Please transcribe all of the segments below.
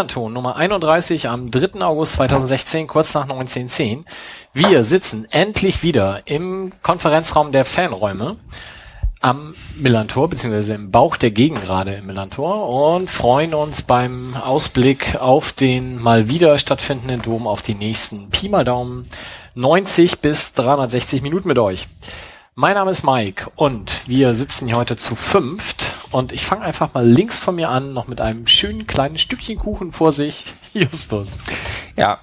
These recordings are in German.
Millanton Nummer 31 am 3. August 2016, kurz nach 19.10. Wir sitzen endlich wieder im Konferenzraum der Fanräume am Millantor, beziehungsweise im Bauch der Gegengrade im Millantor und freuen uns beim Ausblick auf den mal wieder stattfindenden Dom auf die nächsten Pi mal Daumen 90 bis 360 Minuten mit euch. Mein Name ist Mike und wir sitzen hier heute zu fünft und ich fange einfach mal links von mir an, noch mit einem schönen kleinen Stückchen Kuchen vor sich. Justus. Ja,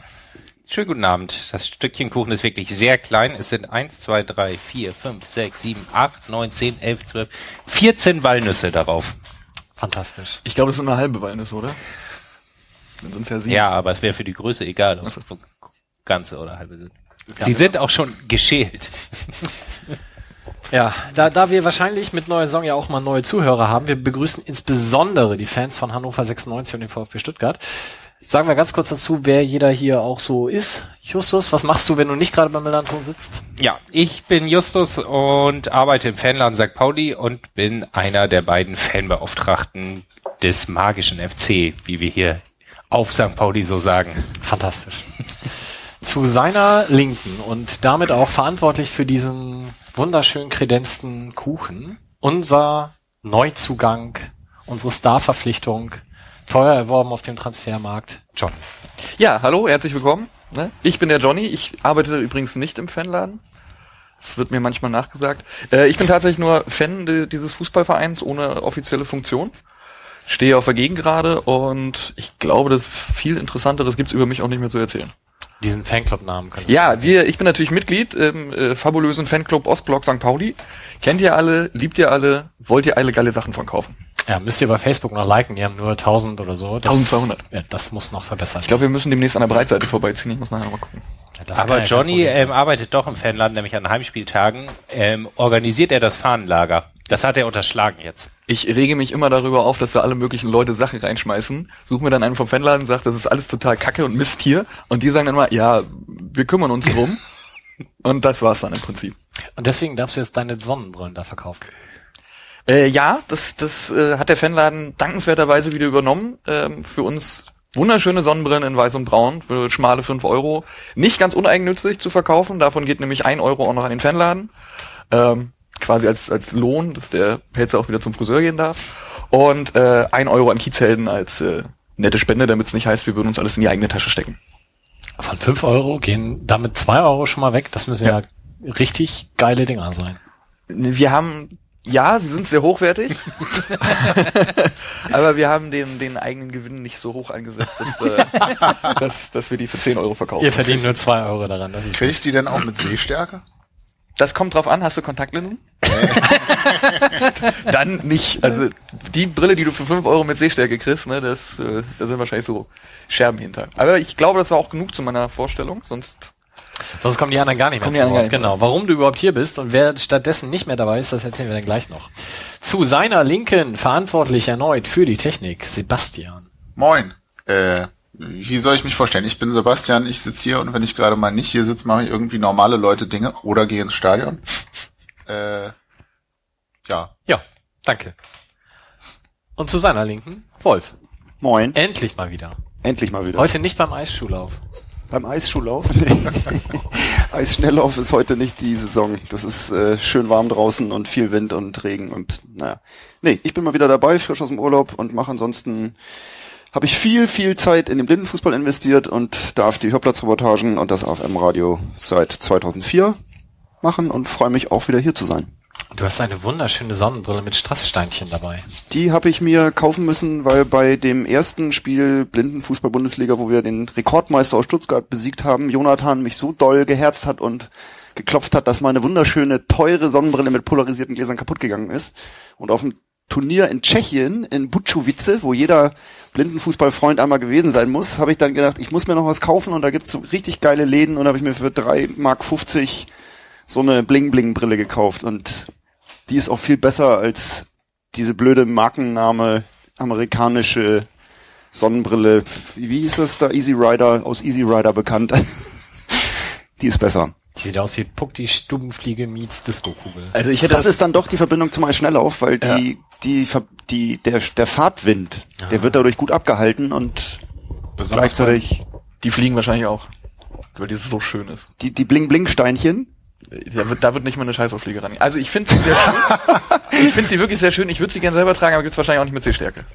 schönen guten Abend. Das Stückchen Kuchen ist wirklich sehr klein. Es sind 1, 2, 3, 4, 5, 6, 7, 8, 9, 10, 11, 12, 14 Walnüsse darauf. Fantastisch. Ich glaube, das sind eine halbe Walnuss, oder? Wenn sonst ja sieben. Ja, aber es wäre für die Größe egal, ob es ganze oder halbe sind. Sie sind auch schon geschält. Ja, da, da wir wahrscheinlich mit neuer Saison ja auch mal neue Zuhörer haben, wir begrüßen insbesondere die Fans von Hannover 96 und dem VfB Stuttgart. Sagen wir ganz kurz dazu, wer jeder hier auch so ist. Justus, was machst du, wenn du nicht gerade beim Melanton sitzt? Ja, ich bin Justus und arbeite im Fanladen St. Pauli und bin einer der beiden Fanbeauftragten des magischen FC, wie wir hier auf St. Pauli so sagen. Fantastisch. Zu seiner Linken und damit auch verantwortlich für diesen wunderschön kredenzten Kuchen, unser Neuzugang, unsere Starverpflichtung, teuer erworben auf dem Transfermarkt, John. Ja, hallo, herzlich willkommen. Ne? Ich bin der Johnny. Ich arbeite übrigens nicht im Fanladen. Das wird mir manchmal nachgesagt. Äh, ich bin tatsächlich nur Fan dieses Fußballvereins ohne offizielle Funktion. Stehe auf der Gegengrade und ich glaube, dass viel Interessanteres gibt's über mich auch nicht mehr zu erzählen. Diesen Fanclub-Namen können Ja, wir, ich bin natürlich Mitglied im äh, fabulösen Fanclub Ostblock St. Pauli. Kennt ihr alle, liebt ihr alle, wollt ihr alle geile Sachen von kaufen? Ja, müsst ihr bei Facebook noch liken, die haben nur 1000 oder so. Das, 1200. Ja, das muss noch verbessert Ich glaube, wir müssen demnächst an der Breitseite vorbeiziehen. Ich muss nachher mal gucken. Ja, Aber Johnny ähm, arbeitet doch im Fanladen, nämlich an Heimspieltagen. Ähm, organisiert er das Fahnenlager. Das hat er unterschlagen jetzt. Ich rege mich immer darüber auf, dass da alle möglichen Leute Sachen reinschmeißen. Such mir dann einen vom Fanladen, sagt, das ist alles total kacke und Mist hier. Und die sagen dann mal, ja, wir kümmern uns drum. und das war's dann im Prinzip. Und deswegen darfst du jetzt deine Sonnenbrillen da verkaufen. Äh, ja, das, das äh, hat der Fanladen dankenswerterweise wieder übernommen. Ähm, für uns wunderschöne Sonnenbrillen in weiß und braun für schmale 5 Euro. Nicht ganz uneigennützig zu verkaufen. Davon geht nämlich ein Euro auch noch an den Fanladen. Ähm, quasi als, als Lohn, dass der Pelzer auch wieder zum Friseur gehen darf. Und äh, ein Euro an Kiezhelden als äh, nette Spende, damit es nicht heißt, wir würden uns alles in die eigene Tasche stecken. Von 5 Euro gehen damit 2 Euro schon mal weg. Das müssen ja, Ja. richtig geile Dinger sein. Wir haben, ja, sie sind sehr hochwertig, aber wir haben den, den eigenen Gewinn nicht so hoch angesetzt, dass, äh, dass, dass wir die für 10 Euro verkaufen. Ihr verdient nur 2 Euro daran. Das ist ich die denn auch mit Sehstärke? Das kommt drauf an, hast du Kontaktlinsen? Dann nicht. Also die Brille, die du für 5 Euro mit Sehstärke kriegst, ne, das, äh, da sind wahrscheinlich so Scherben hinter. Aber ich glaube, das war auch genug zu meiner Vorstellung, sonst Sonst kommen die anderen gar nicht mehr zu Wort. Genau. Warum du überhaupt hier bist und wer stattdessen nicht mehr dabei ist, das erzählen wir dann gleich noch. Zu seiner Linken verantwortlich erneut für die Technik, Sebastian. Moin. Äh, wie soll ich mich vorstellen? Ich bin Sebastian, ich sitze hier und wenn ich gerade mal nicht hier sitze, mache ich irgendwie normale Leute Dinge oder gehe ins Stadion. äh, ja. Ja, danke. Und zu seiner Linken, Wolf. Moin. Endlich mal wieder. Endlich mal wieder. Heute nicht beim Eisschuhlauf. Beim Eisschuhlauf? Eisschnelllauf ist heute nicht die Saison. Das ist äh, schön warm draußen und viel Wind und Regen und naja. Nee, ich bin mal wieder dabei, frisch aus dem Urlaub und mache ansonsten habe ich viel, viel Zeit in den Blindenfußball investiert und darf die Hörplatzreportagen und das AFM-Radio seit 2004 machen und freue mich auch wieder hier zu sein. Du hast eine wunderschöne Sonnenbrille mit Strasssteinchen dabei. Die habe ich mir kaufen müssen, weil bei dem ersten Spiel Blindenfußball-Bundesliga, wo wir den Rekordmeister aus Stuttgart besiegt haben, Jonathan mich so doll geherzt hat und geklopft hat, dass meine wunderschöne, teure Sonnenbrille mit polarisierten Gläsern kaputt gegangen ist. Und auf dem Turnier in Tschechien, in Bučovice, wo jeder Blindenfußballfreund einmal gewesen sein muss, habe ich dann gedacht, ich muss mir noch was kaufen und da gibt's so richtig geile Läden und habe ich mir für 3,50 Mark so eine Bling-Bling-Brille gekauft und die ist auch viel besser als diese blöde Markenname amerikanische Sonnenbrille, wie hieß das da, Easy Rider, aus Easy Rider bekannt. die ist besser. Die sieht aus wie Puck, die Stubenfliege meets Disco-Kugel. Also ich hätte Das ist dann doch die Verbindung zum Eisschnelllauf, weil die, die, Ver- die, der, der Fahrtwind, der wird dadurch gut abgehalten und Besonders gleichzeitig die fliegen wahrscheinlich auch, weil die so schön ist. die, die Bling-Bling-Steinchen. Da wird, da wird nicht mal eine Scheißauflieger ran. Also ich finde sie sehr schön. ich finde sie wirklich sehr schön. Ich würde sie gerne selber tragen, aber gibt's wahrscheinlich auch nicht mit Sehstärke.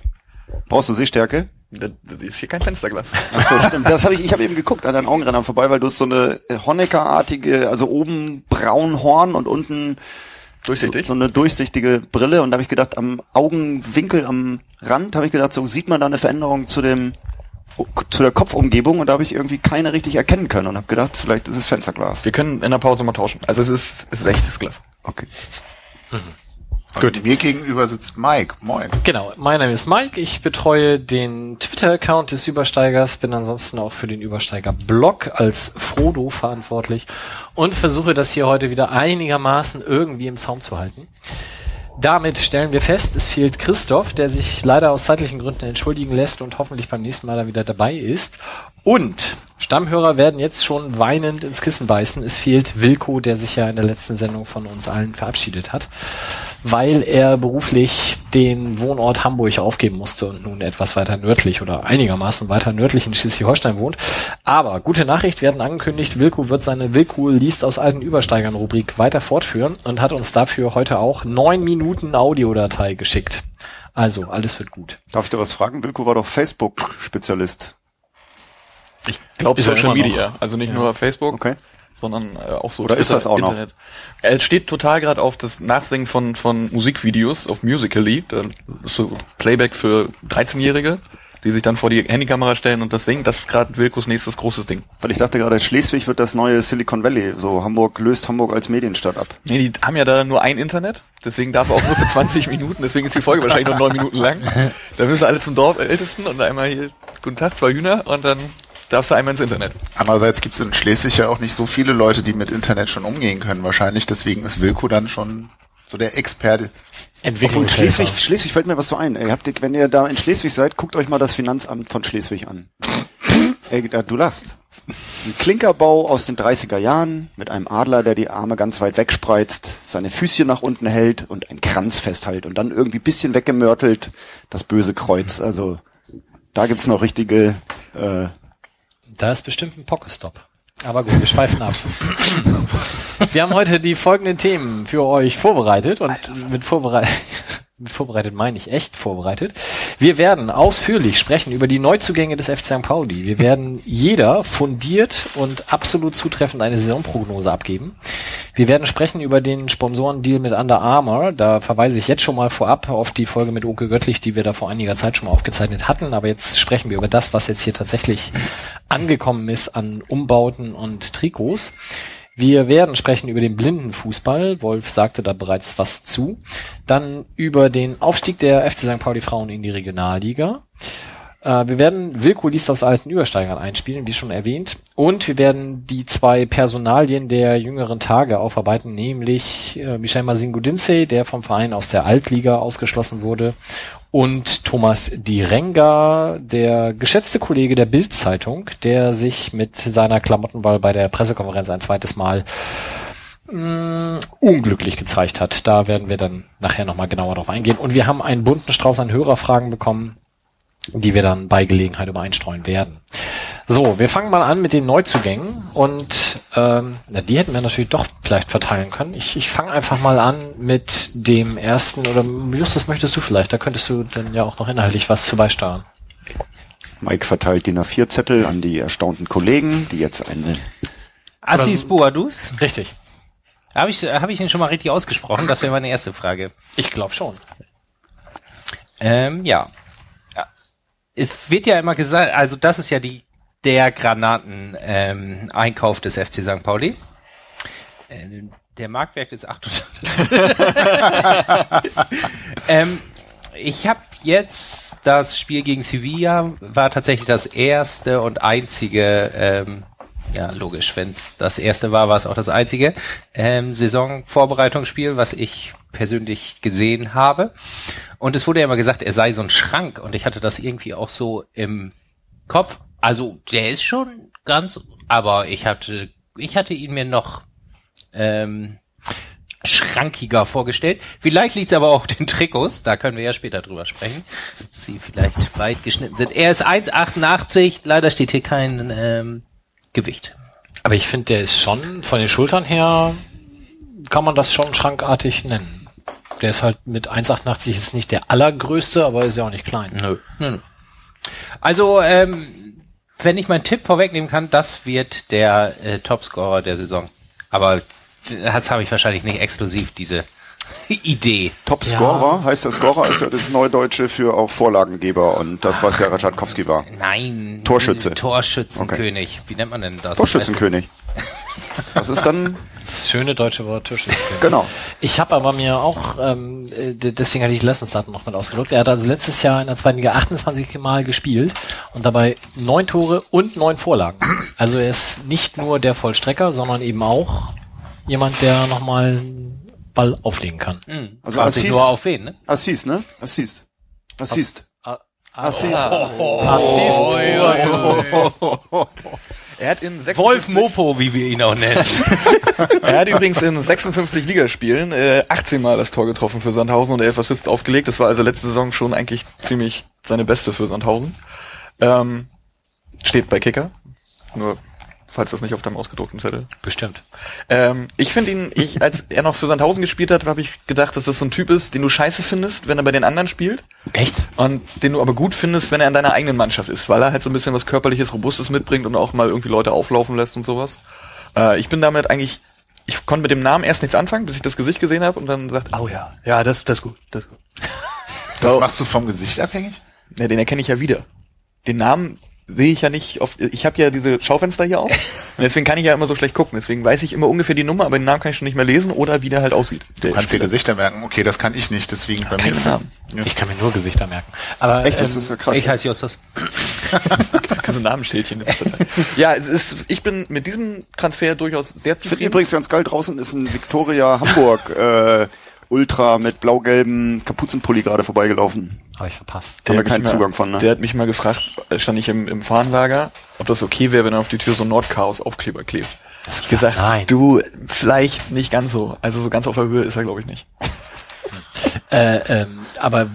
Brauchst du Sehstärke? Da, da ist hier kein Fensterglas. Achso, stimmt. Das habe ich, ich habe eben geguckt an deinen Augenrändern vorbei, weil du hast so eine Honecker-artige, also oben braun Horn und unten so, Durchsichtig. so eine durchsichtige Brille. Und da habe ich gedacht, am Augenwinkel, am Rand, habe ich gedacht, so sieht man da eine Veränderung zu dem zu der Kopfumgebung und da habe ich irgendwie keine richtig erkennen können und habe gedacht, vielleicht ist es Fensterglas. Wir können in der Pause mal tauschen. Also es ist, es ist echtes Glas. Okay. Gut. Mir gegenüber sitzt Mike. Moin. Genau, mein Name ist Mike, ich betreue den Twitter-Account des Übersteigers, bin ansonsten auch für den Übersteiger-Blog als Frodo verantwortlich und versuche das hier heute wieder einigermaßen irgendwie im Zaum zu halten. Damit stellen wir fest, es fehlt Christoph, der sich leider aus zeitlichen Gründen entschuldigen lässt und hoffentlich beim nächsten Mal dann wieder dabei ist. Und Stammhörer werden jetzt schon weinend ins Kissen beißen. Es fehlt Wilko, der sich ja in der letzten Sendung von uns allen verabschiedet hat, weil er beruflich den Wohnort Hamburg aufgeben musste und nun etwas weiter nördlich oder einigermaßen weiter nördlich in Schleswig-Holstein wohnt. Aber gute Nachricht werden angekündigt, Wilko wird seine Wilko liest aus alten Übersteigern Rubrik weiter fortführen und hat uns dafür heute auch neun Minuten Audiodatei geschickt. Also, alles wird gut. Darf ich dir was fragen? Wilko war doch Facebook-Spezialist. Ich glaube Social. Media. Also nicht nur Facebook, Okay. Sondern äh, auch so Oder ist das auch noch? Er steht total gerade auf das Nachsingen von, von Musikvideos auf Musical.ly. So Playback für 13-Jährige, die sich dann vor die Handykamera stellen und das singen. Das ist gerade Wilkos nächstes großes Ding. Weil ich dachte gerade, Schleswig wird das neue Silicon Valley. So Hamburg löst Hamburg als Medienstadt ab. Nee, die haben ja da nur ein Internet, deswegen darf er auch nur für 20 Minuten, deswegen ist die Folge wahrscheinlich nur neun Minuten lang. Da müssen alle zum Dorf Ältesten und einmal hier, guten Tag, zwei Hühner und dann darfst du einmal ins Internet. Andererseits gibt es in Schleswig ja auch nicht so viele Leute, die mit Internet schon umgehen können. Wahrscheinlich deswegen ist Wilko dann schon so der Experte. Obwohl. Schleswig, Schleswig fällt mir was so ein. Ey, habt ihr, wenn ihr da in Schleswig seid, guckt euch mal das Finanzamt von Schleswig an. Ey, da, du lachst. Ein Klinkerbau aus den 30er Jahren mit einem Adler, der die Arme ganz weit wegspreizt, seine Füßchen nach unten hält und einen Kranz festhält und dann irgendwie bisschen weggemörtelt das böse Kreuz. Also da gibt's noch richtige äh, Da ist bestimmt ein Pokestop. Aber gut, wir schweifen ab. Wir haben heute die folgenden Themen für euch vorbereitet und mit vorbereitet, vorbereitet meine ich echt vorbereitet. Wir werden ausführlich sprechen über die Neuzugänge des FC St. Pauli. Wir werden jeder fundiert und absolut zutreffend eine Saisonprognose abgeben. Wir werden sprechen über den Sponsorendeal mit Under Armour. Da verweise ich jetzt schon mal vorab auf die Folge mit Oke Göttlich, die wir da vor einiger Zeit schon mal aufgezeichnet hatten. Aber jetzt sprechen wir über das, was jetzt hier tatsächlich angekommen ist an Umbauten und Trikots. Wir werden sprechen über den Blindenfußball. Wolf sagte da bereits was zu. Dann über den Aufstieg der FC St. Pauli Frauen in die Regionalliga. Äh, wir werden Wilko liest aus alten Übersteigern einspielen, wie schon erwähnt. Und wir werden die zwei Personalien der jüngeren Tage aufarbeiten, nämlich äh, Michel Masingudinse, der vom Verein aus der Altliga ausgeschlossen wurde, und Thomas Direnga, der geschätzte Kollege der Bild-Zeitung, der sich mit seiner Klamottenwahl bei der Pressekonferenz ein zweites Mal mh, unglücklich gezeigt hat. Da werden wir dann nachher nochmal genauer drauf eingehen. Und wir haben einen bunten Strauß an Hörerfragen bekommen, die wir dann bei Gelegenheit übereinstreuen werden. So, wir fangen mal an mit den Neuzugängen und ähm, na, die hätten wir natürlich doch vielleicht verteilen können. Ich, ich fange einfach mal an mit dem ersten, oder Justus, möchtest du vielleicht, da könntest du dann ja auch noch inhaltlich was zu beisteuern. Mike verteilt DIN A4-Zettel an die erstaunten Kollegen, die jetzt eine Assis Boadus? Richtig. Habe ich, hab ich ihn schon mal richtig ausgesprochen? Das wäre meine erste Frage. Ich glaube schon. Ähm, ja. Es wird ja immer gesagt, also das ist ja die der Granaten-Einkauf ähm, des FC St. Pauli. Äh, der Marktwert ist 800. ähm, ich habe jetzt das Spiel gegen Sevilla war tatsächlich das erste und einzige ähm, Ja, logisch. Wenn es das erste war, war es auch das einzige ähm, Saisonvorbereitungsspiel, was ich persönlich gesehen habe. Und es wurde ja immer gesagt, er sei so ein Schrank. Und ich hatte das irgendwie auch so im Kopf. Also der ist schon ganz, aber ich hatte, ich hatte ihn mir noch ähm, schrankiger vorgestellt. Vielleicht liegt es aber auch den Trikots, da können wir ja später drüber sprechen, dass sie vielleicht weit geschnitten sind. Er ist 1,88, leider steht hier kein ähm, Gewicht. Aber ich finde, der ist schon von den Schultern her, kann man das schon schrankartig nennen. Der ist halt mit 1,88 jetzt nicht der allergrößte, aber ist ja auch nicht klein. Nö. Nö. Also, ähm, wenn ich meinen Tipp vorwegnehmen kann, das wird der äh, Topscorer der Saison. Aber das habe ich wahrscheinlich nicht exklusiv, diese Idee. Top Scorer heißt der Scorer ist ja das Neudeutsche für auch Vorlagengeber und das, was ja Rajatkowski war. Nein. Torschütze. Torschützenkönig. Wie nennt man denn das? Torschützenkönig. Das ist dann, Das schöne deutsche Wort Torschützenkönig. genau. Ich habe aber mir auch, ähm, äh, deswegen hatte ich die Leistungsdaten noch mit ausgedruckt. Er hat also letztes Jahr in der zweiten Liga 28 Mal gespielt und dabei neun Tore und neun Vorlagen. Also er ist nicht nur der Vollstrecker, sondern eben auch jemand, der nochmal Ball auflegen kann. Hm. Also Fragt Assis- nur auf wen, ne? Assis, ne? Assis. Assis. Assis. Assist. Er hat in 56, Wolf Mopo, wie wir ihn auch nennen. er hat übrigens in 56 Ligaspielen äh, 18 Mal das Tor getroffen für Sandhausen und 11 Assists aufgelegt. Das war also letzte Saison schon eigentlich ziemlich seine beste für Sandhausen. Ähm, steht bei Kicker. Nur falls das nicht auf deinem ausgedruckten Zettel. Bestimmt. Ähm, ich finde ihn, ich, als er noch für Sandhausen gespielt hat, habe ich gedacht, dass das so ein Typ ist, den du scheiße findest, wenn er bei den anderen spielt. Echt? Und den du aber gut findest, wenn er in deiner eigenen Mannschaft ist, weil er halt so ein bisschen was körperliches, robustes mitbringt und auch mal irgendwie Leute auflaufen lässt und sowas. Äh, ich bin damit eigentlich, ich konnte mit dem Namen erst nichts anfangen, bis ich das Gesicht gesehen habe und dann sagt, oh ja, ja, das, das ist gut, das ist gut. Das So. machst du vom Gesicht abhängig? Ja, den erkenne ich ja wieder. Den Namen sehe ich ja nicht auf, ich habe ja diese Schaufenster hier auf und deswegen kann ich ja immer so schlecht gucken. Deswegen weiß ich immer ungefähr die Nummer, aber den Namen kann ich schon nicht mehr lesen oder wie der halt aussieht. Der Du kannst dir Spieler. Gesichter merken. Okay, das kann ich nicht, deswegen bei mir. Keinen ist- Namen. Ja. Ich kann mir nur Gesichter merken. Aber Echt, das ähm, ist ja krass. Ich heiße Justus. Kannst du Namensschildchen. ja, es ist, ich bin mit diesem Transfer durchaus sehr Ich finde zufrieden. übrigens ganz geil, draußen ist ein Victoria Hamburg äh, Ultra mit blau-gelben Kapuzenpulli gerade vorbeigelaufen. habe ich verpasst. Haben wir keinen mal- Zugang von, ne? Der hat mich mal gefragt, stand ich im, im Fahrenlager, ob das okay wäre, wenn er auf die Tür so Nordchaos Aufkleber klebt. Das Ich gesagt, nein. du, vielleicht nicht ganz so. Also so ganz auf der Höhe ist er, glaube ich, nicht. Äh, ähm, aber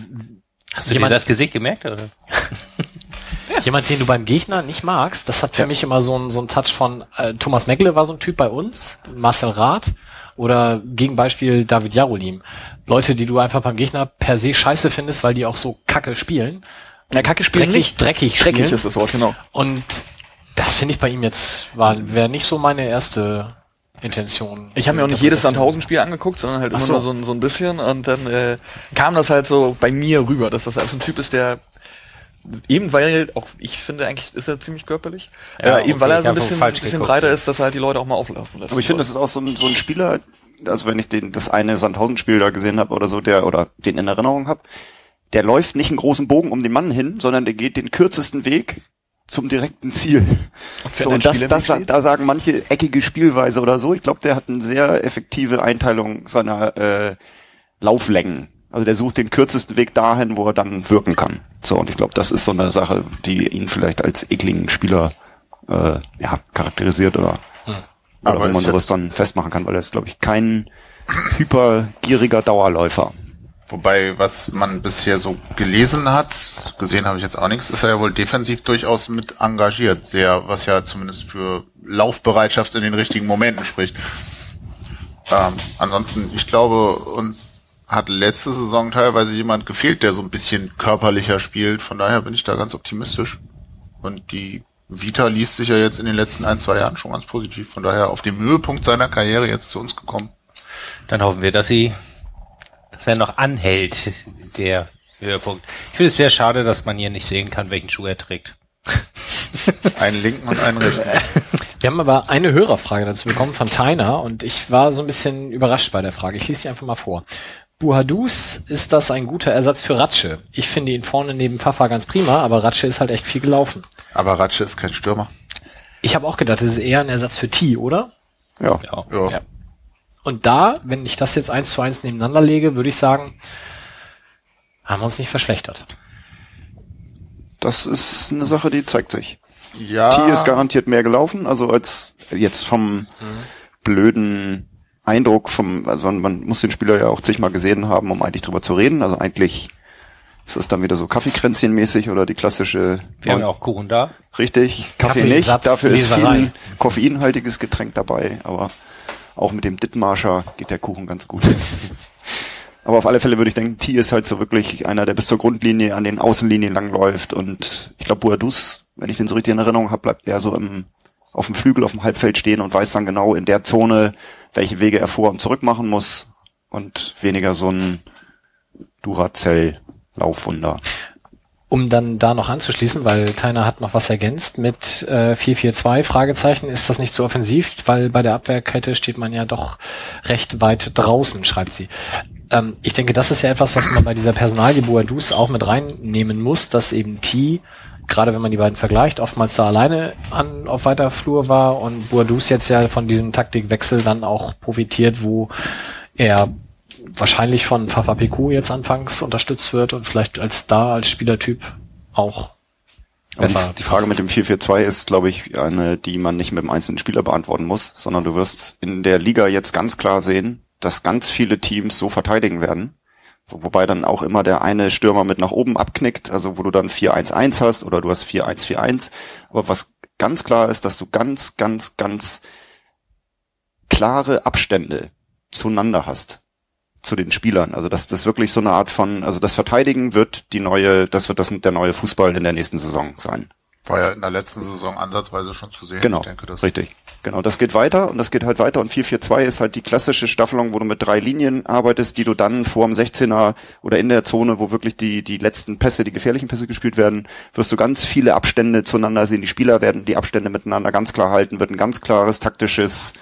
Hast du Jemand- dir das Gesicht gemerkt, oder? Jemand, den du beim Gegner nicht magst, das hat für mich immer so einen so einen Touch von äh, Thomas Meckle war so ein Typ bei uns, Marcel Rath oder Gegenbeispiel David Jarolim. Leute, die du einfach beim Gegner per se scheiße findest, weil die auch so kacke spielen. Na, Kacke spielen Dreckig, nicht. dreckig Dreckig spielen. ist das Wort, genau. Und das finde ich bei ihm jetzt, war wäre nicht so meine erste Intention. Ich habe mir auch nicht jedes Sandhausen-Spiel angeguckt, sondern halt Ach immer so. nur so, ein- so ein bisschen. Und dann äh, kam das halt so bei mir rüber, dass das also ein Typ ist, der eben weil auch ich finde eigentlich ist er ziemlich körperlich, Ja, äh, eben weil er okay, so ein bisschen, falsch bisschen breiter ist, dass er halt die Leute auch mal auflaufen lässt. Aber ich finde, das ist auch so ein, so ein Spieler, also wenn ich den das eine Sandhausen-Spiel da gesehen habe oder so, der oder den in Erinnerung habe, der läuft nicht einen großen Bogen um den Mann hin, sondern der geht den kürzesten Weg zum direkten Ziel. wenn So, und das, das, steht? da sagen manche eckige Spielweise oder so. Ich glaube, der hat eine sehr effektive Einteilung seiner äh, Lauflängen. Also der sucht den kürzesten Weg dahin, wo er dann wirken kann. So, und ich glaube, das ist so eine Sache, die ihn vielleicht als ekligen Spieler äh, ja, charakterisiert oder, oder Aber wo man sowas dann festmachen kann, weil er ist, glaube ich, kein hypergieriger Dauerläufer. Wobei, was man bisher so gelesen hat, gesehen habe ich jetzt auch nichts, ist er ja wohl defensiv durchaus mit engagiert, sehr, was ja zumindest für Laufbereitschaft in den richtigen Momenten spricht. Ähm, ansonsten, ich glaube, uns hat letzte Saison teilweise jemand gefehlt, der so ein bisschen körperlicher spielt. Von daher bin ich da ganz optimistisch. Und die Vita liest sich ja jetzt in den letzten ein, zwei Jahren schon ganz positiv. Von daher auf dem Höhepunkt seiner Karriere jetzt zu uns gekommen. Dann hoffen wir, dass sie, dass er noch anhält, der Höhepunkt. Ich finde es sehr schade, dass man hier nicht sehen kann, welchen Schuh er trägt. Einen linken und einen rechten. Wir haben aber eine Hörerfrage dazu bekommen von Tainer und ich war so ein bisschen überrascht bei der Frage. Ich lese sie einfach mal vor. Buhadus, ist das ein guter Ersatz für Ratsche? Ich finde ihn vorne neben Pfaffer ganz prima, aber Ratsche ist halt echt viel gelaufen. Aber Ratsche ist kein Stürmer. Ich habe auch gedacht, das ist eher ein Ersatz für T, oder? Ja. Ja. Ja. Ja. Und da, wenn ich das jetzt eins zu eins nebeneinander lege, würde ich sagen, haben wir uns nicht verschlechtert. Das ist eine Sache, die zeigt sich. Ja. T ist garantiert mehr gelaufen, also als jetzt vom blöden Eindruck vom, also man muss den Spieler ja auch zigmal gesehen haben, um eigentlich drüber zu reden. Also eigentlich ist das dann wieder so Kaffeekränzchenmäßig oder die klassische Wir haben ja auch Kuchen da. Richtig, Kaffee Kaffeesatz, nicht. Dafür ist Leserei. viel koffeinhaltiges Getränk dabei, aber auch mit dem Dittmarscher geht der Kuchen ganz gut. aber auf alle Fälle würde ich denken, T ist halt so wirklich einer, der bis zur Grundlinie an den Außenlinien langläuft und ich glaube Boadus, wenn ich den so richtig in Erinnerung habe, bleibt er so im, auf dem Flügel, auf dem Halbfeld stehen und weiß dann genau in der Zone, welche Wege er vor und zurück machen muss und weniger so ein Duracell-Laufwunder. Um dann da noch anzuschließen, weil Teiner hat noch was ergänzt mit äh, 4-4-2, Fragezeichen, ist das nicht zu offensiv, weil bei der Abwehrkette steht man ja doch recht weit draußen, schreibt sie. Ähm, ich denke, das ist ja etwas, was man bei dieser Personalie Boadus auch mit reinnehmen muss, dass eben T, gerade wenn man die beiden vergleicht, oftmals da alleine an, auf weiter Flur war und Boadus jetzt ja von diesem Taktikwechsel dann auch profitiert, wo er wahrscheinlich von Fafa Piku jetzt anfangs unterstützt wird und vielleicht als da als Spielertyp auch. Ja, die, die Frage mit dem 4-4-2 ist, glaube ich, eine, die man nicht mit dem einzelnen Spieler beantworten muss, sondern du wirst in der Liga jetzt ganz klar sehen, dass ganz viele Teams so verteidigen werden. Wo- Wobei dann auch immer der eine Stürmer mit nach oben abknickt, also wo du dann 4-1-1 hast oder du hast 4-1-4-1. Aber was ganz klar ist, dass du ganz, ganz, ganz klare Abstände zueinander hast zu den Spielern. Also dass das wirklich so eine Art von, also das Verteidigen wird die neue, das wird das der neue Fußball in der nächsten Saison sein. War ja in der letzten Saison ansatzweise schon zu sehen. Genau, Ich denke, das richtig. Genau, das geht weiter und das geht halt weiter und 4-4-2 ist halt die klassische Staffelung, wo du mit drei Linien arbeitest, die du dann vor dem 16er oder in der Zone, wo wirklich die, die letzten Pässe, die gefährlichen Pässe gespielt werden, wirst du ganz viele Abstände zueinander sehen. Die Spieler werden die Abstände miteinander ganz klar halten, wird ein ganz klares taktisches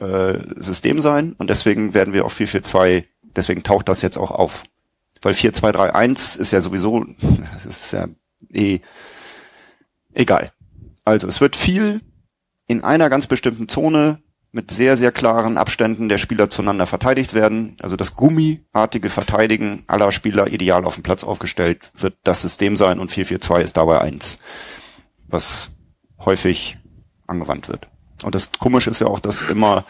äh, System sein und deswegen werden wir auf 4-4-2, deswegen taucht das jetzt auch auf. Weil 4-2-3-1 ist ja sowieso, das ist ja eh egal. Also es wird viel in einer ganz bestimmten Zone mit sehr, sehr klaren Abständen der Spieler zueinander verteidigt werden. Also das gummiartige Verteidigen aller Spieler ideal auf dem Platz aufgestellt wird das System sein und 4-4-2 ist dabei eins, was häufig angewandt wird. Und das Komische ist ja auch, dass immer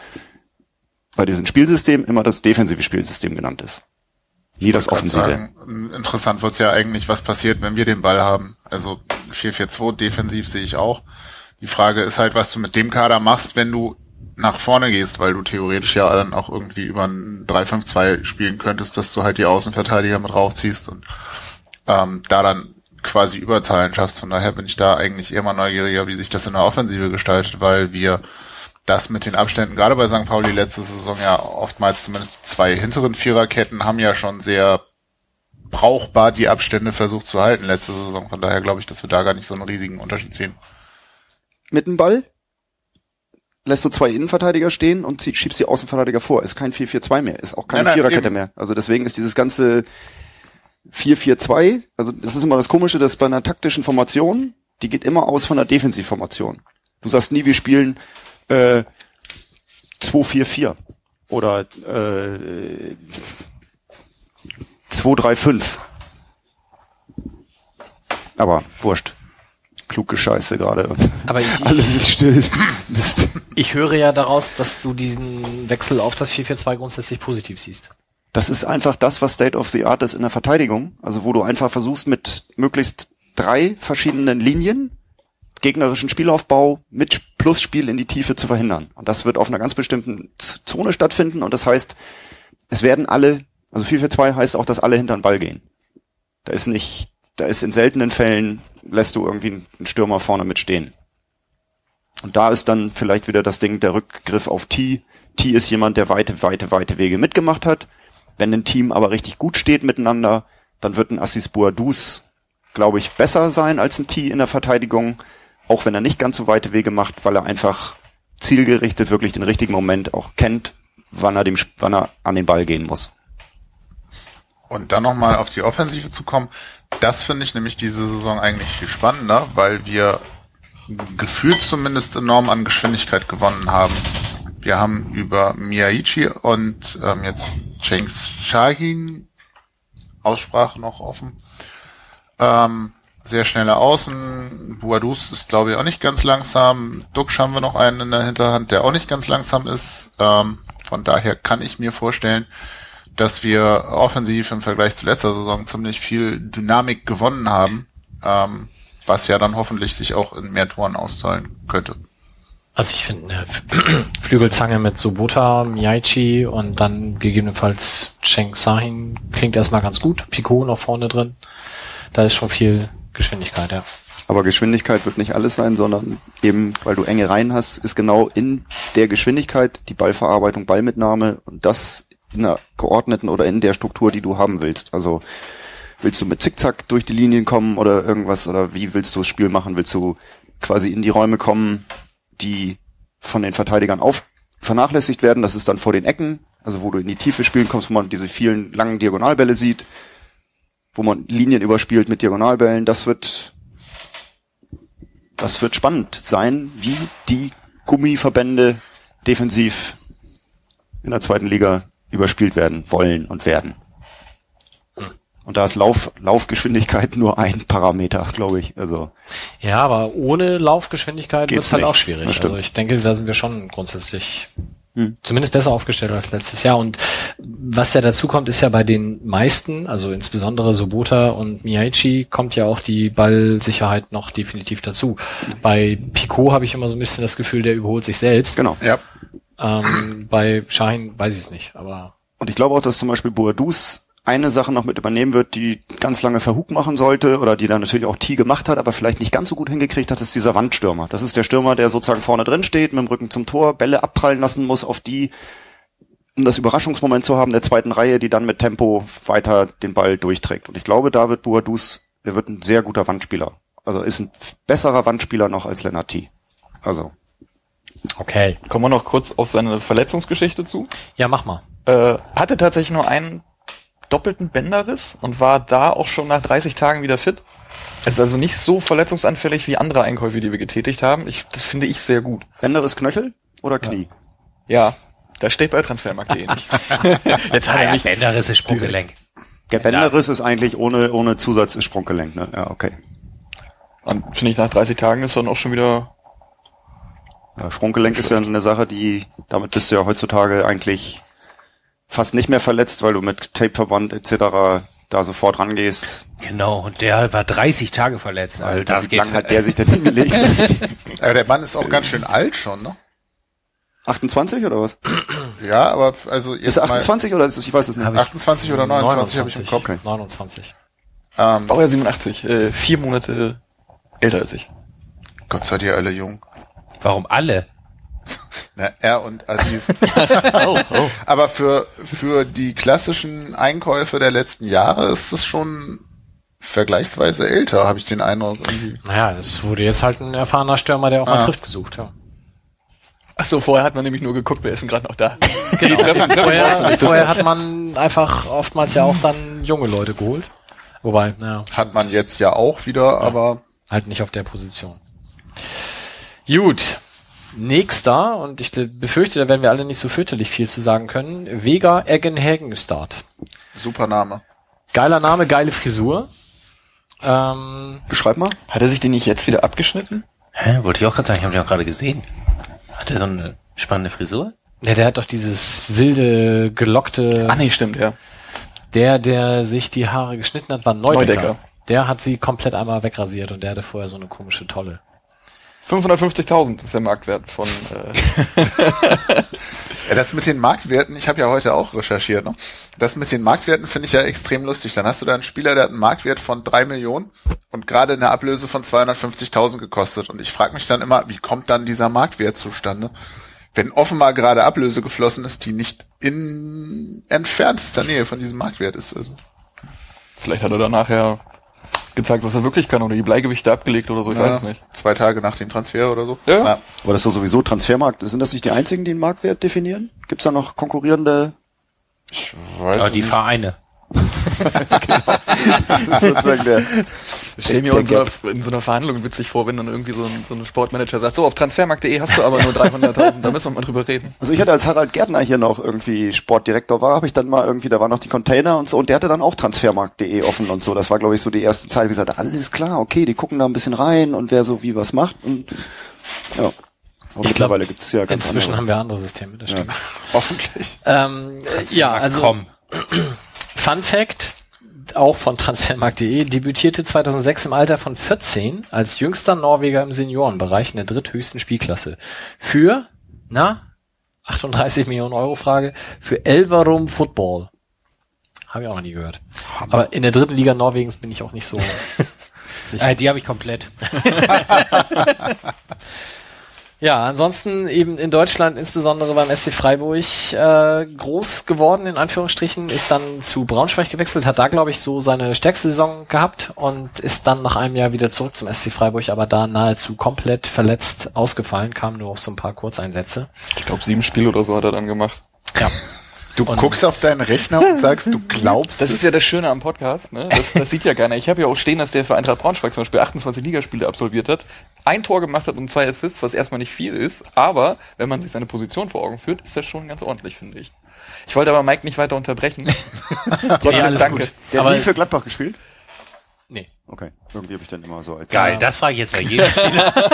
bei diesem Spielsystem immer das defensive Spielsystem genannt ist. Nie das offensive. sagen, interessant wird's ja eigentlich, was passiert, wenn wir den Ball haben. Also 4-4-2 defensiv sehe ich auch. Die Frage ist halt, was du mit dem Kader machst, wenn du nach vorne gehst, weil du theoretisch ja dann auch irgendwie über ein 3-5-2 spielen könntest, dass du halt die Außenverteidiger mit raufziehst und ähm, da dann quasi Überzahlen schaffst. Von daher bin ich da eigentlich mal neugieriger, wie sich das in der Offensive gestaltet, weil wir das mit den Abständen, gerade bei St. Pauli letzte Saison ja oftmals zumindest zwei hinteren Viererketten haben ja schon sehr brauchbar die Abstände versucht zu halten letzte Saison. Von daher glaube ich, dass wir da gar nicht so einen riesigen Unterschied sehen. Mit dem Ball, lässt du zwei Innenverteidiger stehen und zieh- schiebst die Außenverteidiger vor. Ist kein 4-4-2 mehr, ist auch keine Nein, nein, Viererkette eben. mehr. Also deswegen ist dieses ganze 4-4-2, also das ist immer das Komische, dass bei einer taktischen Formation, die geht immer aus von einer Defensivformation. Du sagst nie, wir spielen äh, 2-4-4 oder äh, 2-3-5. Aber wurscht. Kluge Scheiße gerade. Aber ich, Alle sind still. Mist. ich höre ja daraus, dass du diesen Wechsel auf das 4-4-2 grundsätzlich positiv siehst. Das ist einfach das, was State of the Art ist in der Verteidigung. Also wo du einfach versuchst mit möglichst drei verschiedenen Linien gegnerischen Spielaufbau mit Plusspiel in die Tiefe zu verhindern. Und das wird auf einer ganz bestimmten Zone stattfinden. Und das heißt, es werden alle, also 4-4-2 heißt auch, dass alle hinter den Ball gehen. Da ist nicht, da ist in seltenen Fällen, lässt du irgendwie einen Stürmer vorne mitstehen. Und da ist dann vielleicht wieder das Ding, der Rückgriff auf T. T ist jemand, der weite, weite, weite Wege mitgemacht hat. Wenn ein Team aber richtig gut steht miteinander, dann wird ein Assis Boadus, glaube ich, besser sein als ein T in der Verteidigung, auch wenn er nicht ganz so weite Wege macht, weil er einfach zielgerichtet wirklich den richtigen Moment auch kennt, wann er dem, wann er an den Ball gehen muss. Und dann nochmal auf die Offensive zu kommen, das finde ich nämlich diese Saison eigentlich viel spannender, weil wir gefühlt zumindest enorm an Geschwindigkeit gewonnen haben. Wir haben über Miyaichi und ähm, jetzt Cheng Shahin Aussprache noch offen. Ähm, sehr schnelle Außen. Buadus ist, glaube ich, auch nicht ganz langsam. Dux haben wir noch einen in der Hinterhand, der auch nicht ganz langsam ist. Ähm, von daher kann ich mir vorstellen, dass wir offensiv im Vergleich zu letzter Saison ziemlich viel Dynamik gewonnen haben, ähm, was ja dann hoffentlich sich auch in mehr Toren auszahlen könnte. Also ich finde eine Flügelzange mit Sobota, Miyaichi und dann gegebenenfalls Cheng Sahin klingt erstmal ganz gut. Pico noch vorne drin. Da ist schon viel Geschwindigkeit, ja. Aber Geschwindigkeit wird nicht alles sein, sondern eben, weil du enge Reihen hast, ist genau in der Geschwindigkeit die Ballverarbeitung, Ballmitnahme und das in einer geordneten oder in der Struktur, die du haben willst. Also willst du mit Zickzack durch die Linien kommen oder irgendwas oder wie willst du das Spiel machen? Willst du quasi in die Räume kommen, die von den Verteidigern auf vernachlässigt werden? Das ist dann vor den Ecken, also wo du in die Tiefe spielen kommst, wo man diese vielen langen Diagonalbälle sieht, wo man Linien überspielt mit Diagonalbällen. Das wird das wird spannend sein, wie die Gummiverbände defensiv in der zweiten Liga überspielt werden wollen und werden. Und da ist Lauf, Laufgeschwindigkeit nur ein Parameter, glaube ich. Also Ja, aber ohne Laufgeschwindigkeit wird es halt auch schwierig. Also ich denke, da sind wir schon grundsätzlich Hm. zumindest besser aufgestellt als letztes Jahr. Und was ja dazu kommt, ist ja bei den meisten, also insbesondere Sobota und Miyaichi, kommt ja auch die Ballsicherheit noch definitiv dazu. Bei Pico habe ich immer so ein bisschen das Gefühl, der überholt sich selbst. genau. Ja, Ähm, bei Schein weiß ich es nicht, aber Und ich glaube auch, dass zum Beispiel Boadus eine Sache noch mit übernehmen wird, die ganz lange Verhug machen sollte oder die dann natürlich auch T gemacht hat, aber vielleicht nicht ganz so gut hingekriegt hat, ist dieser Wandstürmer. Das ist der Stürmer, der sozusagen vorne drin steht, mit dem Rücken zum Tor, Bälle abprallen lassen muss auf die, um das Überraschungsmoment zu haben der zweiten Reihe, die dann mit Tempo weiter den Ball durchträgt. Und ich glaube, da wird Boadus, der wird ein sehr guter Wandspieler. Also ist ein besserer Wandspieler noch als Lennart T. Also, okay. Kommen wir noch kurz auf seine Verletzungsgeschichte zu. Ja, mach mal. Äh, hatte tatsächlich nur einen doppelten Bänderriss und war da auch schon nach 30 Tagen wieder fit. Ist also nicht so verletzungsanfällig wie andere Einkäufe, die wir getätigt haben. Ich, das finde ich sehr gut. Bänderes Knöchel oder Knie? Ja, da steht bei Transfermarkt.de nicht. Jetzt hat er mich Bänderriss ist Sprunggelenk. Der Bänderriss ist eigentlich ohne, ohne Zusatz ist Sprunggelenk, ne? Ja, okay. Und finde ich, nach 30 Tagen ist dann auch schon wieder Ja, Sprunggelenk ist ja eine Sache, die, damit bist du ja heutzutage eigentlich fast nicht mehr verletzt, weil du mit Tapeverband etc. da sofort rangehst. Genau, und der war 30 Tage verletzt. Also Alter, das wie geht. lang hat der sich denn hingelegt? aber der Mann ist auch ganz schön alt schon, ne? 28 oder was? Ja, aber also Ist jetzt er mal 28 oder ist es, ich weiß es nicht. 28 oder 29 habe ich im Kopf. Okay. 29. Ähm, Baujahr 87, äh, vier Monate älter als ich. Gott seid ihr alle jung. Warum alle? Na, er und Aziz. Oh, oh. Aber für, für die klassischen Einkäufe der letzten Jahre ist es schon vergleichsweise älter, habe ich den Eindruck. Irgendwie. Naja, es wurde jetzt halt ein erfahrener Stürmer, der auch mal Ah. trifft, gesucht. Ja. Ach so, vorher hat man nämlich nur geguckt, wer ist denn gerade noch da. Genau. Treffen, treffen Vorher, das vorher hat man einfach oftmals ja auch dann junge Leute geholt. Wobei, naja, Hat man jetzt ja auch wieder, aber halt nicht auf der Position. Gut. Nächster, und ich befürchte, da werden wir alle nicht so fürchterlich viel zu sagen können. Vega Eggen Hagengstad. super Name. Geiler Name, geile Frisur. Ähm, Beschreib mal. Hat er sich den nicht jetzt wieder abgeschnitten? Hä? Wollte ich auch gerade sagen, ich habe den auch gerade gesehen. Hat er so eine spannende Frisur? ja, der hat doch dieses wilde, gelockte, Ah nee, stimmt, ja. der, der sich die Haare geschnitten hat, war Neudecker. Neudecker. Der hat sie komplett einmal wegrasiert und der hatte vorher so eine komische Tolle. 550.000 ist der Marktwert von äh, Ja, das mit den Marktwerten, ich habe ja heute auch recherchiert, ne? Das mit den Marktwerten finde ich ja extrem lustig. Dann hast du da einen Spieler, der hat einen Marktwert von drei Millionen und gerade eine Ablöse von 250.000 gekostet. Und ich frage mich dann immer, wie kommt dann dieser Marktwert zustande? Wenn offenbar gerade Ablöse geflossen ist, die nicht in entferntester Nähe von diesem Marktwert ist. Also, Vielleicht hat er dann nachher gezeigt, was er wirklich kann oder die Bleigewichte abgelegt oder so, ich weiß es nicht. Zwei Tage nach dem Transfer oder so. Ja. Aber das ist doch sowieso Transfermarkt. Sind das nicht die einzigen, die den Marktwert definieren? Gibt's da noch konkurrierende? Ich weiß Aber die nicht. Vereine. Das ist sozusagen der, Ich stelle mir Der in so, einer, Verhandlung witzig vor, wenn dann irgendwie so ein, so ein Sportmanager sagt, so auf transfermarkt.de hast du aber nur 300.000, da müssen wir mal drüber reden. Also ich hatte als Harald Gärtner hier noch irgendwie Sportdirektor war, habe ich dann mal irgendwie, da waren noch die Container und so und der hatte dann auch transfermarkt.de offen und so. Das war glaube ich so die erste Zeit, wie gesagt, alles klar, okay, die gucken da ein bisschen rein und wer so wie was macht und ja. Ich mittlerweile gibt's ja ganz Inzwischen andere. haben wir andere Systeme, das stimmt. Hoffentlich. Ähm, äh, ja, also komm. Fun Fact, auch von transfermarkt.de, debütierte 2006 im Alter von 14 als jüngster Norweger im Seniorenbereich in der dritthöchsten Spielklasse. Für, na, 38 Millionen Euro Frage, für Elverum Football. Habe ich auch noch nie gehört. Aber in der dritten Liga Norwegens bin ich auch nicht so sicher. Äh, die habe ich komplett. Ja, ansonsten eben in Deutschland, insbesondere beim SC Freiburg, äh, groß geworden, in Anführungsstrichen, ist dann zu Braunschweig gewechselt, hat da, glaube ich, so seine stärkste Saison gehabt und ist dann nach einem Jahr wieder zurück zum SC Freiburg, aber da nahezu komplett verletzt ausgefallen, kam nur auf so ein paar Kurzeinsätze. Ich glaube, sieben Spiele oder so hat er dann gemacht. Ja. Du guckst auf deinen Rechner und sagst, du glaubst Das es. ist ja das Schöne am Podcast, ne? Das, das sieht ja keiner. Ich habe ja auch stehen, dass der für Eintracht Braunschweig zum Beispiel 28 Ligaspiele absolviert hat, ein Tor gemacht hat und zwei Assists, was erstmal nicht viel ist, aber wenn man sich seine Position vor Augen führt, ist das schon ganz ordentlich, finde ich. Ich wollte aber Mike nicht weiter unterbrechen. Trotzdem alles danke. gut. Der Aber- hat nie für Gladbach gespielt? Okay. Irgendwie habe ich dann immer so als Geil, das frage ich jetzt bei jedem Spieler.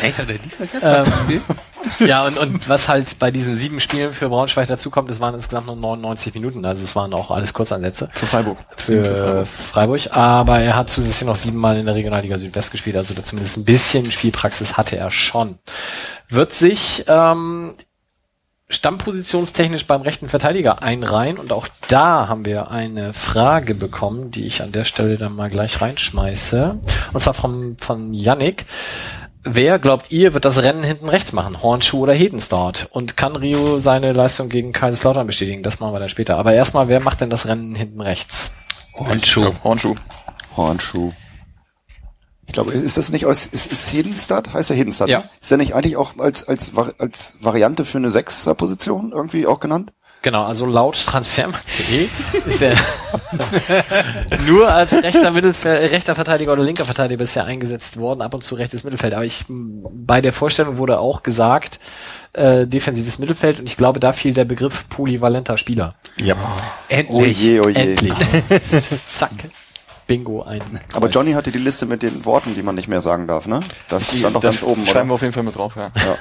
Echt, hat er die vergessen? Ähm, ja, und, und was halt bei diesen sieben Spielen für Braunschweig dazukommt, es waren insgesamt nur 99 Minuten, also es waren auch alles Kurzeinsätze. Für Freiburg. für Freiburg. aber er hat zusätzlich noch siebenmal in der Regionalliga Südwest gespielt, also da zumindest ein bisschen Spielpraxis hatte er schon. Wird sich ähm, stammpositionstechnisch beim rechten Verteidiger einreihen und auch da haben wir eine Frage bekommen, die ich an der Stelle dann mal gleich reinschmeiße. Und zwar vom, von Yannick. Wer, glaubt ihr, wird das Rennen hinten rechts machen? Hornschuh oder Hedenstart? Und kann Rio seine Leistung gegen Kaiserslautern bestätigen? Das machen wir dann später. Aber erstmal, wer macht denn das Rennen hinten rechts? Und Schuh. Hornschuh. Hornschuh. Ich glaube, ist das nicht aus, ist, ist Hedenstadt? Heißt er Hedenstadt? Ja. Ne? Ist er nicht eigentlich auch als, als, als Variante für eine Sechser-Position irgendwie auch genannt? Genau, also laut transfermarkt.de ist er nur als rechter Mittelfeld, rechter Verteidiger oder linker Verteidiger bisher eingesetzt worden, ab und zu rechtes Mittelfeld. Aber ich bei der Vorstellung wurde auch gesagt, äh, defensives Mittelfeld und ich glaube, da fiel der Begriff polyvalenter Spieler. Ja. Endlich. Oh je, oh je. Endlich. Zack. Bingo ein. Aber Johnny hatte die Liste mit den Worten, die man nicht mehr sagen darf, ne? Das stand doch Das ganz oben, schreiben wir oder? auf jeden Fall mit drauf, ja. Ja.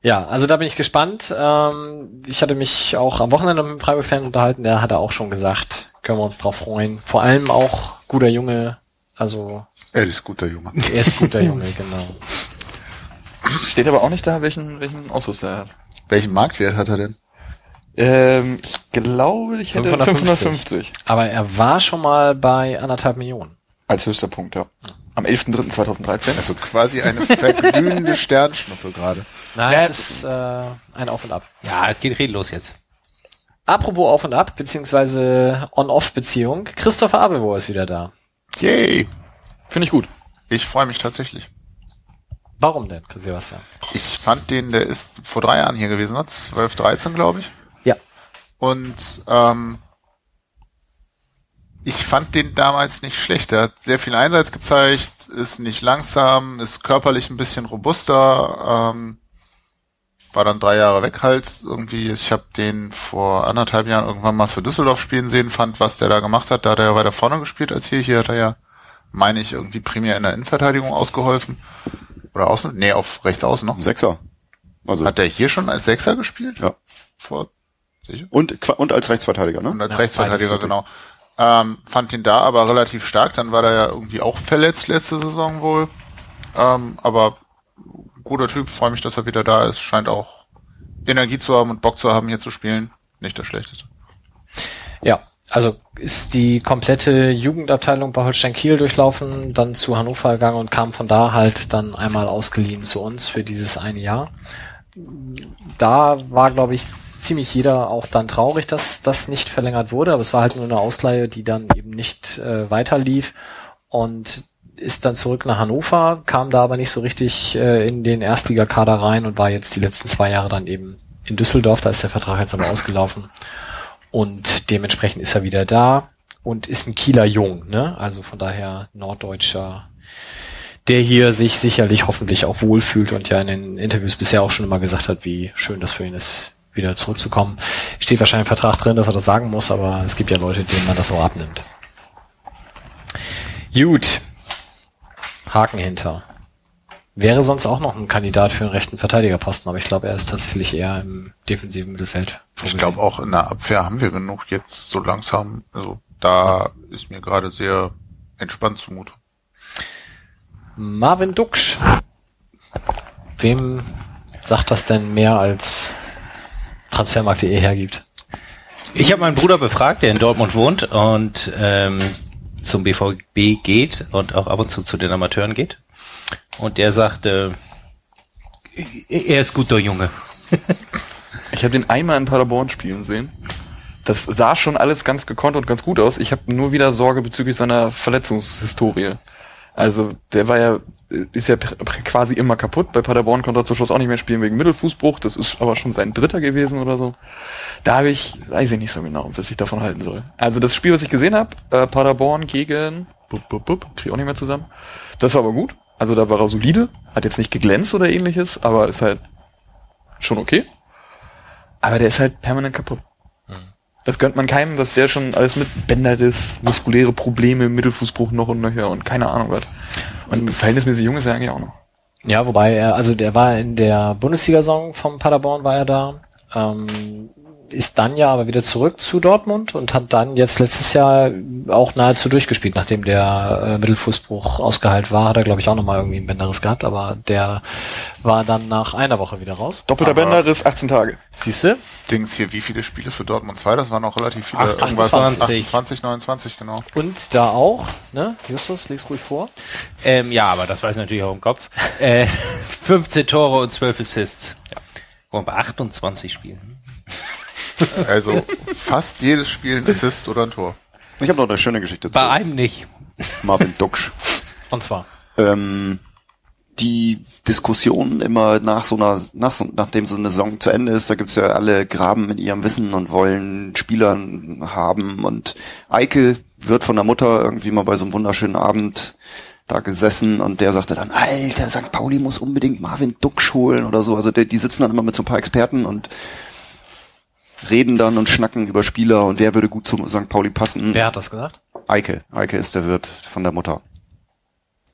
Ja, also da bin ich gespannt. Ähm, ich hatte mich auch am Wochenende mit einem Freiburg-Fan unterhalten, der hatte auch schon gesagt, können wir uns drauf freuen. Vor allem auch guter Junge, also Er ist guter Junge. er ist guter Junge, genau. Steht aber auch nicht da, welchen, welchen Ausrüster er hat. Welchen Marktwert hat er denn? Ähm, ich glaube, ich hätte 550. 550 Aber er war schon mal bei anderthalb Millionen. als höchster Punkt, ja. Am 11.03.2013. Also quasi eine verglühende Sternschnuppe gerade. Nein, Ja, es ist äh, ein Auf und Ab. Ja, es geht redlos jetzt. Apropos Auf und Ab, beziehungsweise On-Off-Beziehung. Christopher Abelwo ist wieder da. Yay! Finde ich gut. Ich freue mich tatsächlich. Warum denn, Sebastian? Ich fand den, der ist vor drei Jahren hier gewesen, ne? 12, 13 glaube ich. Und ähm, ich fand den damals nicht schlecht. Der hat sehr viel Einsatz gezeigt, ist nicht langsam, ist körperlich ein bisschen robuster, ähm, war dann drei Jahre weg halt irgendwie. Ich habe den vor anderthalb Jahren irgendwann mal für Düsseldorf spielen sehen, fand, was der da gemacht hat. Da hat er ja weiter vorne gespielt als hier. Hier hat er ja, meine ich, irgendwie primär in der Innenverteidigung ausgeholfen. Oder außen? Nee, auf rechts außen noch. Sechser. Also, Hat er hier schon als Sechser gespielt? ja. Vor, sicher? Und, und als Rechtsverteidiger, Und ne? als Ja, Rechtsverteidiger, beides. genau. Ähm, fand ihn da aber relativ stark. Dann war er ja irgendwie auch verletzt letzte Saison wohl. Ähm, aber guter Typ, freue mich, dass er wieder da ist. Scheint auch Energie zu haben und Bock zu haben, hier zu spielen. Nicht das Schlechteste. Ja, also ist die komplette Jugendabteilung bei Holstein Kiel durchlaufen, dann zu Hannover gegangen und kam von da halt dann einmal ausgeliehen zu uns für dieses eine Jahr. Da war, glaube ich, ziemlich jeder auch dann traurig, dass das nicht verlängert wurde, aber es war halt nur eine Ausleihe, die dann eben nicht äh, weiter lief und ist dann zurück nach Hannover, kam da aber nicht so richtig äh, in den Erstligakader rein und war jetzt die letzten zwei Jahre dann eben in Düsseldorf, da ist der Vertrag jetzt aber ausgelaufen. Und dementsprechend ist er wieder da und ist ein Kieler Jung, ne? Also von daher Norddeutscher, der hier sich sicherlich hoffentlich auch wohlfühlt und ja in den Interviews bisher auch schon immer gesagt hat, wie schön das für ihn ist, wieder zurückzukommen. Steht wahrscheinlich im Vertrag drin, dass er das sagen muss, aber es gibt ja Leute, denen man das auch abnimmt. Gut. Haken hinter. Wäre sonst auch noch ein Kandidat für einen rechten Verteidigerposten, aber ich glaube, er ist tatsächlich eher im defensiven Mittelfeld. Ich glaube auch in der Abwehr haben wir genug jetzt so langsam. Also da ist mir gerade sehr entspannt zumute. Marvin Duksch. Wem sagt das denn mehr als Transfermarkt.de hergibt? Ich habe meinen Bruder befragt, der in Dortmund wohnt und ähm, zum BVB geht und auch ab und zu zu den Amateuren geht. Und der sagte, er ist guter Junge. Ich habe den einmal in Paderborn spielen sehen. Das sah schon alles ganz gekonnt und ganz gut aus. Ich habe nur wieder Sorge bezüglich seiner Verletzungshistorie. Also der war ja, ist ja quasi immer kaputt. Bei Paderborn konnte er zum Schluss auch nicht mehr spielen wegen Mittelfußbruch. Das ist aber schon sein dritter gewesen oder so. Da habe ich, weiß ich nicht so genau, was ich davon halten soll. Also das Spiel, was ich gesehen habe, äh, Paderborn gegen, bup, bup, bup, krieg ich auch nicht mehr zusammen. Das war aber gut. Also da war er solide, hat jetzt nicht geglänzt oder ähnliches, aber ist halt schon okay. Aber der ist halt permanent kaputt. Das gönnt man keinem, dass der schon alles mit Bänderriss, muskuläre Probleme, Mittelfußbruch noch und nöcher und keine Ahnung was. Und verhältnismäßig jung ist er eigentlich auch noch. Ja, wobei er, also der war in der Bundesliga-Saison vom Paderborn war er da. Ähm, ist dann ja aber wieder zurück zu Dortmund und hat dann jetzt letztes Jahr auch nahezu durchgespielt, nachdem der äh, Mittelfußbruch ausgeheilt war, hat er glaube ich auch nochmal irgendwie ein Bänderriss gehabt, aber der war dann nach einer Woche wieder raus. Doppelter Aber- Bänderriss, 18 Tage. Siehste? Dings hier, wie viele Spiele für Dortmund 2? Das waren auch relativ viele. 28. 28, 29, genau. Und da auch, ne? Justus, lies ruhig vor. Ähm, ja, aber das weiß ich natürlich auch im Kopf. Äh, 15 Tore und 12 Assists. Ja. Und bei 28 Spielen. Also fast jedes Spiel ein Assist oder ein Tor. Ich habe noch eine schöne Geschichte zu Bei einem nicht. Marvin Duksch. Und zwar. ähm, die Diskussion immer nach so einer, nach so, nachdem so eine Saison zu Ende ist, da gibt's ja alle graben in ihrem Wissen und wollen Spielern haben und Eike wird von der Mutter irgendwie mal bei so einem wunderschönen Abend da gesessen und der sagte dann, Alter, St. Pauli muss unbedingt Marvin Duksch holen oder so. Also die, die sitzen dann immer mit so ein paar Experten und reden dann und schnacken über Spieler und wer würde gut zum St. Pauli passen. Wer hat das gesagt? Eike. Eike ist der Wirt von der Mutter.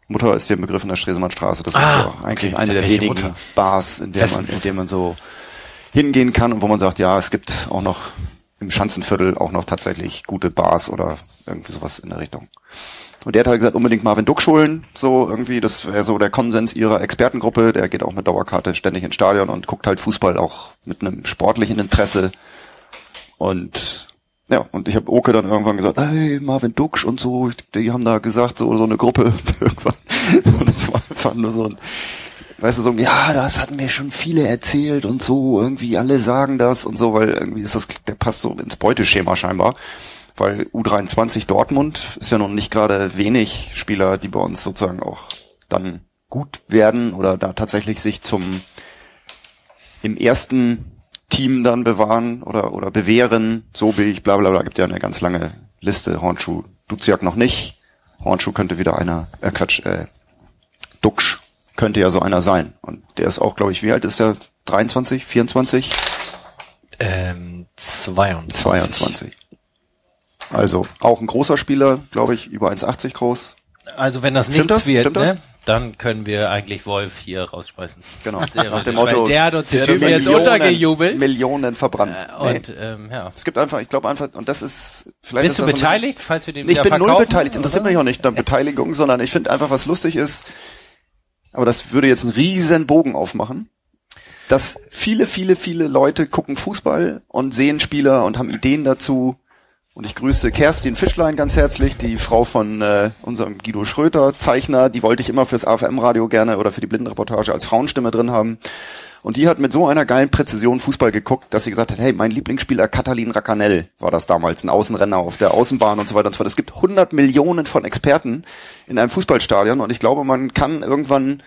Mutter ist der Begriff in der Stresemannstraße. Das Ah, ist so eigentlich okay. eine der wenigen Mutter? Bars, in der man, in der man so hingehen kann und wo man sagt, ja, es gibt auch noch im Schanzenviertel auch noch tatsächlich gute Bars oder irgendwie sowas in der Richtung. Und der hat halt gesagt, unbedingt Marvin Duck holen, so irgendwie, das wäre so der Konsens ihrer Expertengruppe. Der geht auch mit Dauerkarte ständig ins Stadion und guckt halt Fußball auch mit einem sportlichen Interesse. Und ja, und ich habe Oke dann irgendwann gesagt, hey, Marvin Duksch und so, die haben da gesagt, so, so eine Gruppe irgendwann. Und das war einfach nur so ein, weißt du, so, ja, das hatten mir schon viele erzählt und so, irgendwie alle sagen das und so, weil irgendwie ist das, der passt so ins Beuteschema scheinbar. Weil U23 Dortmund ist ja nun nicht gerade wenig Spieler, die bei uns sozusagen auch dann gut werden oder da tatsächlich sich zum im ersten Team dann bewahren oder, oder bewähren, so wie ich, bla bla bla, gibt ja eine ganz lange Liste. Hornschuh, Duziak noch nicht. Hornschuh könnte wieder einer, äh Quatsch, äh, Duxch könnte ja so einer sein. Und der ist auch, glaube ich, wie alt ist der? 23, 24, Ähm, 22. 22. Also auch ein großer Spieler, glaube ich, über 1,80 groß. Also wenn das Stimmt nichts das? wird, Stimmt das? Dann können wir eigentlich Wolf hier rausschmeißen. Genau. Der, Nach dem Motto, der hat uns der Typen jetzt Millionen- untergejubelt. Millionen verbrannt. Nee. Und ähm, ja. Es gibt einfach, ich glaube einfach, und das ist vielleicht Bist ist du ein bisschen- beteiligt, falls wir den Nee, ich bin null beteiligt. Interessiert oder? mich auch nicht an Beteiligung, sondern ich finde einfach, was lustig ist, aber das würde jetzt einen riesen Bogen aufmachen, dass viele, viele, viele Leute gucken Fußball und sehen Spieler und haben Ideen dazu. Und ich grüße Kerstin Fischlein ganz herzlich, die Frau von äh, unserem Guido Schröter, Zeichner. Die wollte ich immer fürs AFM-Radio gerne oder für die Blindenreportage als Frauenstimme drin haben. Und die hat mit so einer geilen Präzision Fußball geguckt, dass sie gesagt hat, hey, mein Lieblingsspieler Katalin Racanel war das damals, ein Außenrenner auf der Außenbahn und so weiter und so fort. Es gibt 100 Millionen von Experten in einem Fußballstadion und ich glaube, man kann irgendwann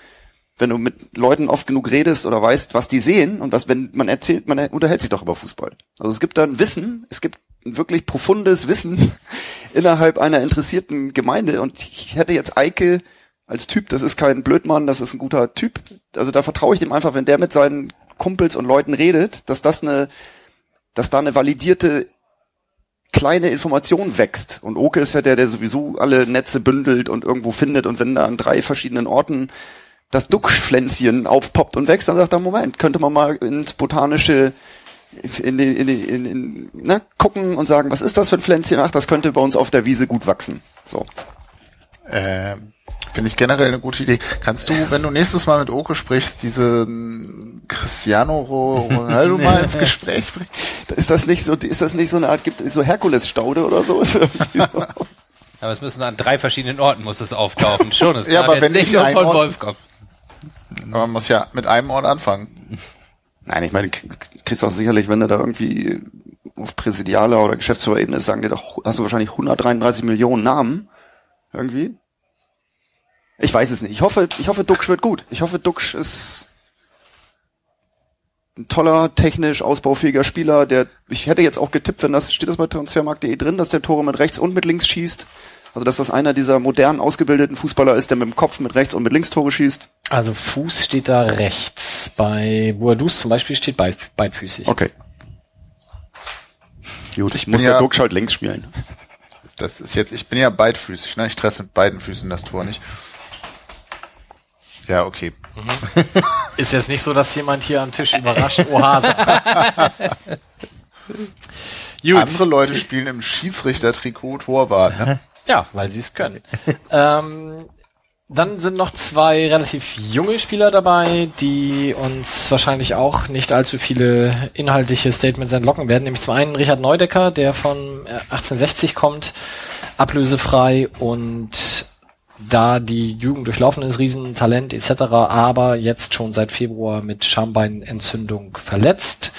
wenn du mit Leuten oft genug redest oder weißt, was die sehen und was, wenn man erzählt, man unterhält sich doch über Fußball. Also es gibt da ein Wissen, es gibt wirklich profundes Wissen innerhalb einer interessierten Gemeinde und ich hätte jetzt Eike als Typ, das ist kein Blödmann, das ist ein guter Typ. Also da vertraue ich dem einfach, wenn der mit seinen Kumpels und Leuten redet, dass das eine, dass da eine validierte kleine Information wächst. Und Oke ist ja der, der sowieso alle Netze bündelt und irgendwo findet und wenn da an drei verschiedenen Orten das Duckpflänzchen aufpoppt und wächst, dann sagt er, Moment, könnte man mal ins botanische in, in, in, in, in ne, gucken und sagen, was ist das für ein Pflänzchen? Ach, das könnte bei uns auf der Wiese gut wachsen. So. Ähm, Finde ich generell eine gute Idee. Kannst du, wenn du nächstes Mal mit Oke sprichst, diese Cristiano Ronaldo mal ins Gespräch bringen? Ist das nicht so, ist das nicht so eine Art, gibt es so Herkules-Staude oder so? Aber es müssen an drei verschiedenen Orten muss es auftauchen. Schon, es Ja, aber jetzt wenn nicht ich nur ein von Ort- Wolf. Aber man muss ja mit einem Ort anfangen. Nein, ich meine, kriegst doch sicherlich, wenn du da irgendwie auf präsidialer oder Geschäftsführerebene ist, sagen dir doch, hast du wahrscheinlich 133 Millionen Namen. Irgendwie. Ich weiß es nicht. Ich hoffe, ich hoffe, Duxch wird gut. Ich hoffe, Duxch ist ein toller, technisch ausbaufähiger Spieler, der, ich hätte jetzt auch getippt, wenn das, steht das bei transfermarkt.de drin, dass der Tore mit rechts und mit links schießt. Also, dass das einer dieser modern ausgebildeten Fußballer ist, der mit dem Kopf mit rechts und mit links Tore schießt. Also Fuß steht da rechts. Bei Boadus zum Beispiel steht beid, beidfüßig. Okay. Gut, ich muss ja- der Duxch halt links spielen. Das ist jetzt, ich bin ja beidfüßig, ne? Ich treffe mit beiden Füßen das Tor nicht. Ja, okay. Ist jetzt nicht so, dass jemand hier am Tisch überrascht Oha sagt. Gut. Andere Leute spielen im Schiedsrichter-Trikot Torwart, ne? Ja, weil sie es können. ähm, dann sind noch zwei relativ junge Spieler dabei, die uns wahrscheinlich auch nicht allzu viele inhaltliche Statements entlocken werden. Nämlich zum einen Richard Neudecker, der von äh, 1860 kommt, ablösefrei und da die Jugend durchlaufen ist, Riesentalent etc., aber jetzt schon seit Februar mit Schambeinentzündung verletzt,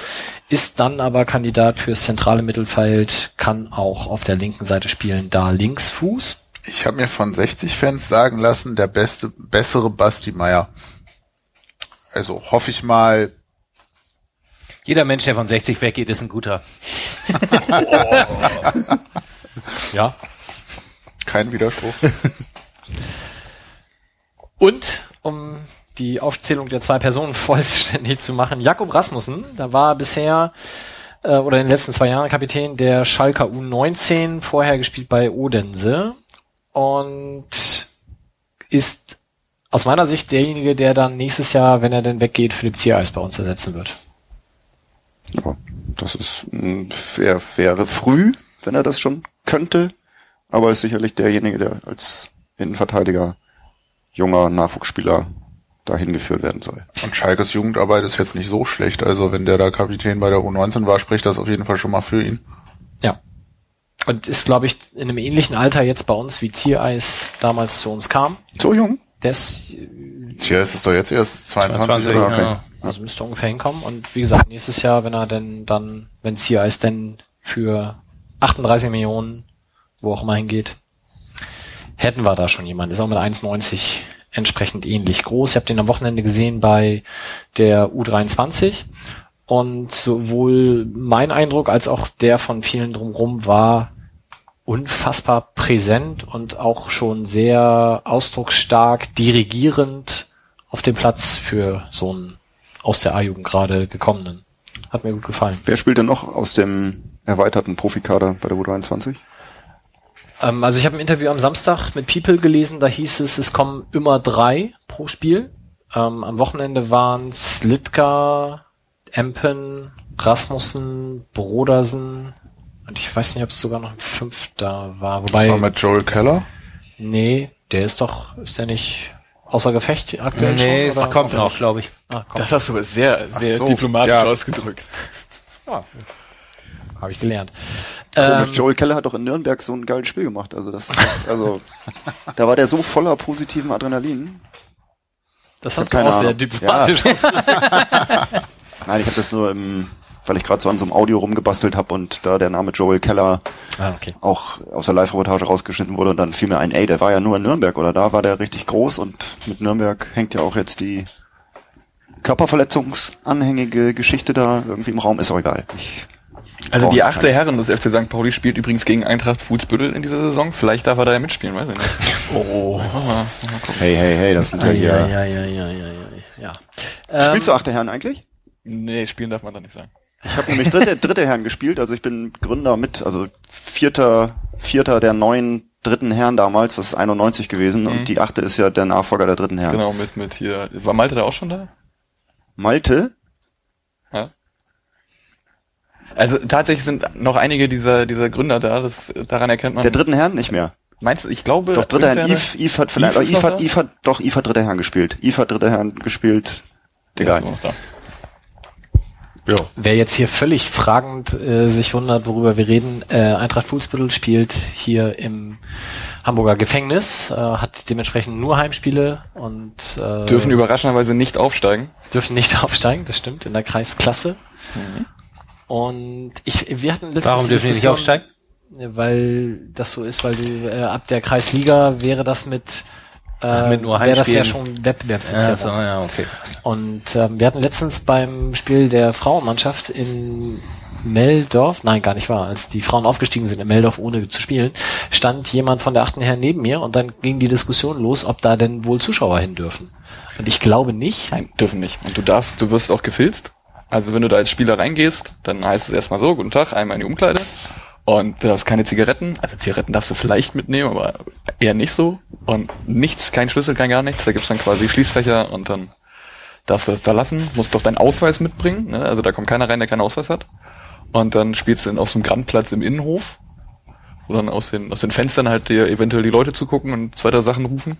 ist dann aber Kandidat fürs zentrale Mittelfeld, kann auch auf der linken Seite spielen, da Linksfuß. Ich habe mir von 60 Fans sagen lassen, der beste, bessere Basti Meier. Also hoffe ich mal, Jeder Mensch, der von 60 weggeht, ist ein guter. Ja. kein Widerspruch. Und um die Aufzählung der zwei Personen vollständig zu machen, Jakob Rasmussen, da war bisher äh, oder in den letzten zwei Jahren Kapitän der Schalker U19, vorher gespielt bei Odense und ist aus meiner Sicht derjenige, der dann nächstes Jahr, wenn er denn weggeht, Philipp Ziereis bei uns ersetzen wird. Ja, das ist, mh, wär, wäre früh, wenn er das schon könnte, aber ist sicherlich derjenige, der als Innenverteidiger junger Nachwuchsspieler dahin geführt werden soll. Und Schalkes Jugendarbeit ist jetzt nicht so schlecht. Also wenn der da Kapitän bei der U19 war, spricht das auf jeden Fall schon mal für ihn. Ja. Und ist, glaube ich, in einem ähnlichen Alter jetzt bei uns, wie Ziereis damals zu uns kam. So jung? Der ist Tja, ist doch jetzt erst 22 oder? okay. ja. Also müsste ungefähr hinkommen. Und wie gesagt, nächstes Jahr, wenn er denn dann, wenn Ziereis denn für 38 Millionen, wo auch immer hingeht, hätten wir da schon jemanden. Ist auch mit 1,90 entsprechend ähnlich groß. Ich habe den am Wochenende gesehen bei der U23. Und sowohl mein Eindruck als auch der von vielen drumherum war unfassbar präsent und auch schon sehr ausdrucksstark, dirigierend auf dem Platz für so einen aus der A-Jugend gerade gekommenen. Hat mir gut gefallen. Wer spielt denn noch aus dem erweiterten Profikader bei der U23? Ähm, also ich habe ein Interview am Samstag mit People gelesen, da hieß es, es kommen immer drei pro Spiel. Ähm, am Wochenende waren es Litka, Empen, Rasmussen, Brodersen und ich weiß nicht, ob es sogar noch ein fünfter war. Das war Wobei, mit Joel Keller. nee, der ist doch, ist der nicht außer Gefecht aktuell Nee, schon? es kommt noch, glaube ich. Ah, kommt. Das hast du aber sehr, sehr so, diplomatisch ja. ausgedrückt. Habe ich gelernt. Ähm, Joel Keller hat doch in Nürnberg so ein geiles Spiel gemacht. Also das, also da war der so voller positiven Adrenalin. das hast du keine auch sehr Ahnung. diplomatisch ausgedrückt. Nein, ich habe das nur im, weil ich gerade so an so einem Audio rumgebastelt habe und da der Name Joel Keller Ah, okay. auch aus der Live-Reportage rausgeschnitten wurde und dann fiel mir ein, ey, der war ja nur in Nürnberg oder da war der richtig groß und mit Nürnberg hängt ja auch jetzt die körperverletzungsanhängige Geschichte da irgendwie im Raum. Ist auch egal. Ich Also die achte Herren des FC St. Pauli spielt übrigens gegen Eintracht Fußbüttel in dieser Saison. Vielleicht darf er da ja mitspielen, weiß ich nicht. Oh. Hey, hey, hey, das sind ja Ja, hier. ja, ja, ja, ja, ja, ja. Ähm, Spielst du achte Herren eigentlich? Nee, spielen darf man da nicht sagen. Ich habe nämlich dritte, dritte Herren gespielt, also ich bin Gründer mit, also vierter, vierter der neuen dritten Herren damals, das ist 91 gewesen und die achte ist ja der Nachfolger der dritten Herren. Genau, mit, mit hier. War Malte da auch schon da? Malte, Ja. Also tatsächlich sind noch einige dieser, dieser Gründer da, das, daran erkennt man. der dritten Herren nicht mehr. Meinst du, ich glaube. Doch, dritter irgendwer- Yves, Yves hat vielleicht, noch hat? Yves hat, doch, Yves hat dritter Herren gespielt. Yves hat dritter Herren gespielt. Egal. Ja. Wer jetzt hier völlig fragend äh, sich wundert, worüber wir reden, äh, Eintracht Fußbüttel spielt hier im Hamburger Gefängnis, äh, hat dementsprechend nur Heimspiele und äh, Dürfen überraschenderweise nicht aufsteigen. dürfen nicht aufsteigen, das stimmt, in der Kreisklasse. Mhm. Und ich, wir hatten letztens Warum dürfen die nicht aufsteigen? Weil das so ist, weil du äh, ab der Kreisliga wäre das mit äh, mit nur wäre das ja schon Wettbewerbsverzerrung. Ja, so, ja, okay. Und ähm, wir hatten letztens beim Spiel der Frauenmannschaft in Meldorf, nein, gar nicht wahr, als die Frauen aufgestiegen sind in Meldorf ohne zu spielen, stand jemand von der achten Herren neben mir und dann ging die Diskussion los, ob da denn wohl Zuschauer hin dürfen. Und ich glaube nicht. Nein, dürfen nicht. Und du darfst, du wirst auch gefilzt. Also wenn du da als Spieler reingehst, dann heißt es erstmal so, guten Tag, einmal in die Umkleide. Und du darfst keine Zigaretten. Also Zigaretten darfst du vielleicht mitnehmen, aber eher nicht so. Und nichts, kein Schlüssel, kein gar nichts. Da gibt's dann quasi Schließfächer und dann darfst du das da lassen. Musst doch deinen Ausweis mitbringen. Ne? Also da kommt keiner rein, der keinen Ausweis hat. Und dann spielst du auf so einem Grandplatz im Innenhof, wo dann aus den, aus den Fenstern halt dir eventuell die Leute zugucken und zweiter Sachen rufen.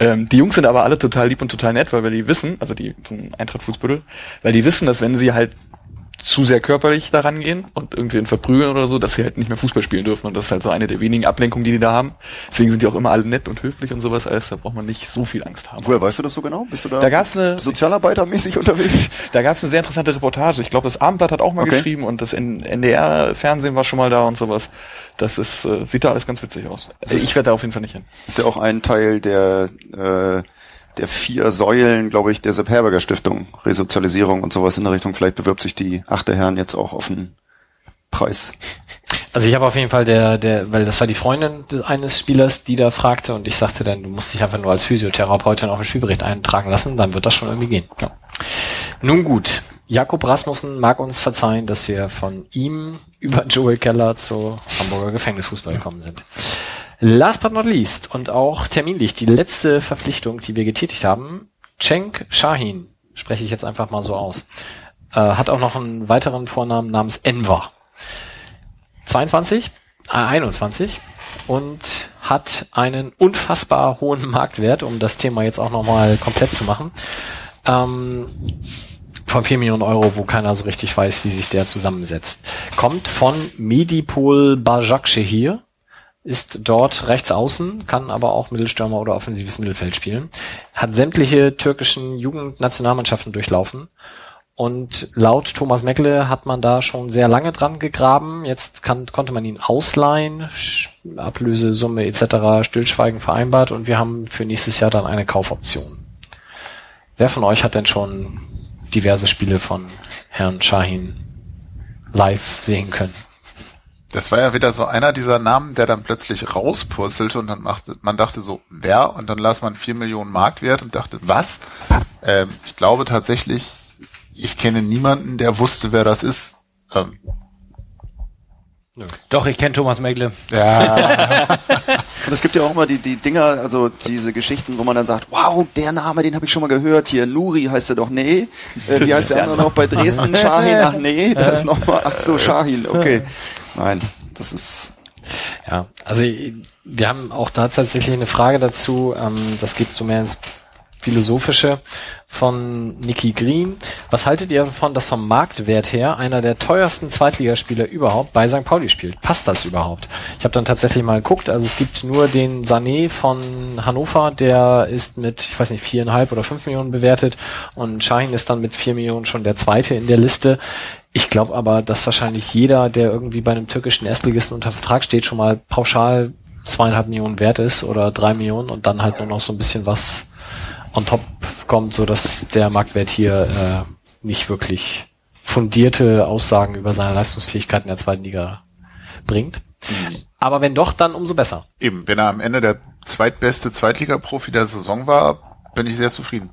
Ähm, die Jungs sind aber alle total lieb und total nett, weil wir die wissen, also die von Eintracht Fußbüttel, weil die wissen, dass wenn sie halt zu sehr körperlich daran gehen und irgendwen verprügeln oder so, dass sie halt nicht mehr Fußball spielen dürfen. Und das ist halt so eine der wenigen Ablenkungen, die die da haben. Deswegen sind die auch immer alle nett und höflich und sowas alles. Da braucht man nicht so viel Angst haben. Woher weißt du das so genau? Bist du da, Da gab's eine- sozialarbeitermäßig unterwegs? Da gab es eine sehr interessante Reportage. Ich glaube, das Abendblatt hat auch mal Okay. geschrieben und das NDR-Fernsehen war schon mal da und sowas. Das ist, äh, sieht da alles ganz witzig aus. Also ich werde da auf jeden Fall nicht hin. ist ja auch ein Teil der, äh, der vier Säulen, glaube ich, der Sepp Herberger Stiftung. Resozialisierung und sowas in der Richtung. Vielleicht bewirbt sich die achte Herren jetzt auch auf einen Preis. Also ich habe auf jeden Fall der, der, weil das war die Freundin eines Spielers, die da fragte und ich sagte dann, du musst dich einfach nur als Physiotherapeutin auf den Spielbericht eintragen lassen, dann wird das schon irgendwie gehen. Ja. Nun gut, Jakob Rasmussen mag uns verzeihen, dass wir von ihm über Joel Keller zu Hamburger Gefängnisfußball gekommen sind. Last but not least und auch terminlich die letzte Verpflichtung, die wir getätigt haben, Cenk Shahin, spreche ich jetzt einfach mal so aus, äh, hat auch noch einen weiteren Vornamen namens Enver. 22, äh, 21 und hat einen unfassbar hohen Marktwert, um das Thema jetzt auch nochmal komplett zu machen. Ähm, von 4 Millionen Euro, wo keiner so richtig weiß, wie sich der zusammensetzt. Kommt von Medipol Bajakşehir, ist dort rechts außen, kann aber auch Mittelstürmer oder offensives Mittelfeld spielen, hat sämtliche türkischen Jugendnationalmannschaften durchlaufen und laut Thomas Meckle hat man da schon sehr lange dran gegraben. Jetzt kann, konnte man ihn ausleihen, Ablösesumme etc. stillschweigen vereinbart und wir haben für nächstes Jahr dann eine Kaufoption. Wer von euch hat denn schon diverse Spiele von Herrn Shahin live sehen können? Das war ja wieder so einer dieser Namen, der dann plötzlich rauspurzelte und dann machte, man dachte so, wer? Und dann las man vier Millionen Marktwert und dachte, was? Ähm, ich glaube tatsächlich, ich kenne niemanden, der wusste, wer das ist. Ähm, Doch, ich kenne Thomas Megle. ja, Und es gibt ja auch immer die, die Dinger, also diese Geschichten, wo man dann sagt, wow, der Name, den habe ich schon mal gehört. Hier, Nuri heißt er doch, nee. Äh, wie heißt der andere noch bei Dresden? Shahin, ach nee, da ist nochmal, ach so, Shahin, okay. Nein, das ist, Ja, also wir haben auch da tatsächlich eine Frage dazu. Ähm, das geht so mehr ins Philosophische von Nicky Green. Was haltet ihr davon, dass vom Marktwert her einer der teuersten Zweitligaspieler überhaupt bei St. Pauli spielt? Passt das überhaupt? Ich habe dann tatsächlich mal geguckt. Also es gibt nur den Sané von Hannover, der ist mit, ich weiß nicht, viereinhalb oder fünf Millionen bewertet und Shahin ist dann mit vier Millionen schon der zweite in der Liste. Ich glaube aber, dass wahrscheinlich jeder, der irgendwie bei einem türkischen Erstligisten unter Vertrag steht, schon mal pauschal zweieinhalb Millionen wert ist oder drei Millionen und dann halt nur noch so ein bisschen was on top kommt, so dass der Marktwert hier äh, nicht wirklich fundierte Aussagen über seine Leistungsfähigkeit in der zweiten Liga bringt. Aber wenn doch, dann umso besser. Eben, wenn er am Ende der zweitbeste Zweitligaprofi der Saison war, bin ich sehr zufrieden.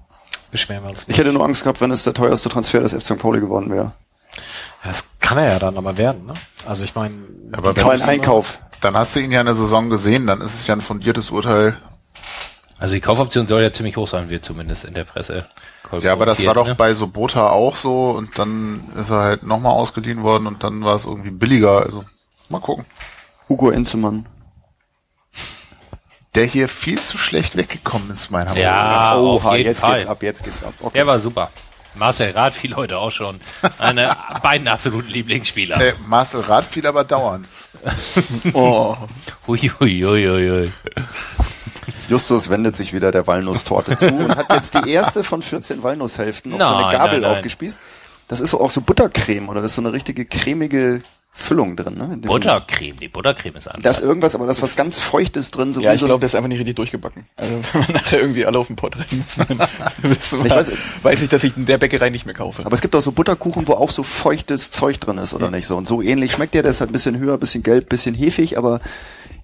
Beschweren wir uns Ich nicht. hätte nur Angst gehabt, wenn es der teuerste Transfer des FC St. Pauli geworden wäre. Das kann er ja dann aber werden. Ne? Also ich meine, Aber wenn, Einkauf. dann hast du ihn ja in der Saison gesehen, dann ist es ja ein fundiertes Urteil. Also die Kaufoption soll ja ziemlich hoch sein, wird zumindest in der Presse. Ja, aber das war doch ne? bei Sobota auch so und dann ist er halt nochmal ausgeliehen worden und dann war es irgendwie billiger. Also mal gucken. Hugo Enzemann. Der hier viel zu schlecht weggekommen ist, meiner Meinung nach. Ja, auf jeden jetzt Fall. geht's ab, jetzt geht's ab. Okay. Der war super. Marcel Rath fiel heute auch schon. Eine beiden absoluten Lieblingsspieler. Äh, Marcel Rath fiel aber dauernd. Oh. Hui, hui, hui, hui, hui. Justus wendet sich wieder der Walnusstorte zu und hat jetzt die erste von 14 Walnusshälften auf so eine Nein, Gabel nein, nein. aufgespießt. Das ist so auch so Buttercreme oder ist so eine richtige cremige Füllung drin. Ne? Buttercreme, die Buttercreme ist anders. Da ist irgendwas, aber das ist was ganz Feuchtes drin. So Ja, wie ich so glaube, der ist einfach nicht richtig durchgebacken. Also wenn wir nachher irgendwie alle auf den Pott rennen müssen, dann wissen wir, Ich weiß- weiß, ich, dass ich in der Bäckerei nicht mehr kaufe. Aber es gibt auch so Butterkuchen, wo auch so feuchtes Zeug drin ist, oder nicht so? Und so ähnlich schmeckt der, der ist halt ein bisschen höher, ein bisschen gelb, ein bisschen hefig, aber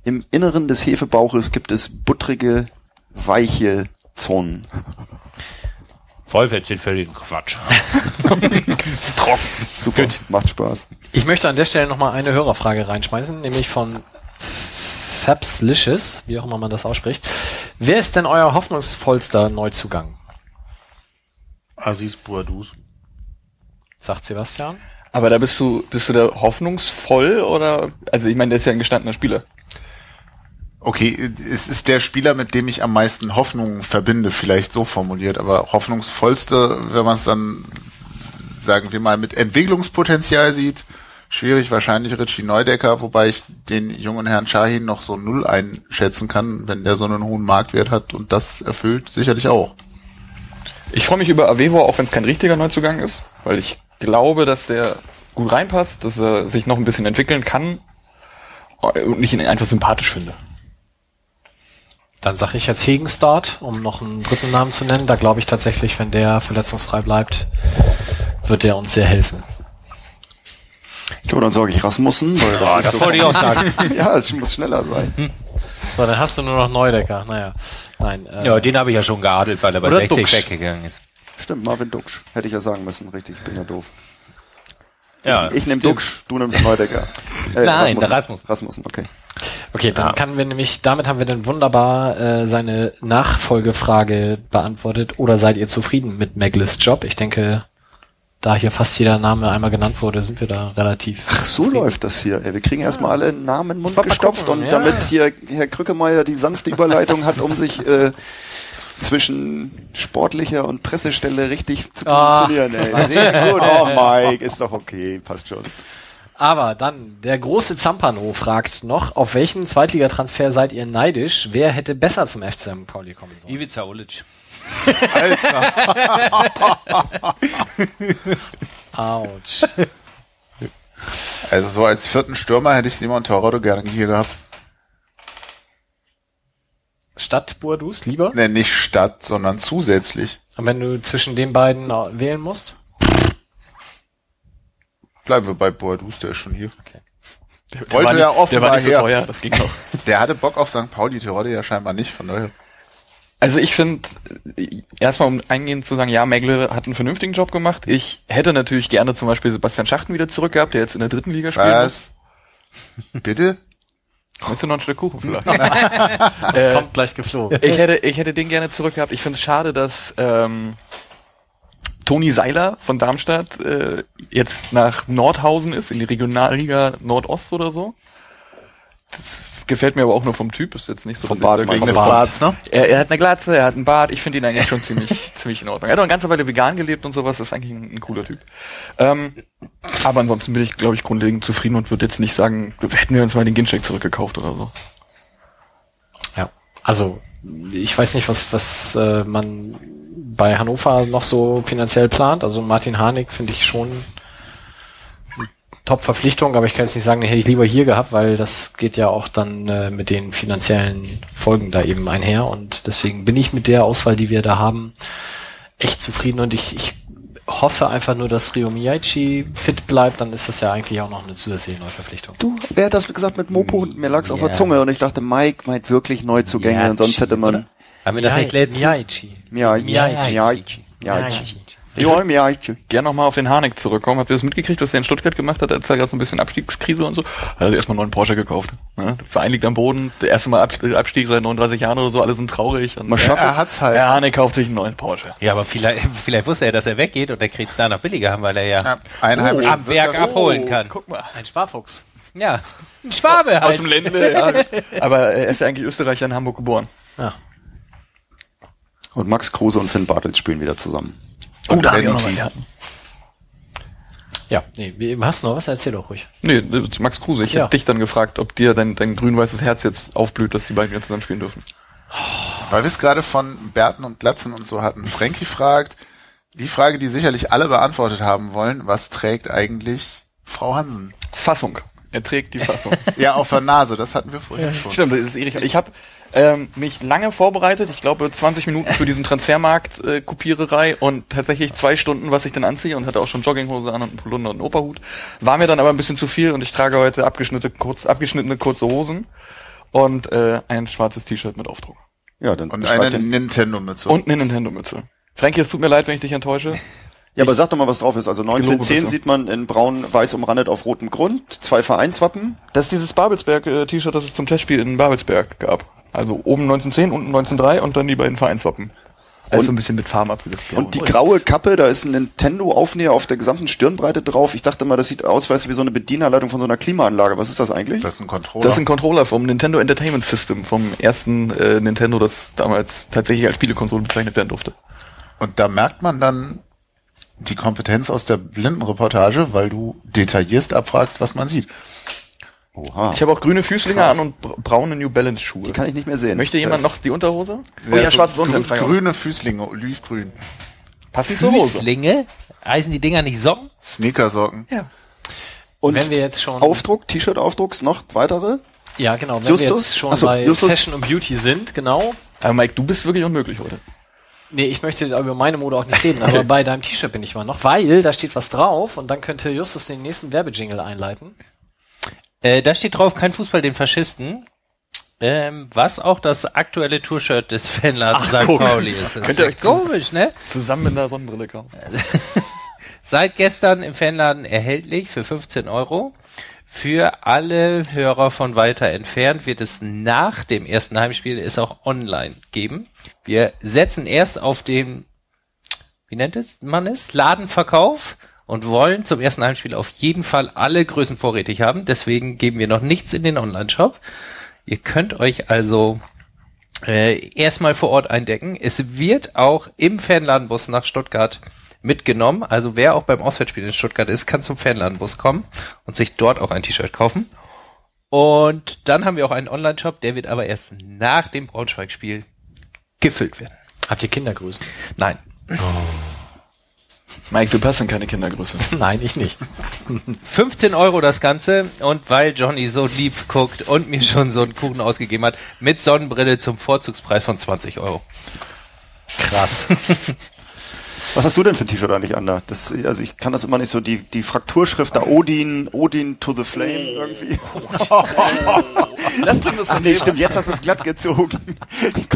im Inneren des Hefebauches gibt es buttrige, weiche Zonen. Vollfett sind völligen Quatsch. ist trocken. Super, macht Spaß. ich möchte an der Stelle nochmal eine Hörerfrage reinschmeißen, nämlich von Fabslicious, wie auch immer man das ausspricht. Wer ist denn euer hoffnungsvollster Neuzugang? Aziz Bouadouz. Sagt Sebastian. Aber da bist du, bist du da hoffnungsvoll oder, also ich meine, der ist ja ein gestandener Spieler. Okay, es ist der Spieler, mit dem ich am meisten Hoffnung verbinde, vielleicht so formuliert, aber hoffnungsvollste, wenn man es dann, sagen wir mal, mit Entwicklungspotenzial sieht, schwierig wahrscheinlich Richie Neudecker, wobei ich den jungen Herrn Shahin noch so null einschätzen kann, wenn der so einen hohen Marktwert hat und das erfüllt sicherlich auch. Ich freue mich über Avevo, auch wenn es kein richtiger Neuzugang ist, weil ich glaube, dass der gut reinpasst, dass er sich noch ein bisschen entwickeln kann und ich ihn einfach sympathisch finde. Dann sage ich jetzt Hegenstart, um noch einen dritten Namen zu nennen. Da glaube ich tatsächlich, wenn der verletzungsfrei bleibt, wird der uns sehr helfen. Ja, dann sage ich Rasmussen, weil das ist so Wollte ich auch sagen. ja, es muss schneller sein. So, dann hast du nur noch Neudecker. Naja, nein. Äh, Ja, den habe ich ja schon geadelt, weil er bei Oder 60 Duxch. weggegangen ist. Stimmt, Marvin Duksch. Hätte ich ja sagen müssen, richtig, ich bin ja doof. Ja, ich nehme Duksch, du nimmst Neudecker. Äh, Nein, der Rasmussen. Rasmussen, okay. Okay, dann kann wir nämlich, damit haben wir dann wunderbar äh, seine Nachfolgefrage beantwortet. Oder seid ihr zufrieden mit Meglis Job? Ich denke, da hier fast jeder Name einmal genannt wurde, sind wir da relativ. Ach, so läuft das hier. Ey, wir kriegen erstmal alle Namen in den Mund gestopft gucken, und ja. damit hier Herr Krückemeier die sanfte Überleitung hat, um sich äh, zwischen sportlicher und Pressestelle richtig zu Ah. positionieren. Ey. Sehr gut. Oh, Mike, ist doch okay, passt schon. Aber dann, der große Zampano fragt noch, auf welchen Zweitligatransfer seid ihr neidisch? Wer hätte besser zum FC St. Pauli kommen sollen? Ivica Ulic. Autsch. Also so als vierten Stürmer hätte ich Simon Torrado gerne hier gehabt. Statt Boadus, lieber? Ne, nicht statt, sondern zusätzlich. Und wenn du zwischen den beiden äh, wählen musst? Bleiben wir bei Boadus, der ist schon hier. Der Wollte war nicht, ja offenbar der war nicht so her. teuer, das ging auch. Der hatte Bock auf St. Pauli, Terodde ja scheinbar nicht, von daher. Also ich finde, erstmal um eingehend zu sagen, ja, Megle hat einen vernünftigen Job gemacht. Ich hätte natürlich gerne zum Beispiel Sebastian Schachten wieder zurück gehabt, der jetzt in der dritten Liga spielt. Was? Bitte? Möchtest du noch ein Stück Kuchen vielleicht? Das kommt gleich geflogen. ich hätte, ich hätte den gerne zurück gehabt. Ich finde es schade, dass ähm, Toni Seiler von Darmstadt äh, jetzt nach Nordhausen ist, in die Regionalliga Nordost oder so. Das gefällt mir aber auch nur vom Typ, ist jetzt nicht so, Vom ich Bart ich-? Schwarz, ne? er, er hat eine Glatze, er hat einen Bart, ich finde ihn eigentlich schon ziemlich, ziemlich in Ordnung. Er hat auch eine ganze Weile vegan gelebt und sowas, ist eigentlich ein, ein cooler Typ. Ähm, aber ansonsten bin ich, glaube ich, grundlegend zufrieden und würde jetzt nicht sagen, hätten wir uns mal den Gincheck zurückgekauft oder so. Ja. Also, ich weiß nicht, was, was äh, man bei Hannover noch so finanziell plant. Also Martin Harnik finde ich schon Top-Verpflichtung, aber ich kann jetzt nicht sagen, die hätte ich lieber hier gehabt, weil das geht ja auch dann äh, mit den finanziellen Folgen da eben einher und deswegen bin ich mit der Auswahl, die wir da haben, echt zufrieden und ich, ich hoffe einfach nur, dass Rio Miyaichi fit bleibt, dann ist das ja eigentlich auch noch eine zusätzliche Neuverpflichtung. Du, wer hat das gesagt mit Mopo? Mir lag's auf der. Zunge und ich dachte, Mike meint wirklich Neuzugänge Ja, und sonst hätte man Haben wir das nicht letztens? Miyaichi. Miyaichi, Miyaichi. Miyaichi, Miyaichi. Ja, Miyaichi. Gern nochmal auf den Harnik zurückkommen. Habt ihr das mitgekriegt, was der in Stuttgart gemacht hat? Er hat ja gerade so ein bisschen Abstiegskrise und so. Er hat erstmal einen neuen Porsche gekauft. Ne? Der Verein liegt am Boden. Der erste Mal Ab Abstieg seit 39 Jahren oder so. Alle sind traurig. Und Mal schaffen. Er hat's halt. der Harnik kauft sich einen neuen Porsche. Ja, aber vielleicht, vielleicht wusste er, dass er weggeht und er kriegt es da noch billiger haben, weil er ja Ja, einheimische am Werk Wirtschaft- abholen kann. Guck mal. Ein Sparfuchs. Ja, ein Schwabe Aus halt. dem Ländle, ja. Aber er ist ja eigentlich Österreicher in Hamburg geboren. Ja. Und Max Kruse und Finn Bartels spielen wieder zusammen. Oh, da hab ich auch noch. Ja, nee, wie- hast du noch was? Erzähl doch ruhig. Nee, Max Kruse. Ich Ja. hab dich dann gefragt, ob dir dein, dein grün-weißes Herz jetzt aufblüht, dass die beiden wieder zusammen spielen dürfen. Weil wir es gerade von Bärten und Glatzen und so hatten. Frankie fragt, die Frage, die sicherlich alle beantwortet haben wollen, was trägt eigentlich Frau Hansen? Fassung. Er trägt die Fassung. Ja, auf der Nase, das hatten wir vorhin schon. Stimmt, das ist Erich. Ich habe ähm, mich lange vorbereitet, ich glaube 20 Minuten für diesen Transfermarkt äh, Kopiererei und tatsächlich zwei Stunden, was ich dann anziehe und hatte auch schon Jogginghose an und einen Polunder und einen Operhut. War mir dann aber ein bisschen zu viel und ich trage heute abgeschnittene, kurz, abgeschnittene kurze Hosen und äh, ein schwarzes T-Shirt mit Aufdruck. Ja, dann Und eine Nintendo-Mütze. Und eine Nintendo-Mütze. Frankie, es tut mir leid, wenn ich dich enttäusche. Ja, aber sag doch mal, was drauf ist. Also Gelobe 1910 bitte. sieht man in braun-weiß umrandet auf rotem Grund, zwei Vereinswappen. Das ist dieses Babelsberg-T-Shirt, das es zum Testspiel in Babelsberg gab. Also oben 1910, unten 1903 und dann die beiden Vereinswappen. Also Und- so ein bisschen mit Farben abgesetzt. Und die graue Kappe, da ist ein Nintendo-Aufnäher auf der gesamten Stirnbreite drauf. Ich dachte mal, das sieht aus, weißt du, wie so eine Bedienerleitung von so einer Klimaanlage. Was ist das eigentlich? das ist ein Controller. Das ist ein Controller vom Nintendo Entertainment System, vom ersten äh, Nintendo, das damals tatsächlich als Spielekonsole bezeichnet werden durfte. und da merkt man dann die Kompetenz aus der Blindenreportage, weil du detaillierst abfragst, was man sieht. Oha. Ich habe auch grüne Füßlinge Krass. an und bra- braune New Balance Schuhe. die kann ich nicht mehr sehen. Möchte jemand Das- noch die Unterhose? Oh ja, so schwarzes Unterhemd. Grüne Füßlinge, olivgrün. Passend zur Hose. Füßlinge? Heißen die Dinger nicht Socken? Sneakersocken. Ja. Und wenn wir jetzt schon Aufdruck, T-Shirt-Aufdrucks, noch weitere? ja genau, wenn Justus? wir jetzt schon Ach so, bei Justus? Fashion und Beauty sind, genau. Aber Mike, du bist wirklich unmöglich heute. Nee, ich möchte über meine Mode auch nicht reden, aber bei deinem T-Shirt bin ich mal noch, weil da steht was drauf und dann könnte Justus den nächsten Werbejingle einleiten. Äh, da steht drauf, kein Fußball den Faschisten. Ähm, was auch das aktuelle Tour-Shirt des Fanladens St. guck. Pauli ist. Das Könnt ist euch komisch, ne? Zusammen mit einer Sonnenbrille kaufen. Seit gestern im Fanladen erhältlich für 15 Euro. Für alle Hörer von weiter entfernt wird es nach dem ersten Heimspiel es auch online geben. Wir setzen erst auf den, wie nennt es man es, Ladenverkauf und wollen zum ersten Heimspiel auf jeden Fall alle Größen vorrätig haben. Deswegen geben wir noch nichts in den Online-Shop. Ihr könnt euch also äh, erstmal vor Ort eindecken. Es wird auch im Fanladenbus nach Stuttgart mitgenommen. Also wer auch beim Auswärtsspiel in Stuttgart ist, kann zum Fanladenbus kommen und sich dort auch ein T-Shirt kaufen. Und dann haben wir auch einen Online-Shop, der wird aber erst nach dem Braunschweig-Spiel gefüllt werden. Habt ihr Kindergrößen? Nein. Mike, du passt in keine Kindergröße. Nein, ich nicht. 15 Euro das Ganze und weil Johnny so lieb guckt und mir schon so einen Kuchen ausgegeben hat, mit Sonnenbrille zum Vorzugspreis von 20 Euro. Krass. Was hast du denn für ein T-Shirt eigentlich an da? Das, also ich kann das immer nicht so, die, die Frakturschrift da Odin, Odin to the Flame irgendwie. Das bringt uns Ach nee, stimmt, jetzt hast du es glatt gezogen.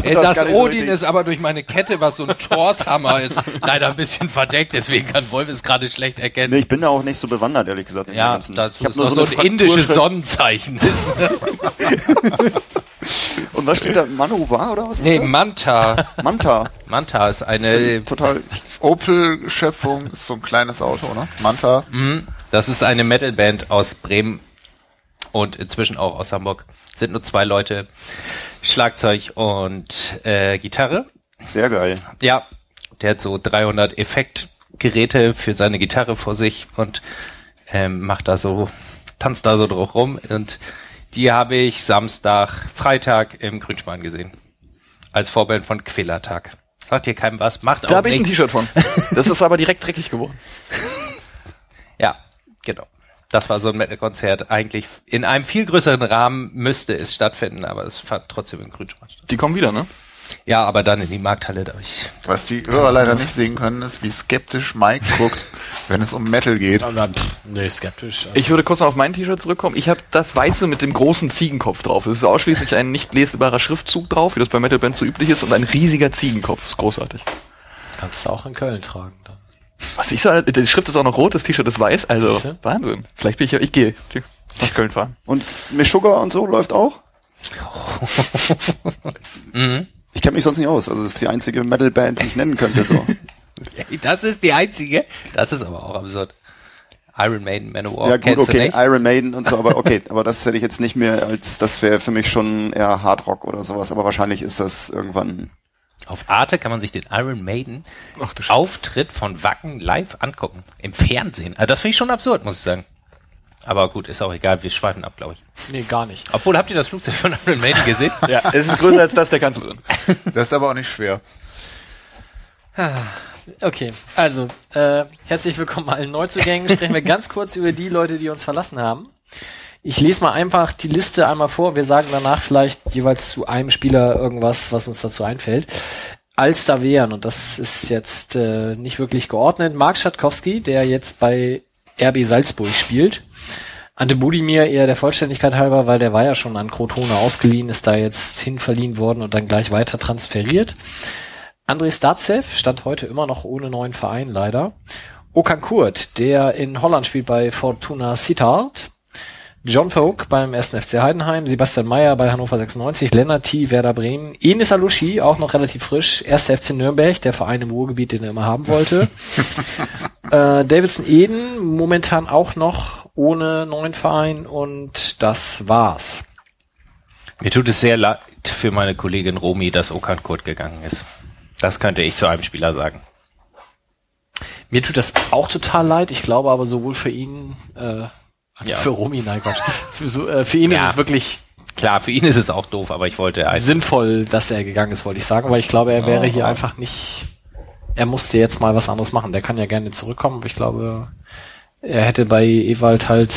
Äh, Das so Odin richtig- ist aber durch meine Kette, was so ein Torshammer ist, leider ein bisschen verdeckt, deswegen kann Wolf es gerade schlecht erkennen. Nee, ich bin da auch nicht so bewandert, ehrlich gesagt. in ja, dazu ich hab ist nur noch so, so, ein indisches. Sonnenzeichen. Und was steht da? Manu war oder was ist nee, das? Manta. Manta. Manta ist eine, Total. Opel-Schöpfung ist so ein kleines Auto, ne? Manta. das ist eine Metalband aus Bremen und inzwischen auch aus Hamburg. Sind nur zwei Leute, Schlagzeug und äh, Gitarre. Sehr geil. Ja, der hat so 300 Effektgeräte für seine Gitarre vor sich und ähm, macht da so, tanzt da so drauf rum und die habe ich Samstag, Freitag im Grünspan gesehen. Als Vorband von Quillertag. Sagt ihr keinem was, macht Da auch habe ich ein. T-Shirt von. Das ist aber direkt dreckig geworden. Ja, genau. Das war so ein Metal-Konzert. Eigentlich in einem viel größeren Rahmen müsste es stattfinden, aber es fand trotzdem in Grünschmann statt. Die kommen wieder, ne? Ja, aber dann in die Markthalle. Da ich Was die Hörer leider nicht sehen können, ist, wie skeptisch Mike guckt, wenn es um Metal geht. Dann, pff, nee, skeptisch. Ich würde kurz noch auf mein T-Shirt zurückkommen. Ich habe das Weiße mit dem großen Ziegenkopf drauf. Es ist ausschließlich ein nicht lesbarer Schriftzug drauf, wie das bei Metal Bands so üblich ist, und ein riesiger Ziegenkopf. Das ist großartig. Kannst du auch in Köln tragen dann. Was ich sage, die Schrift ist auch noch rot, das T-Shirt ist weiß, also Siehste? Wahnsinn. Vielleicht bin ich ja, ich gehe nach Köln fahren. Und Meshuggah und so läuft auch? Ich kenne mich sonst nicht aus. Also das ist die einzige Metal-Band, die ich nennen könnte. So. Das ist die einzige. Das ist aber auch absurd. Iron Maiden, Manowar. ja gut, okay, nicht? Iron Maiden und so, aber okay, aber das hätte ich jetzt nicht mehr als, das wäre für mich schon eher Hardrock oder sowas, aber wahrscheinlich ist das irgendwann. Auf Arte kann man sich den Iron Maiden Ach. Auftritt von Wacken live angucken. Im Fernsehen. Also das finde ich schon absurd, muss ich sagen. Aber gut, ist auch egal, wir schweifen ab, glaube ich. Nee, gar nicht. Obwohl, habt ihr das Flugzeug von Iron Maiden gesehen? Ja, es ist größer als das der Kanzlerin. Das ist aber auch nicht schwer. Okay, also äh, herzlich willkommen allen Neuzugängen. Sprechen wir ganz kurz über die Leute, die uns verlassen haben. Ich lese mal einfach die Liste einmal vor. Wir sagen danach vielleicht jeweils zu einem Spieler irgendwas, was uns dazu einfällt. Als da wären, und das ist jetzt äh, nicht wirklich geordnet, Mark Schatkowski, der jetzt bei RB Salzburg spielt. Ante Budimir eher der Vollständigkeit halber, weil der war ja schon an Crotone ausgeliehen, ist da jetzt hinverliehen worden und dann gleich weiter transferiert. André Statsev stand heute immer noch ohne neuen Verein, leider. Okan Kurt, der in Holland spielt bei Fortuna Sittard. John Folk beim 1. FC Heidenheim, Sebastian Mayer bei Hannover 96, Lennart T. Werder Bremen, Enis Alushi, auch noch relativ frisch, 1. FC Nürnberg, der Verein im Ruhrgebiet, den er immer haben wollte. äh, Davidson Eden, momentan auch noch ohne neuen Verein und das war's. Mir tut es sehr leid für meine Kollegin Romy, dass Okan Kurt gegangen ist. Das könnte ich zu einem Spieler sagen. Mir tut das auch total leid. Ich glaube aber sowohl für ihn, äh, also Ja. für Romy, nein Gott, für, so, äh, für ihn Ja. ist es wirklich Klar, für ihn ist es auch doof, aber ich wollte sinnvoll, dass er gegangen ist, wollte ich sagen, weil ich glaube, er wäre hier Ja. einfach nicht, er musste jetzt mal was anderes machen. Der kann ja gerne zurückkommen, aber ich glaube, er hätte bei Ewald halt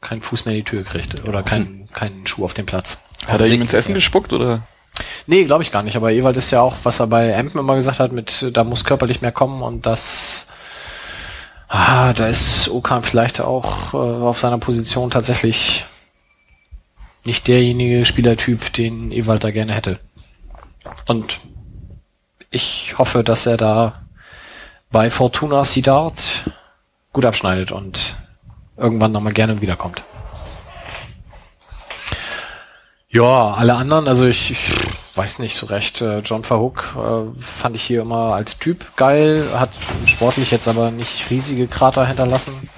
keinen Fuß mehr in die Tür gekriegt oder keinen, keinen Schuh auf den Platz. Hat er ihm ins Essen gespuckt oder? Nee, glaube ich gar nicht. Aber Ewald ist ja auch, was er bei Empen immer gesagt hat, mit da muss körperlich mehr kommen und das ah, da ist Okan vielleicht auch äh, auf seiner Position tatsächlich nicht derjenige Spielertyp, den Ewald da gerne hätte. Und ich hoffe, dass er da bei Fortuna Sidard gut abschneidet und irgendwann nochmal gerne wiederkommt. Ja, alle anderen, also ich, ich weiß nicht so recht. Äh, John Verhook äh, fand ich hier immer als Typ geil, hat sportlich jetzt aber nicht riesige Krater hinterlassen.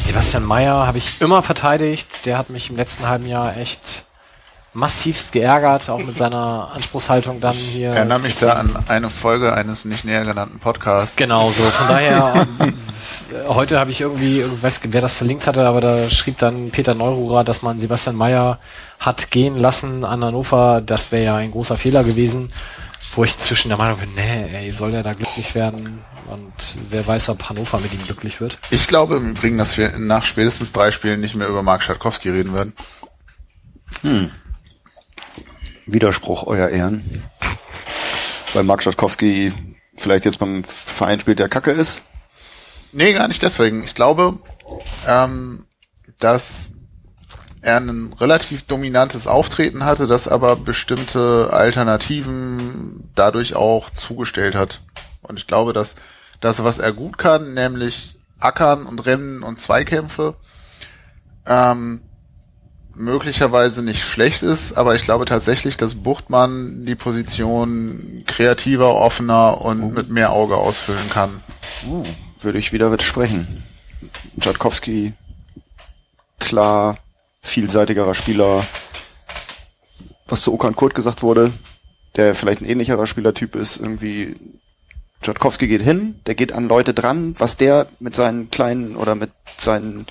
Sebastian Mayer habe ich immer verteidigt. Der hat mich im letzten halben Jahr echt massivst geärgert, auch mit seiner Anspruchshaltung dann hier. Ich erinnere mich da an eine Folge eines nicht näher genannten Podcasts. Genau so. Von daher, ähm, heute habe ich irgendwie, ich weiß nicht, wer das verlinkt hatte, aber da schrieb dann Peter Neururer, dass man Sebastian Mayer hat gehen lassen an Hannover. Das wäre ja ein großer Fehler gewesen, wo ich zwischen der Meinung bin, nee, ey, soll der da glücklich werden? Und wer weiß, ob Hannover mit ihm glücklich wird. Ich glaube im Übrigen, dass wir nach spätestens drei Spielen nicht mehr über Mark Schatkowski reden werden. Widerspruch, euer Ehren. Weil Mark Schatkowski vielleicht jetzt beim Verein spielt, der Kacke ist. Nee, gar nicht deswegen. Ich glaube, ähm, dass er ein relativ dominantes Auftreten hatte, das aber bestimmte Alternativen dadurch auch zugestellt hat. Und ich glaube, dass das, was er gut kann, nämlich Ackern und Rennen und Zweikämpfe, ähm, möglicherweise nicht schlecht ist, aber ich glaube tatsächlich, dass Buchtmann die Position kreativer, offener und mit mehr Auge ausfüllen kann. Oh, würde ich wieder widersprechen. Schatkowski, klar, vielseitigerer Spieler. Was zu Okan Kurt gesagt wurde, der vielleicht ein ähnlicherer Spielertyp ist, irgendwie Schatkowski geht hin, der geht an Leute dran, was der mit seinen kleinen oder mit seinen,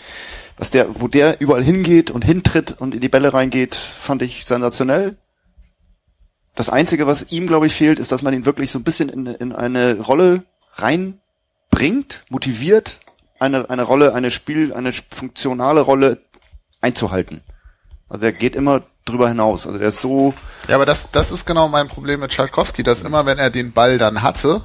was der, wo der überall hingeht und hintritt und in die Bälle reingeht, fand ich sensationell. Das Einzige, was ihm, glaube ich, fehlt, ist, dass man ihn wirklich so ein bisschen in, in eine Rolle reinbringt, motiviert, eine, eine Rolle, eine Spiel, eine funktionale Rolle einzuhalten. Also der geht immer drüber hinaus. Also der ist so. Ja, aber das, das ist genau mein Problem mit Schalkowski, dass immer, wenn er den Ball dann hatte,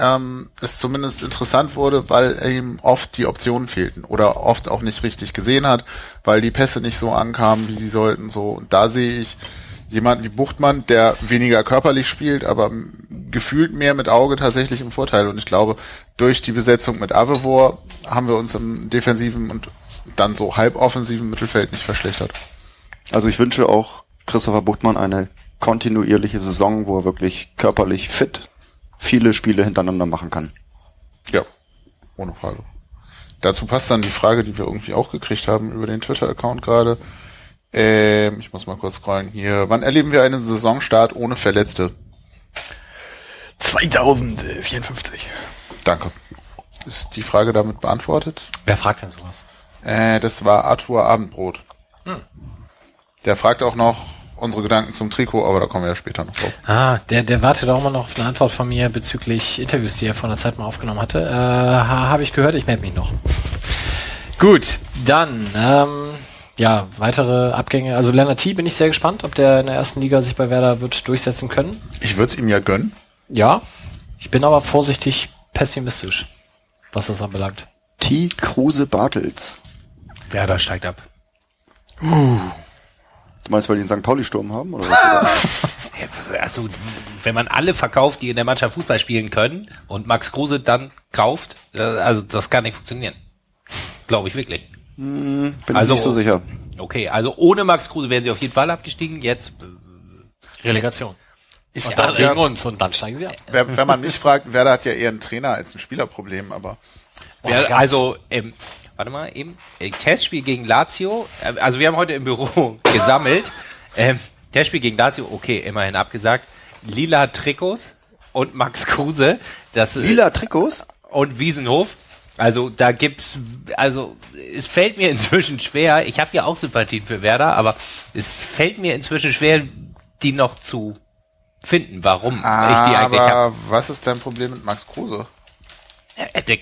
ähm, es zumindest interessant wurde, weil ihm oft die Optionen fehlten oder oft auch nicht richtig gesehen hat, weil die Pässe nicht so ankamen, wie sie sollten. So und da sehe ich jemanden wie Buchtmann, der weniger körperlich spielt, aber gefühlt mehr mit Auge tatsächlich im Vorteil. Und ich glaube, durch die Besetzung mit Avevor haben wir uns im defensiven und dann so halboffensiven Mittelfeld nicht verschlechtert. Also ich wünsche auch Christopher Buchtmann eine kontinuierliche Saison, wo er wirklich körperlich fit viele Spiele hintereinander machen kann. Ja, ohne Frage. Dazu passt dann die Frage, die wir irgendwie auch gekriegt haben über den Twitter-Account gerade. Ähm, ich muss mal kurz scrollen hier. Wann erleben wir einen Saisonstart ohne Verletzte? 2054. Danke. Ist die Frage damit beantwortet? Wer fragt denn sowas? Äh, das war Arthur Abendbrot. Hm. Der fragt auch noch unsere Gedanken zum Trikot, aber da kommen wir ja später noch drauf. Ah, der, der wartet auch immer noch auf eine Antwort von mir bezüglich Interviews, die er vor einer Zeit mal aufgenommen hatte. Äh, Habe ich gehört, ich melde mich noch. Gut, dann, ähm, ja, weitere Abgänge. Also Lennart T. bin ich sehr gespannt, ob der in der ersten Liga sich bei Werder wird durchsetzen können. Ich würde es ihm ja gönnen. Ja, ich bin aber vorsichtig pessimistisch, was das anbelangt. T. Kruse Bartels. Werder steigt ab. Uh. Du meinst, weil die einen St. Pauli-Sturm haben? Oder was? also, wenn man alle verkauft, die in der Mannschaft Fußball spielen können und Max Kruse dann kauft, äh, also das kann nicht funktionieren. Glaube ich wirklich. Hm, bin also, ich nicht so sicher. Okay, also ohne Max Kruse wären sie auf jeden Fall abgestiegen. Jetzt äh, Relegation. Ich und dann gegen uns und dann steigen sie ab. Wer, wenn man mich fragt, Werder hat ja eher einen Trainer als ein Spielerproblem, aber. Wer, also, ähm, warte mal, eben, äh, Testspiel gegen Lazio, äh, also wir haben heute im Büro gesammelt, ähm, Testspiel gegen Lazio, okay, immerhin abgesagt, lila Trikots und Max Kruse, das äh, Lila Trikots? Und Wiesenhof, also da gibt's, also es fällt mir inzwischen schwer, ich habe ja auch Sympathien für Werder, aber es fällt mir inzwischen schwer, die noch zu finden, warum aber ich die eigentlich habe. Was ist dein Problem mit Max Kruse?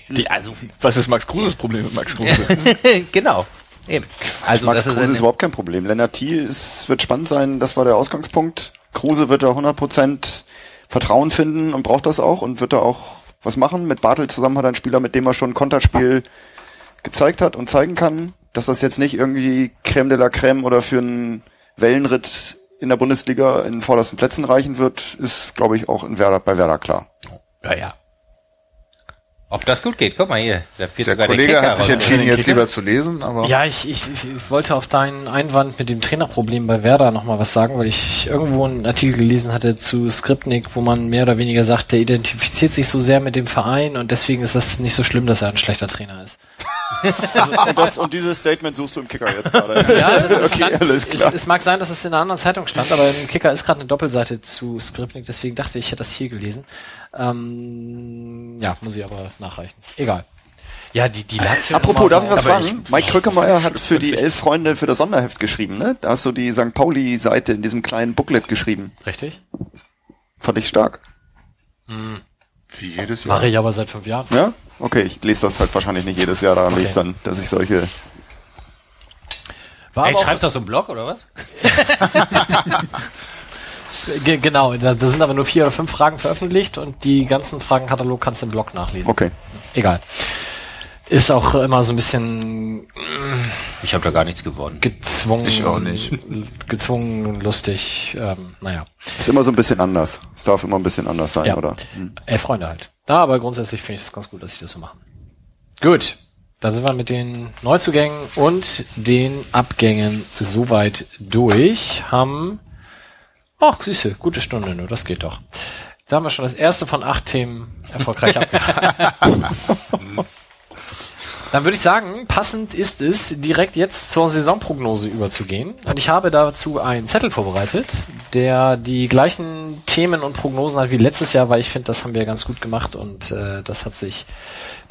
Die, also, was ist Max Kruses Problem mit Max Kruse? genau. Eben. Also, Max Kruse ist, ist überhaupt kein Problem. Lennart Thiel ist, wird spannend sein, das war der Ausgangspunkt. Kruse wird da 100% Vertrauen finden und braucht das auch und wird da auch was machen. Mit Bartel zusammen hat er einen Spieler, mit dem er schon ein Konterspiel gezeigt hat und zeigen kann, dass das jetzt nicht irgendwie Creme de la Creme oder für einen Wellenritt in der Bundesliga in den vordersten Plätzen reichen wird, ist, glaube ich, auch in Werder, bei Werder klar. Ja, ja. Ob das gut geht, guck mal hier. Der, Kollege der hat sich entschieden, jetzt lieber zu lesen, aber. Ja, ich, ich, ich wollte auf deinen Einwand mit dem Trainerproblem bei Werder nochmal was sagen, weil ich irgendwo einen Artikel gelesen hatte zu Skripnik, wo man mehr oder weniger sagt, der identifiziert sich so sehr mit dem Verein und deswegen ist das nicht so schlimm, dass er ein schlechter Trainer ist. und, das, und dieses Statement suchst du im Kicker jetzt gerade. Ja, also okay, stand, alles klar. Es, es, mag sein, dass es in einer anderen Zeitung stand, aber im Kicker ist gerade eine Doppelseite zu Skripnik, deswegen dachte ich, ich hätte das hier gelesen. Ähm, ja, muss ich aber nachreichen. Egal. Ja, die, die Lazio. Apropos, darf ich was fragen? Mike Krückemeier hat für die elf Freunde für das Sonderheft geschrieben, ne? Da hast du die St. Pauli-Seite in diesem kleinen Booklet geschrieben. Richtig. Fand ich stark. Hm. Wie jedes Jahr. Mache ich aber seit fünf Jahren. Ja? Okay, ich lese das halt wahrscheinlich nicht jedes Jahr, daran okay. liegt dann, dass ich solche. War Ey, schreibst du auf so einen Blog oder was? genau, da, da, sind aber nur vier oder fünf Fragen veröffentlicht und die ganzen Fragenkatalog kannst du im Blog nachlesen. Okay. Egal. Ist auch immer so ein bisschen. Ich habe da gar nichts gewonnen. Gezwungen. Ich auch nicht. Gezwungen, lustig. Ähm, naja. Ist immer so ein bisschen anders. Es darf immer ein bisschen anders sein, ja. oder? Hm. Äh, Freunde halt. Ja, aber grundsätzlich finde ich das ganz gut, dass sie das so machen. Gut. Da sind wir mit den Neuzugängen und den Abgängen soweit durch. Haben Ach, süße, gute Stunde nur, das geht doch. Da haben wir schon das erste von acht Themen erfolgreich abgehakt. Dann würde ich sagen, passend ist es, direkt jetzt zur Saisonprognose überzugehen. Und ich habe dazu einen Zettel vorbereitet, der die gleichen Themen und Prognosen hat wie letztes Jahr, weil ich finde, das haben wir ganz gut gemacht und äh, das hat sich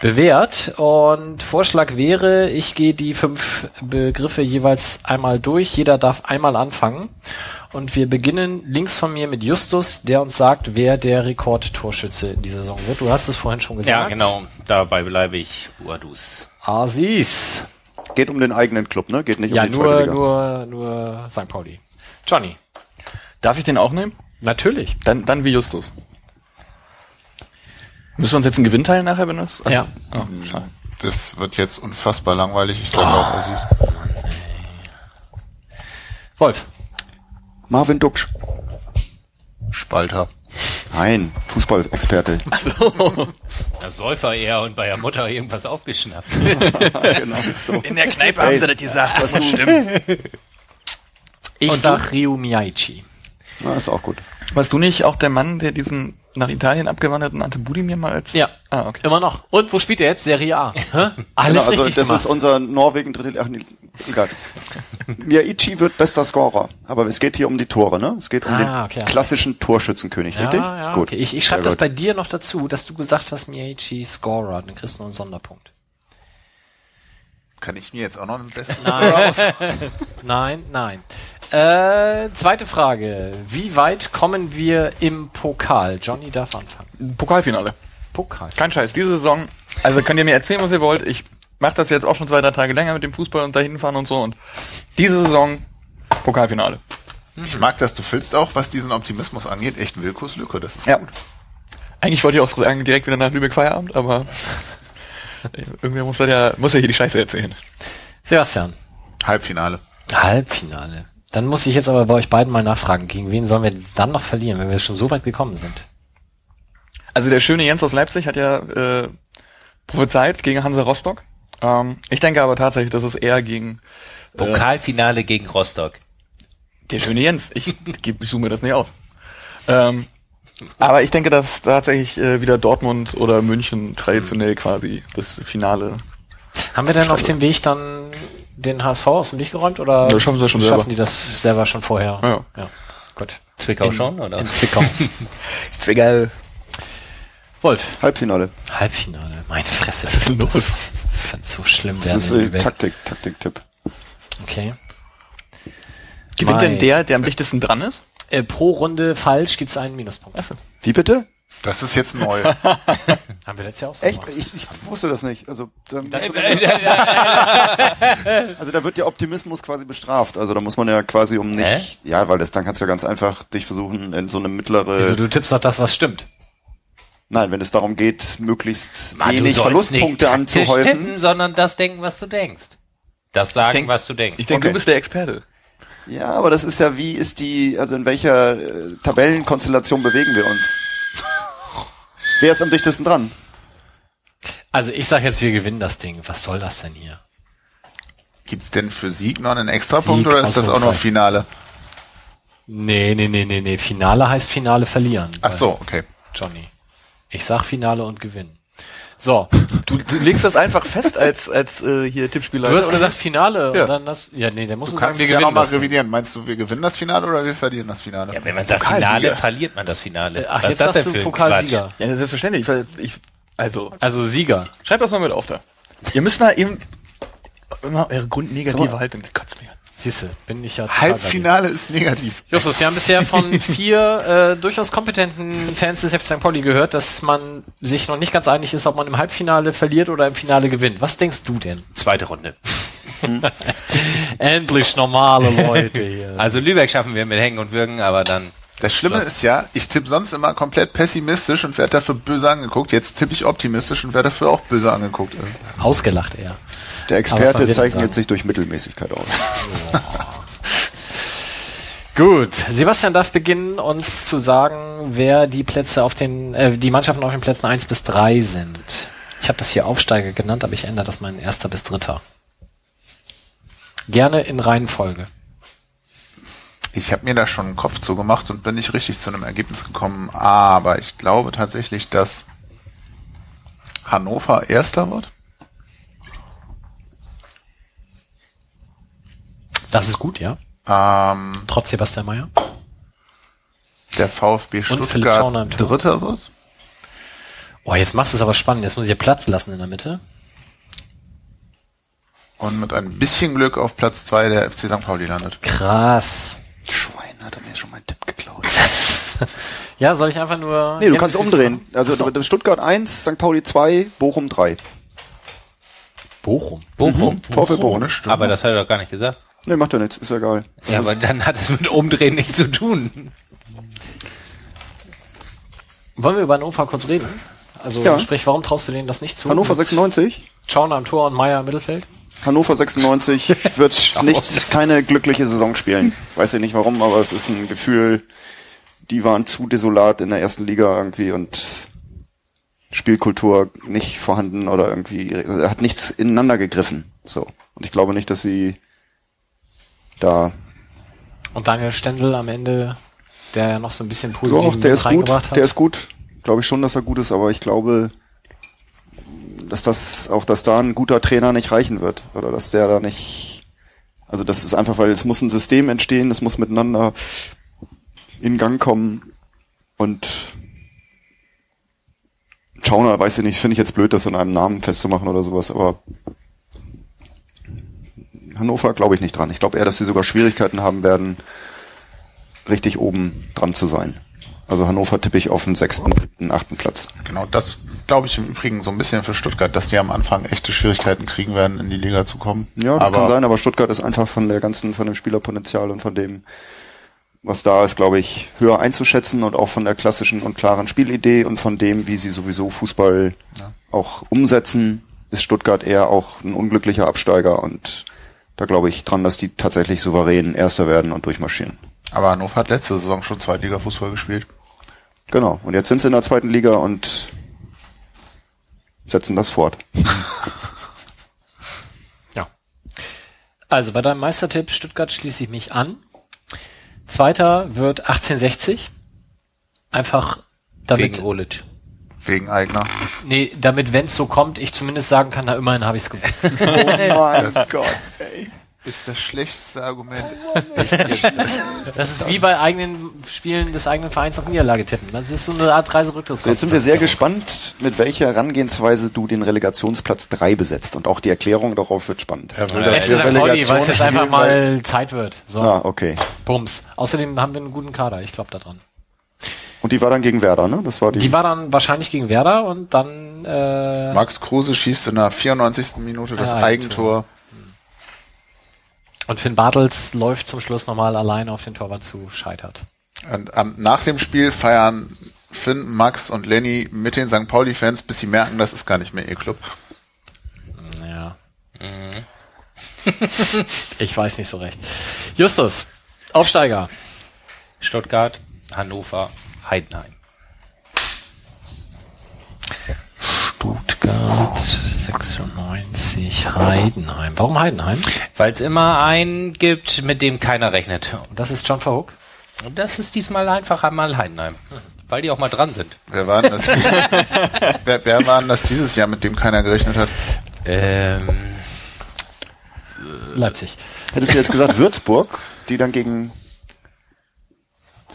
bewährt. Und Vorschlag wäre, ich gehe die fünf Begriffe jeweils einmal durch. Jeder darf einmal anfangen Und wir beginnen links von mir mit Justus, der uns sagt, wer der Rekordtorschütze in dieser Saison wird. Du hast es vorhin schon gesagt. Ja, genau. Dabei bleibe ich Uadus. Aziz. Geht um den eigenen Club, ne? Geht nicht Ja, um die zweite nur, Liga. nur, nur St. Pauli. Johnny. Darf ich den auch nehmen? Natürlich. Dann, dann wie Justus. Müssen wir uns jetzt einen Gewinn teilen nachher, wenn das? Ja. Oh, schade. Das wird jetzt unfassbar langweilig. Ich sage Ah. auch Aziz. Wolf. Marvin Duksch. Spalter. Nein, Fußballexperte. Der Säufer eher und bei der Mutter irgendwas aufgeschnappt. genau, so. In der Kneipe Ey, haben sie das gesagt. Was stimmt. Ich Und sag Ryu Miyaichi. Na, ist auch gut. Warst du nicht auch der Mann, der diesen nach Italien abgewanderten Ante Budimir mal als... Ja. Ah, okay. Immer noch. Und wo spielt er jetzt? Serie A. Hä? Genau, Alles also richtig das gemacht. ist unser Norwegen dritte, ach nee, egal. Miyaichi wird bester Scorer, aber es geht hier um die Tore, ne? Es geht um Ah, den okay. klassischen Torschützenkönig, ja, richtig? Ja, gut. Okay. Ich, ich schreibe das gut. bei dir noch dazu, dass du gesagt hast, Miyaichi Scorer. Dann kriegst du noch einen Sonderpunkt. Kann ich mir jetzt auch noch einen besten Nein. nein, nein. Äh, zweite Frage. Wie weit kommen wir im Pokal? Johnny darf anfangen. Pokalfinale. Pokal. Kein Scheiß. Diese Saison, also könnt ihr mir erzählen, was ihr wollt. Ich mache das jetzt auch schon zwei, drei Tage länger mit dem Fußball und dahin fahren und so. Und diese Saison, Pokalfinale. Ich mag, dass du füllst auch, was diesen Optimismus angeht, echt Wilkus Lücke. Das ist Ja. gut. Eigentlich wollte ich auch sagen, direkt wieder nach Lübeck Feierabend, aber irgendwer muss ja, muss ja hier die Scheiße erzählen. Sebastian. Halbfinale. Halbfinale. Dann muss ich jetzt aber bei euch beiden mal nachfragen, gegen wen sollen wir dann noch verlieren, wenn wir schon so weit gekommen sind? Also der schöne Jens aus Leipzig hat ja äh, prophezeit gegen Hansa Rostock. Ähm, ich denke aber tatsächlich, dass es eher gegen äh, Pokalfinale gegen Rostock. der schöne Jens. Ich, ich mir das nicht aus. Ähm, aber ich denke, dass tatsächlich äh, wieder Dortmund oder München traditionell quasi das Finale. Haben wir denn auf dem Weg dann den HSV aus dem Weg geräumt oder Ja, schaffen sie schon schaffen selber. die das selber schon vorher? Ja. ja. Gut. Zwickau In- schon, oder? In Zwickau. Zwickel. Wolf. Halbfinale. Halbfinale. Meine Fresse. Was ist denn los? Ich find's so schlimm. Das ist äh. Taktik, Taktik-Tipp. Okay. Gewinnt denn der, der am dichtesten dran ist? Äh, pro Runde falsch gibt's einen Minuspunkt. Achso. Wie bitte? Das ist jetzt neu. Haben wir letztes Jahr auch so Echt? gemacht. Ich, ich wusste das nicht. Also, da, musst du- also da wird der Optimismus quasi bestraft. Also da muss man ja quasi um nicht, ja, weil das dann kannst du ja ganz einfach dich versuchen in so eine mittlere. Also du tippst doch das, was stimmt. Nein, wenn es darum geht, möglichst Mann, wenig Verlustpunkte anzuhäufen. Tippen, sondern das denken, was du denkst. Das sagen, denk- was du denkst. Ich denke, Okay. du bist der Experte. Ja, aber das ist ja, wie ist die, also in welcher äh, Tabellenkonstellation bewegen wir uns? Wer ist am dichtesten dran? Also ich sag jetzt, wir gewinnen das Ding. Was soll das denn hier? Gibt's denn für Sieg noch einen Extrapunkt Sieg, oder ist das auch noch. Finale? Nee, nee, nee, nee, nee. Finale heißt Finale verlieren. Ach so, okay. Johnny. Ich sag Finale und Gewinn. So, Du, du legst das einfach fest als, als äh, hier Tippspieler. du hast gesagt Finale Ja. und dann das. Ja, nee, der muss Du sagen, kannst wir es ja gewinnen. nochmal das Ding. revidieren. Meinst du, wir gewinnen das Finale oder wir verlieren das Finale? Ja, wenn man sagt. Finale, verliert man das Finale. Ach, Was jetzt ist das denn du für Pokalsieger. Ja, selbstverständlich. Weil ich, also, Also Sieger. schreibt das mal mit auf da. Ihr müsst mal eben immer eure grundnegative mal. Haltung. Kotzt mich an. Siehste, bin ich ja. Halbfinale ist negativ. Justus, wir haben bisher von vier äh, durchaus kompetenten Fans des FC St. Pauli gehört, dass man sich noch nicht ganz einig ist, ob man im Halbfinale verliert oder im Finale gewinnt. Was denkst du denn? Zweite Runde. Endlich normale Leute hier. Also Lübeck schaffen wir mit Hängen und Würgen, aber dann Das Schlimme ist ja, ich tippe sonst immer komplett pessimistisch und werde dafür böse angeguckt. Jetzt tippe ich optimistisch und werde dafür auch böse angeguckt. Ausgelacht eher. Der Experte zeichnet sich durch Mittelmäßigkeit aus. Gut, Sebastian darf beginnen, uns zu sagen, wer die Plätze auf den, äh, die Mannschaften auf den Plätzen 1 bis 3 sind. Ich habe das hier Aufsteiger genannt, aber ich ändere das mal in erster bis dritter. Gerne in Reihenfolge. Ich habe mir da schon einen Kopf zugemacht und bin nicht richtig zu einem Ergebnis gekommen. Aber ich glaube tatsächlich, dass Hannover Erster wird. Das ist gut, ja. Ähm, Trotz Sebastian Mayer. der VfB Stuttgart. Dritter wird. Oh, jetzt machst du es aber spannend. Jetzt muss ich ja Platz lassen in der Mitte. Und mit ein bisschen Glück auf Platz zwei der FC St. Pauli landet. Krass. Schwein hat er mir schon meinen Tipp geklaut. Ja, soll ich einfach nur. Nee, du kannst umdrehen. Also Ach so. Stuttgart 1, St. Pauli 2, Bochum 3. Bochum. Bochum. VfL Bochum. Ohne Stimme. Aber das hat er doch gar nicht gesagt. Nee, macht ja nichts, ist ja egal. Ja, aber dann hat es mit Umdrehen nichts zu tun. Wollen wir über Hannover kurz reden? Also Ja. sprich, warum traust du denen das nicht zu? Hannover Mit 96. Schauner am Tor und Meier im Mittelfeld? Hannover 96 wird nicht keine glückliche Saison spielen. Ich weiß ja nicht warum, aber es ist ein Gefühl, die waren zu desolat in der ersten Liga irgendwie und Spielkultur nicht vorhanden oder irgendwie hat nichts ineinander gegriffen. So. Und ich glaube nicht, dass sie da Und Daniel Stendel am Ende, der ja noch so ein bisschen positiv Doch, der ist gut, hat. der ist gut. Glaube ich schon, dass er gut ist, aber ich glaube, dass das auch, dass da ein guter Trainer nicht reichen wird oder dass der da nicht. Also das ist einfach, weil es muss ein System entstehen, es muss miteinander in Gang kommen und Schauner, weiß ich nicht, finde ich jetzt blöd, das an einem Namen festzumachen oder sowas, aber Hannover glaube ich nicht dran. Ich glaube eher, dass sie sogar Schwierigkeiten haben werden, richtig oben dran zu sein. Also Hannover tippe ich auf den sechsten, siebten, achten Platz. Genau, das glaube ich im Übrigen so ein bisschen für Stuttgart, dass die am Anfang echte Schwierigkeiten kriegen werden, in die Liga zu kommen. Ja, das aber kann sein, aber Stuttgart ist einfach von der ganzen, von dem Spielerpotenzial und von dem, was da ist, glaube ich, höher einzuschätzen und auch von der klassischen und klaren Spielidee und von dem, wie sie sowieso Fußball auch umsetzen, ist Stuttgart eher auch ein unglücklicher Absteiger und da glaube ich dran, dass die tatsächlich souverän Erster werden und durchmarschieren. Aber Hannover hat letzte Saison schon Zweitliga-Fußball gespielt. Genau. Und jetzt sind sie in der zweiten Liga und setzen das fort. Ja. Also bei deinem Meistertipp Stuttgart schließe ich mich an. Zweiter wird 1860. Einfach damit, Wegen Olic. Wegen Eigner. nee, damit, wenn es so kommt, ich zumindest sagen kann, na immerhin habe ich es gewusst. Oh mein Gott, ey. Ist das schlechteste Argument. Das ist wie bei eigenen Spielen des eigenen Vereins auf Niederlage tippen. Das ist so eine Art Reiserücktritts. So, jetzt sind wir sehr gespannt, mit welcher Herangehensweise du den Relegationsplatz 3 besetzt. Und auch die Erklärung darauf wird spannend. Er will, St. Pauli, weil es jetzt einfach mal Zeit wird. So, Ah, okay. Bums. Außerdem haben wir einen guten Kader, ich glaube da dran. Und die war dann gegen Werder, ne? Das war die. Die war dann wahrscheinlich gegen Werder und dann äh, Max Kruse schießt in der 94. Minute das Ah, Eigentor. und Finn Bartels läuft zum Schluss nochmal allein auf den Torwart zu, scheitert. Und ähm, nach dem Spiel feiern Finn, Max und Lenny mit den St. Pauli-Fans, bis sie merken, das ist gar nicht mehr ihr Club. Ja. ich weiß nicht so recht. Justus, Aufsteiger. Stuttgart, Hannover, Heidenheim. Stuttgart 96, Heidenheim. Warum Heidenheim? Weil es immer einen gibt, mit dem keiner rechnet. Und das ist John Verhoek. Und das ist diesmal einfach einmal Heidenheim. Weil die auch mal dran sind. Wer war denn das? wer, wer war denn das dieses Jahr, mit dem keiner gerechnet hat? Ähm, Leipzig. Hättest du jetzt gesagt Würzburg, die dann gegen.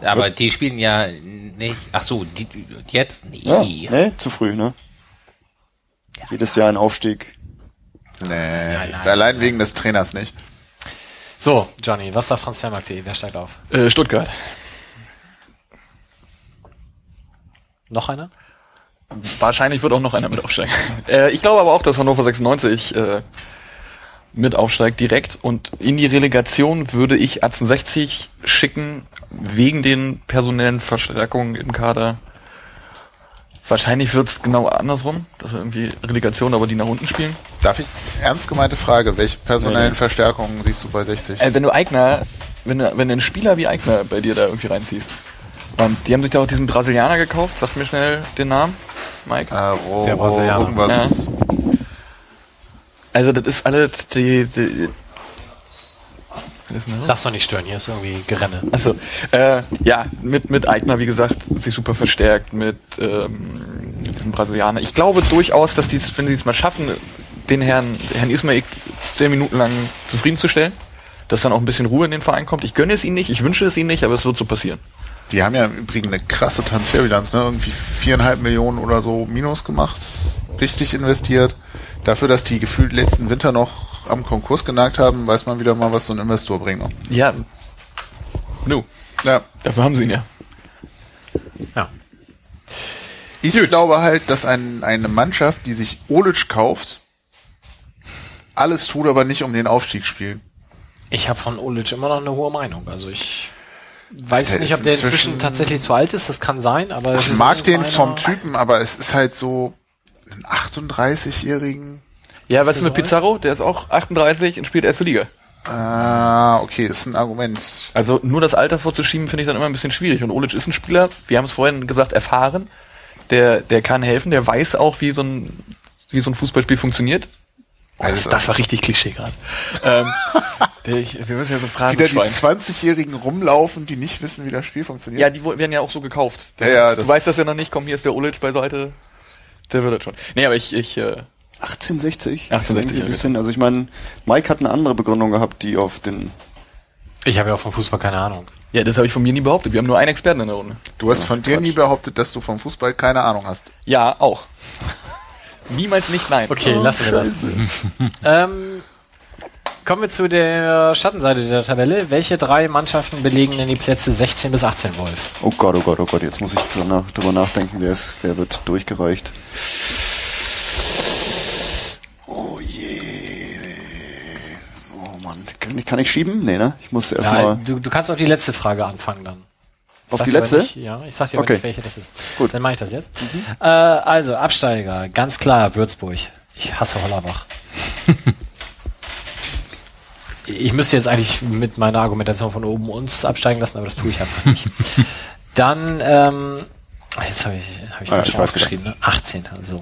Aber die spielen ja nicht. Ach so, die, jetzt? Nee. Ja, nee, zu früh, ne? Jedes Jahr ein Aufstieg. Nee, nein, allein wegen des Trainers nicht. So, Johnny, was sagt Transfermarkt.de? Wer steigt auf? Äh, Stuttgart. Noch einer? Wahrscheinlich wird auch noch einer mit aufsteigen. äh, ich glaube aber auch, dass Hannover 96 äh, mit aufsteigt direkt und in die Relegation würde ich 1860 schicken wegen den personellen Verstärkungen im Kader. Wahrscheinlich wird es genau andersrum, dass irgendwie Relegation, aber die nach unten spielen. Darf ich, ernst gemeinte Frage, welche personellen Nee. Verstärkungen siehst du bei 60? Äh, wenn du Eigner, wenn du, wenn du einen Spieler wie Eigner bei dir da irgendwie reinziehst. Und die haben sich da auch diesen Brasilianer gekauft, sag mir schnell den Namen, Mike. Äh, Ro, Der Brasilianer. irgendwas. Also das ist alles die, die Was ist denn das? Lass doch nicht stören, hier ist irgendwie Gerenne. Also, äh, ja, mit, mit Eigner, wie gesagt, sich super verstärkt, mit ähm, diesem Brasilianer. Ich glaube durchaus, dass die, wenn sie es mal schaffen, den Herrn, Herrn Ismail zehn Minuten lang zufriedenzustellen, dass dann auch ein bisschen Ruhe in den Verein kommt. Ich gönne es ihnen nicht, ich wünsche es ihnen nicht, aber es wird so passieren. Die haben ja im Übrigen eine krasse Transferbilanz, ne? Irgendwie viereinhalb Millionen oder so Minus gemacht, richtig investiert. Dafür, dass die gefühlt letzten Winter noch am Konkurs genagt haben, weiß man wieder mal, was so ein Investor bringt. Ja, Nu, Ja. dafür haben sie ihn ja. Ja. Ich glaube halt, dass ein, eine Mannschaft, die sich Olic kauft, alles tut, aber nicht um den Aufstieg spielt. Ich habe von Olic immer noch eine hohe Meinung. Also ich weiß Der nicht, ob der inzwischen inzwischen- tatsächlich zu alt ist. Das kann sein, aber es Ich mag den vom Typen, aber es ist halt so einen 38-jährigen. Ja, weißt du mit Pizarro? Der ist auch 38 und spielt erste Liga. Ah, okay, ist ein Argument. Also nur das Alter vorzuschieben, finde ich dann immer ein bisschen schwierig. Und Olic ist ein Spieler, wir haben es vorhin gesagt, erfahren. Der, der kann helfen, der weiß auch, wie so ein, wie so ein Fußballspiel funktioniert. Oh, das, das war richtig Klischee gerade. ähm, ich, wir müssen ja so Fragen Wieder die schwein. 20-Jährigen rumlaufen, die nicht wissen, wie das Spiel funktioniert. Ja, die werden ja auch so gekauft. Ja, ja, du weißt das ja noch nicht, komm, hier ist der Olic beiseite. Der wird das schon. Nee, aber ich, ich, äh, 1860. 1860, Das ist irgendwie ein bisschen, also ich meine, Mike hat eine andere Begründung gehabt, die auf den Ich habe ja auch vom Fußball keine Ahnung. ja, das habe ich von mir nie behauptet. Wir haben nur einen Experten in der Runde. Du hast von dir nie behauptet, dass du vom Fußball keine Ahnung hast. Ja, auch. Niemals nicht nein. Okay, lassen wir das. ähm, kommen wir zu der Schattenseite der Tabelle. Welche drei Mannschaften belegen denn die Plätze 16 bis 18, Wolf? Oh Gott, oh Gott, oh Gott, jetzt muss ich drüber nachdenken, wer ist, wer wird durchgereicht. Oh je. Oh Mann, kann, ich schieben? Nee, ne? Ich muss Ja, erstmal. du, du kannst auch die letzte Frage anfangen dann. Ich Auf die letzte? Nicht, ja, ich sag dir Okay. nicht, welche das ist. Gut. Dann mache ich das jetzt. Äh, also, Absteiger, ganz klar, Würzburg. Ich hasse Hollerbach. ich müsste jetzt eigentlich mit meiner Argumentation von oben uns absteigen lassen, aber das tue ich einfach nicht. Dann, ähm, jetzt habe ich, hab ich Ah, ich weiß aufgeschrieben, ne? 18. So.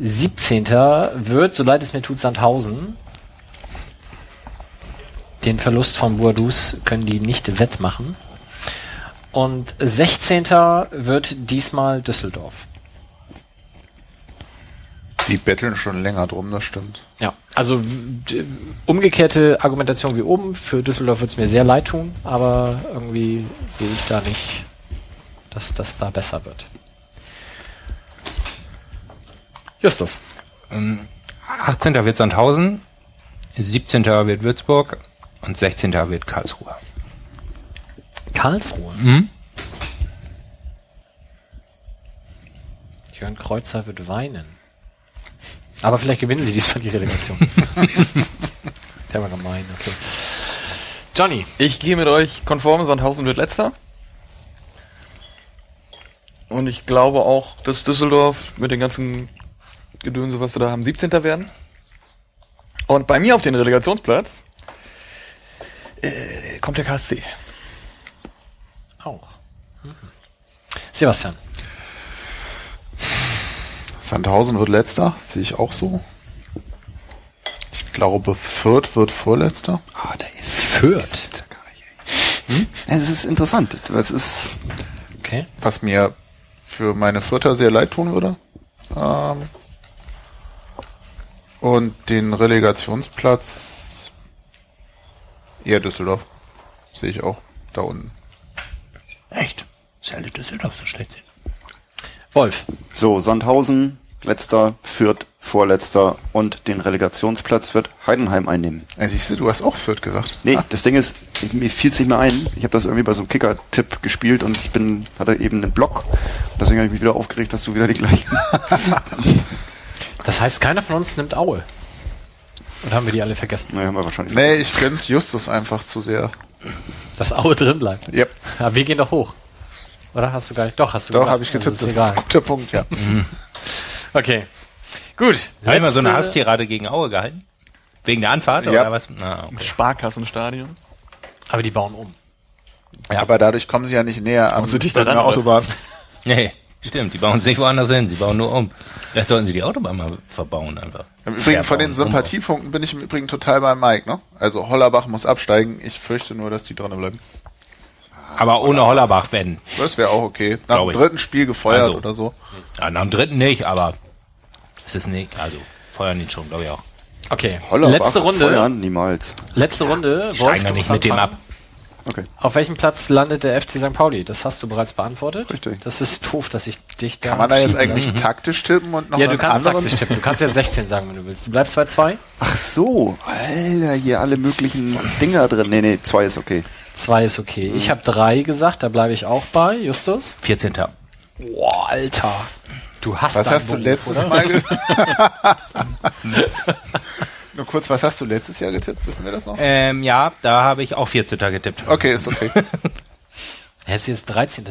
17. wird, so leid es mir tut, Sandhausen. Den Verlust von Boadus können die nicht wettmachen. Und 16. wird diesmal Düsseldorf. Die betteln schon länger drum, das stimmt. Ja, also umgekehrte Argumentation wie oben. Für Düsseldorf wird es mir sehr leid tun, aber irgendwie sehe ich da nicht, dass das da besser wird. Justus. 18. wird Sandhausen, 17. wird Würzburg und 16. wird Karlsruhe. Karlsruhe. Mhm. Jörn Kreuzer wird weinen. Aber vielleicht gewinnen sie diesmal die Relegation. Der war gemein, okay. Johnny. Ich gehe mit euch konform, Sandhausen wird letzter. Und ich glaube auch, dass Düsseldorf mit den ganzen Gedönse, was sie da haben, 17. werden. Und bei mir auf den Relegationsplatz äh, kommt der KSC. Auch. Mhm. Sebastian. Sandhausen wird letzter, sehe ich auch so. Ich glaube, Fürth wird vorletzter. Ah, da ist Fürth. Hm? Es ist interessant. Es ist, Okay. Was mir für meine Fürther sehr leid tun würde. Ähm, und den Relegationsplatz eher Düsseldorf. Sehe ich auch da unten. Echt? Sollte Düsseldorf so schlecht sind. Wolf. so, Sandhausen, letzter, Fürth, vorletzter und den Relegationsplatz wird Heidenheim einnehmen. Ja, siehst du, du hast auch Fürth gesagt. Nee, Ah, das Ding ist, ich- mir fiel es nicht mehr ein. Ich habe das irgendwie bei so einem Kicker-Tipp gespielt und ich bin, hatte eben einen Block. Deswegen habe ich mich wieder aufgeregt, dass du wieder die gleichen. Das heißt, keiner von uns nimmt Aue. Und haben wir die alle vergessen? naja, haben wir wahrscheinlich. nee, ich gönn's Justus einfach zu sehr. Dass Aue drin bleibt. Yep. Ja, wir gehen doch hoch. Oder hast du gar nicht? Doch, hast du Doch, habe ich getippt. Also Das ist ist ein guter Punkt, ja. Okay. Gut. Haben wir mal so eine Hasstirade gegen Aue gehalten? Wegen der Anfahrt Ja. oder was? Na, okay. Sparkassenstadion. Aber die bauen um. Aber dadurch kommen sie ja nicht näher an sie dichter der? Autobahn. Nee, stimmt. Die bauen es nicht woanders hin. Sie bauen nur um. Vielleicht sollten sie die Autobahn mal verbauen einfach. Im Übrigen, Ja, von den Sympathiepunkten bin ich im Übrigen total bei Mike, ne? Also Hollerbach muss absteigen. Ich fürchte nur, dass die drinnen bleiben. Aber ohne Hollerbach, wenn. Das wäre auch okay. Nach dem dritten Spiel gefeuert Also. oder so. Ja, nach dem dritten nicht, aber es ist nicht. Also, feuern ihn schon, glaube ich auch. Okay. Hollerbach, Letzte Runde. Feuern, niemals. Letzte Runde. Steigen da du nicht mit dem ab. Okay. Auf welchem Platz landet der FC St. Pauli? Das hast du bereits beantwortet. Richtig. Das ist doof, dass ich dich da. Kann man da jetzt eigentlich taktisch tippen und noch. Ja, du einen kannst anderen? taktisch tippen. Du kannst jetzt 16 sagen, wenn du willst. Du bleibst bei 2? Ach so, Alter, hier alle möglichen Dinger drin. Nee, nee, zwei ist okay. Zwei ist okay. Ich habe drei gesagt, da bleibe ich auch bei. Justus? 14. Boah, Alter. Du hast Was hast du Beruf, letztes oder? Mal ge- Nur kurz, was hast du letztes Jahr getippt? Wissen wir das noch? Ähm, ja, da habe ich auch 14. getippt. Okay, ist okay. Er ist jetzt 13.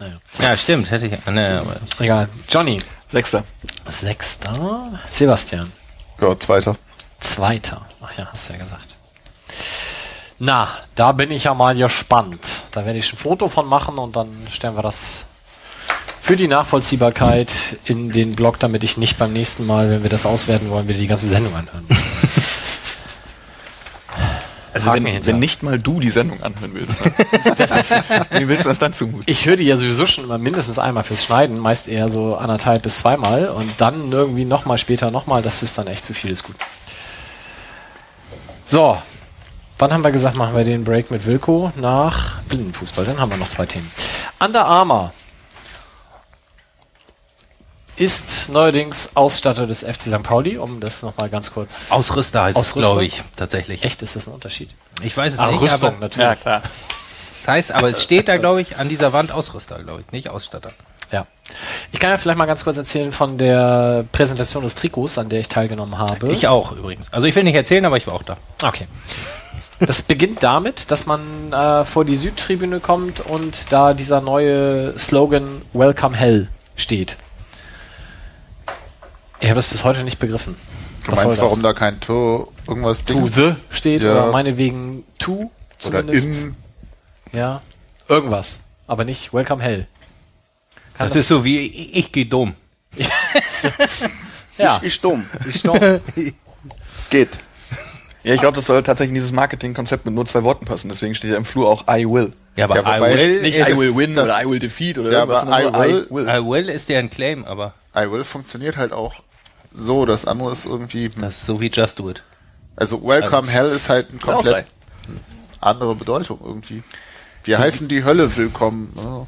Naja. Ja, stimmt, hätte ich. Ne, Egal. Johnny. Sechster. Sechster. Sebastian. Ja, zweiter. Zweiter. Ach ja, hast du ja gesagt. Na, da bin ich ja mal gespannt. Da werde ich ein Foto von machen und dann stellen wir das für die Nachvollziehbarkeit in den Blog, damit ich nicht beim nächsten Mal, wenn wir das auswerten wollen, wieder die ganze Sendung anhören. Also wenn, wenn nicht mal du die Sendung anhören willst. Ne? Wie willst du das dann zumuten? Ich höre die ja sowieso schon immer mindestens einmal fürs Schneiden, meist eher so anderthalb bis zweimal und dann irgendwie nochmal später nochmal, das ist dann echt zu viel, ist gut. So, wann haben wir gesagt, machen wir den Break mit Wilko? Nach Blindenfußball, dann haben wir noch zwei Themen. Under Armour ist neuerdings Ausstatter des FC St. Pauli, um das nochmal ganz kurz... Ausrüster heißt es, Ausrüster? glaube ich, tatsächlich. Echt, ist das ein Unterschied? Ich weiß es Ah, nicht, Rüstung, aber natürlich. Ja, klar. das heißt, aber es steht da, glaube ich, an dieser Wand Ausrüster, glaube ich, nicht Ausstatter. Ja. Ich kann ja vielleicht mal ganz kurz erzählen von der Präsentation des Trikots, an der ich teilgenommen habe. Ich auch übrigens. Also ich will nicht erzählen, aber ich war auch da. Okay. Das beginnt damit, dass man äh, vor die Südtribüne kommt und da dieser neue Slogan Welcome Hell steht. Ich habe das bis heute nicht begriffen. Du meinst, warum da kein Tor irgendwas To Ding the steht Ja. oder meinetwegen to oder zumindest. in ja. Irgendwas. Aber nicht Welcome Hell. Kann Das, ist so wie ich, ich gehe dumm. Ja. Ich, ich stumm. Ich stopp. Geht. Ja, ich glaube, das soll tatsächlich in dieses Marketingkonzept mit nur zwei Worten passen. Deswegen steht ja im Flur auch I will. Ja, aber Ja, I, will Nicht I will win das- oder I will defeat oder Ja, irgendwas, aber I will- I will ist ja ein Claim, aber I will funktioniert halt auch so. Das andere ist irgendwie. das ist so wie Just Do It. Also Welcome Hell ist halt eine komplett andere Bedeutung irgendwie. Wir heißen die Hölle willkommen. Oh,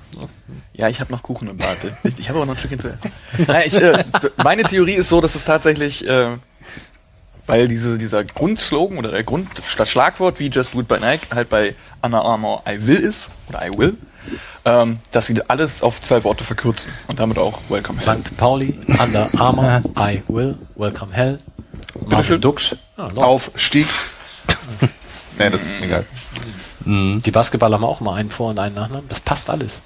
Ja, ich habe noch Kuchen im Bart. Ich, ich habe aber noch ein Stückchen zu essen. Nein, ich, äh, meine Theorie ist so, dass es tatsächlich, äh, weil diese, dieser Grundslogan oder der Grund, das Schlagwort wie Just Do It by Nike halt bei Under Armour I will ist, oder I will, ähm, dass sie alles auf zwei Worte verkürzen und damit auch Welcome Hell. St. Pauli, Under Armour, I will, Welcome Hell. Marvin. Duksch. Läuft. Aufstieg. nee, das ist egal. Die Basketballer haben auch mal einen Vor- und einen Nachnamen. Das passt alles.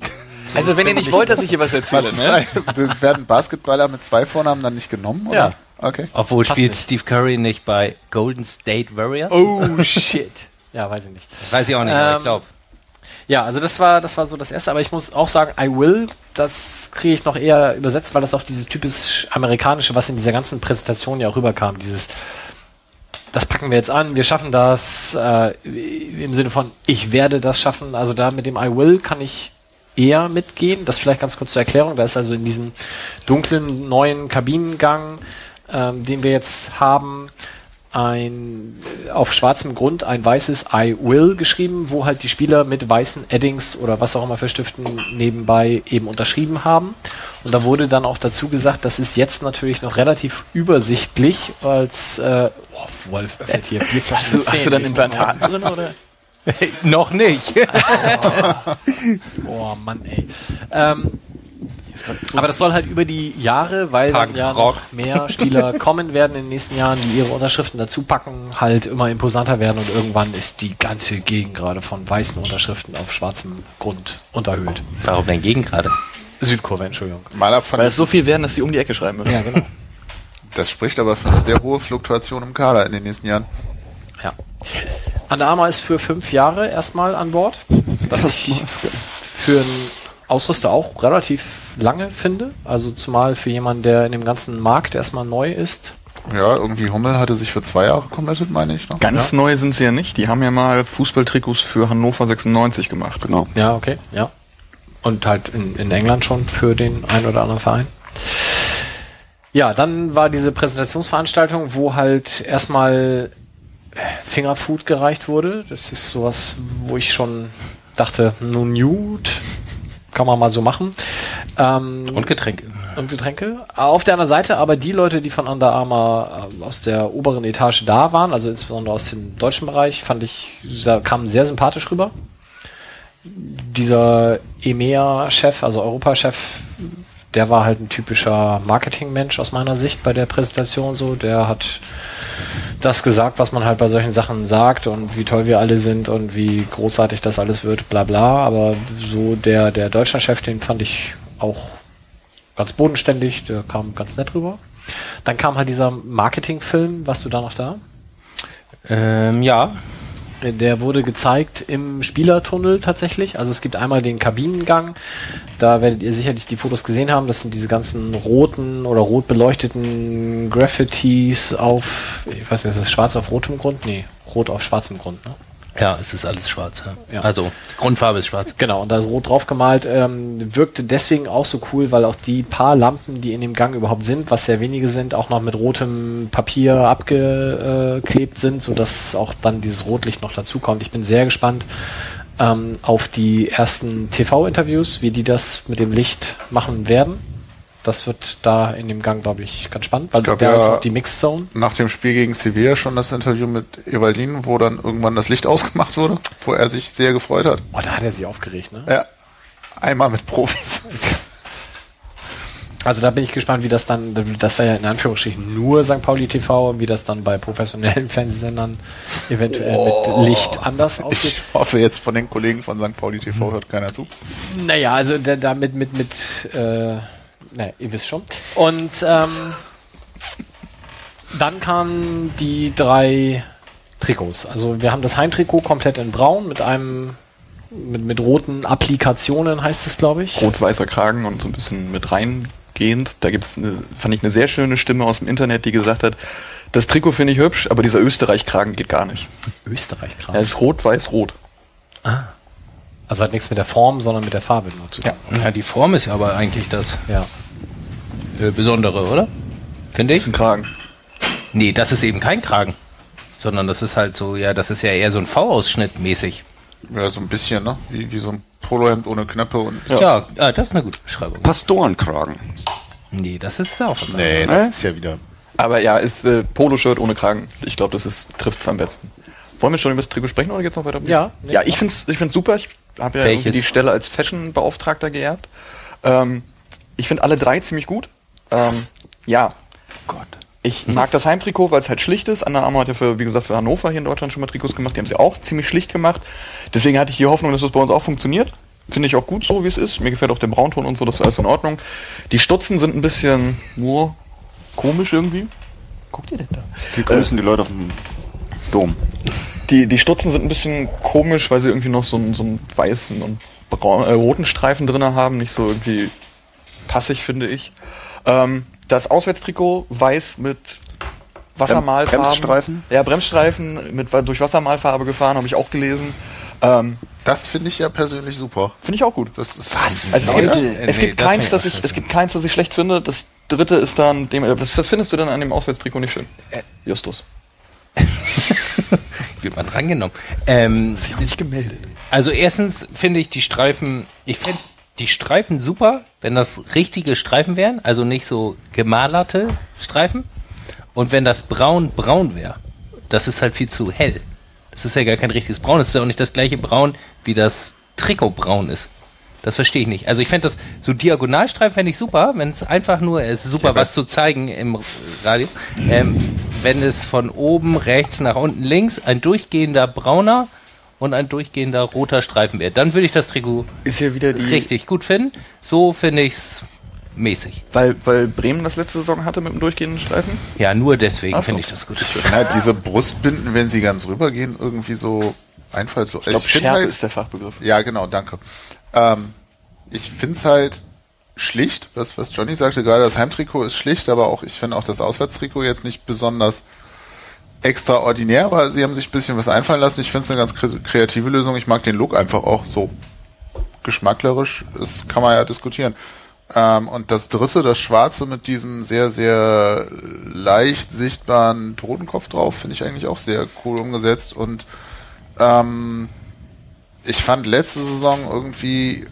Also wenn ihr nicht wollt, dass ich hier was erzähle, ne? ein- werden Basketballer mit zwei Vornamen dann nicht genommen? Oder? Ja. Okay. Obwohl Passt spielt nicht. Steve Curry nicht bei Golden State Warriors? Oh shit. Ja, weiß ich nicht. Weiß ich auch nicht, aber Ähm, ich glaube. Ja, also das war das war so das erste, aber ich muss auch sagen, I will, das kriege ich noch eher übersetzt, weil das auch dieses typisch amerikanische, was in dieser ganzen Präsentation ja auch rüberkam, dieses das packen wir jetzt an, wir schaffen das äh, im Sinne von ich werde das schaffen. Also da mit dem I will kann ich eher mitgehen. Das vielleicht ganz kurz zur Erklärung. Da ist also in diesem dunklen neuen Kabinengang, ähm, den wir jetzt haben, ein äh, auf schwarzem Grund ein weißes I will geschrieben, wo halt die Spieler mit weißen Eddings oder was auch immer für Stiften nebenbei eben unterschrieben haben. Und da wurde dann auch dazu gesagt, das ist jetzt natürlich noch relativ übersichtlich, als äh, oh, Wolf öffnet hier Bierflaschen. Hast du, hast du dann Implantaten drin, oder? Noch nicht. Oh Mann, ey. Ähm, aber das soll halt über die Jahre, weil dann ja Rock. noch mehr Spieler kommen werden in den nächsten Jahren, die ihre Unterschriften dazu packen, halt immer imposanter werden und irgendwann ist die ganze Gegend gerade von weißen Unterschriften auf schwarzem Grund unterhöhlt. Warum denn gegen gerade? Südkurve, Entschuldigung. Mal ab von, Weil es so viel werden, dass die um die Ecke schreiben müssen. Ja, genau. das spricht aber für eine sehr hohe Fluktuation im Kader in den nächsten Jahren. Ja. Armour ist für fünf Jahre erstmal an Bord. Was ich für einen Ausrüster auch relativ lange finde. Also zumal für jemanden, der in dem ganzen Markt erstmal neu ist. Ja, irgendwie Hummel hatte sich für zwei Jahre committed, meine ich. Ne? Ganz neu sind sie ja nicht. Die haben ja mal Fußballtrikots für Hannover 96 gemacht. Genau. Ja, okay, ja. Und halt in, in England schon für den ein oder anderen Verein. Ja, dann war diese Präsentationsveranstaltung, wo halt erstmal Fingerfood gereicht wurde. Das ist sowas, wo ich schon dachte, nun gut, kann man mal so machen. Ähm, Und Getränke. und Getränke. Auf der anderen Seite aber die Leute, die von Under Armour äh, aus der oberen Etage da waren, also insbesondere aus dem deutschen Bereich, fand ich, kamen sehr sympathisch rüber. Dieser EMEA-Chef, also Europa-Chef, der war halt ein typischer Marketingmensch aus meiner Sicht bei der Präsentation so. Der hat das gesagt, was man halt bei solchen Sachen sagt und wie toll wir alle sind und wie großartig das alles wird, bla bla. Aber so der, der Deutschlandchef, den fand ich auch ganz bodenständig, der kam ganz nett rüber. Dann kam halt dieser Marketingfilm, warst du da noch da? Ähm, ja. Der wurde gezeigt im Spielertunnel tatsächlich. Also es gibt einmal den Kabinengang. Da werdet ihr sicherlich die Fotos gesehen haben. Das sind diese ganzen roten oder rot beleuchteten Graffitis auf, ich weiß nicht, ist das schwarz auf rotem Grund? Nee, rot auf schwarzem Grund. Ne? Ja, es ist alles schwarz. Ja. Also, die Grundfarbe ist schwarz. Genau, und da ist rot drauf gemalt. Ähm, wirkte deswegen auch so cool, weil auch die paar Lampen, die in dem Gang überhaupt sind, was sehr wenige sind, auch noch mit rotem Papier abgeklebt sind, sodass auch dann dieses Rotlicht noch dazukommt. Ich bin sehr gespannt ähm, auf die ersten TV-Interviews, wie die das mit dem Licht machen werden. Das wird da in dem Gang, glaube ich, ganz spannend, weil da ist ja- noch die Mixed Zone. Nach dem Spiel gegen Sevilla schon das Interview mit Evaldin, wo dann irgendwann das Licht ausgemacht wurde, wo er sich sehr gefreut hat. Oh, da hat er sich aufgeregt, ne? Ja, einmal mit Profis. Also da bin ich gespannt, wie das dann, das war ja in Anführungsstrichen nur St. Pauli TV, wie das dann bei professionellen Fernsehsendern eventuell mit Licht anders aussieht. Ich hoffe jetzt von den Kollegen von St. Pauli TV hört keiner zu. Naja, also da, da mit, mit, mit, äh, naja, ihr wisst schon. Und ähm, dann kamen die drei Trikots. Also wir haben das Heimtrikot komplett in braun mit einem, mit, mit roten Applikationen heißt es, glaube ich. Rot-weißer Kragen und so ein bisschen mit reingehend. Da gibt's eine, fand ich eine sehr schöne Stimme aus dem Internet, die gesagt hat, das Trikot finde ich hübsch, aber dieser Österreich-Kragen geht gar nicht. Österreich Er ist rot-weiß-rot. Also hat nichts mit der Form, sondern mit der Farbe nur zu tun. Ja, die Form ist ja aber eigentlich das ja. Äh, Besondere, oder? Finde ich. Ist ein Kragen. Nee, das ist eben kein Kragen. Sondern das ist halt so, ja, das ist ja eher so ein V-Ausschnitt mäßig. Ja, so ein bisschen, ne? Wie, wie so ein Polohemd ohne Knöpfe und. Ja, ah, das ist eine gute Beschreibung. Pastorenkragen. Nee, das ist auch was Nee, das ist ja wieder. Aber ja, ist äh, Poloshirt ohne Kragen. Ich glaube, das ist trifft's am besten. Wollen wir schon über das Trikot sprechen oder geht's noch weiter? Ja, nee, ja, ich find's, ich find's super. Ich habe ja die Stelle als Fashion-Beauftragter geerbt. Ähm, ich finde alle drei ziemlich gut. Ähm, ja. Gott. Ich mag das Heimtrikot, weil es halt schlicht ist. Anna Armour hat ja für, wie gesagt, für Hannover hier in Deutschland schon mal Trikots gemacht. Die haben sie auch ziemlich schlicht gemacht. Deswegen hatte ich die Hoffnung, dass das bei uns auch funktioniert. Finde ich auch gut so, wie es ist. Mir gefällt auch der Braunton und so, das ist alles in Ordnung. Die Stutzen sind ein bisschen nur komisch irgendwie. Guckt ihr denn da? Wir grüßen die Leute auf dem Dom. Die, die Stutzen sind ein bisschen komisch, weil sie irgendwie noch so einen, so einen weißen und braun, äh, roten Streifen drin haben. Nicht so irgendwie passig, finde ich. Ähm, das Auswärtstrikot weiß mit Wassermalfarben. Bremsstreifen? Ja, Bremsstreifen mit, durch Wassermalfarbe gefahren, habe ich auch gelesen. Ähm, Das finde ich ja persönlich super. finde ich auch gut. Das ist Was? Also es gibt, es Nee, gibt das keins, das ich, es gibt keins, das ich schlecht finde. Das dritte ist dann dem, was, was findest du denn an dem Auswärtstrikot nicht schön? Justus. Wird man drangenommen. Ähm, Sich auch nicht gemeldet. also erstens finde ich die Streifen, ich finde die Streifen super, wenn das richtige Streifen wären, also nicht so gemalerte Streifen. Und wenn das braun braun wäre, das ist halt viel zu hell. Das ist ja gar kein richtiges Braun, das ist ja auch nicht das gleiche Braun, wie das Trikot braun ist. Das verstehe ich nicht. Also ich fände das so Diagonalstreifen fände ich super, wenn es einfach nur, es ist super, was zu zeigen im Radio. Ähm, wenn es von oben rechts nach unten links ein durchgehender brauner und ein durchgehender roter Streifen wäre, dann würde ich das Trikot Ist hier wieder die. richtig gut finden. So finde ich es mäßig. Weil, weil Bremen das letzte Saison hatte mit dem durchgehenden Streifen? Ja, nur deswegen finde ich das gut. Ich finde halt diese Brustbinden, wenn sie ganz rübergehen, irgendwie so einfallslos. Ich glaube, Schärpe halt, ist der Fachbegriff. Ja, genau, danke. Ähm, ich finde es halt schlicht, was, was Johnny sagte, gerade das Heimtrikot ist schlicht, aber auch, ich finde auch das Auswärtstrikot jetzt nicht besonders extraordinär, aber sie haben sich ein bisschen was einfallen lassen. Ich finde es eine ganz kre- kreative Lösung. Ich mag den Look einfach auch so geschmacklerisch. Das kann man ja diskutieren. Ähm, und das dritte, das schwarze mit diesem sehr, sehr leicht sichtbaren Totenkopf drauf, finde ich eigentlich auch sehr cool umgesetzt. Und ähm, ich fand letzte Saison irgendwie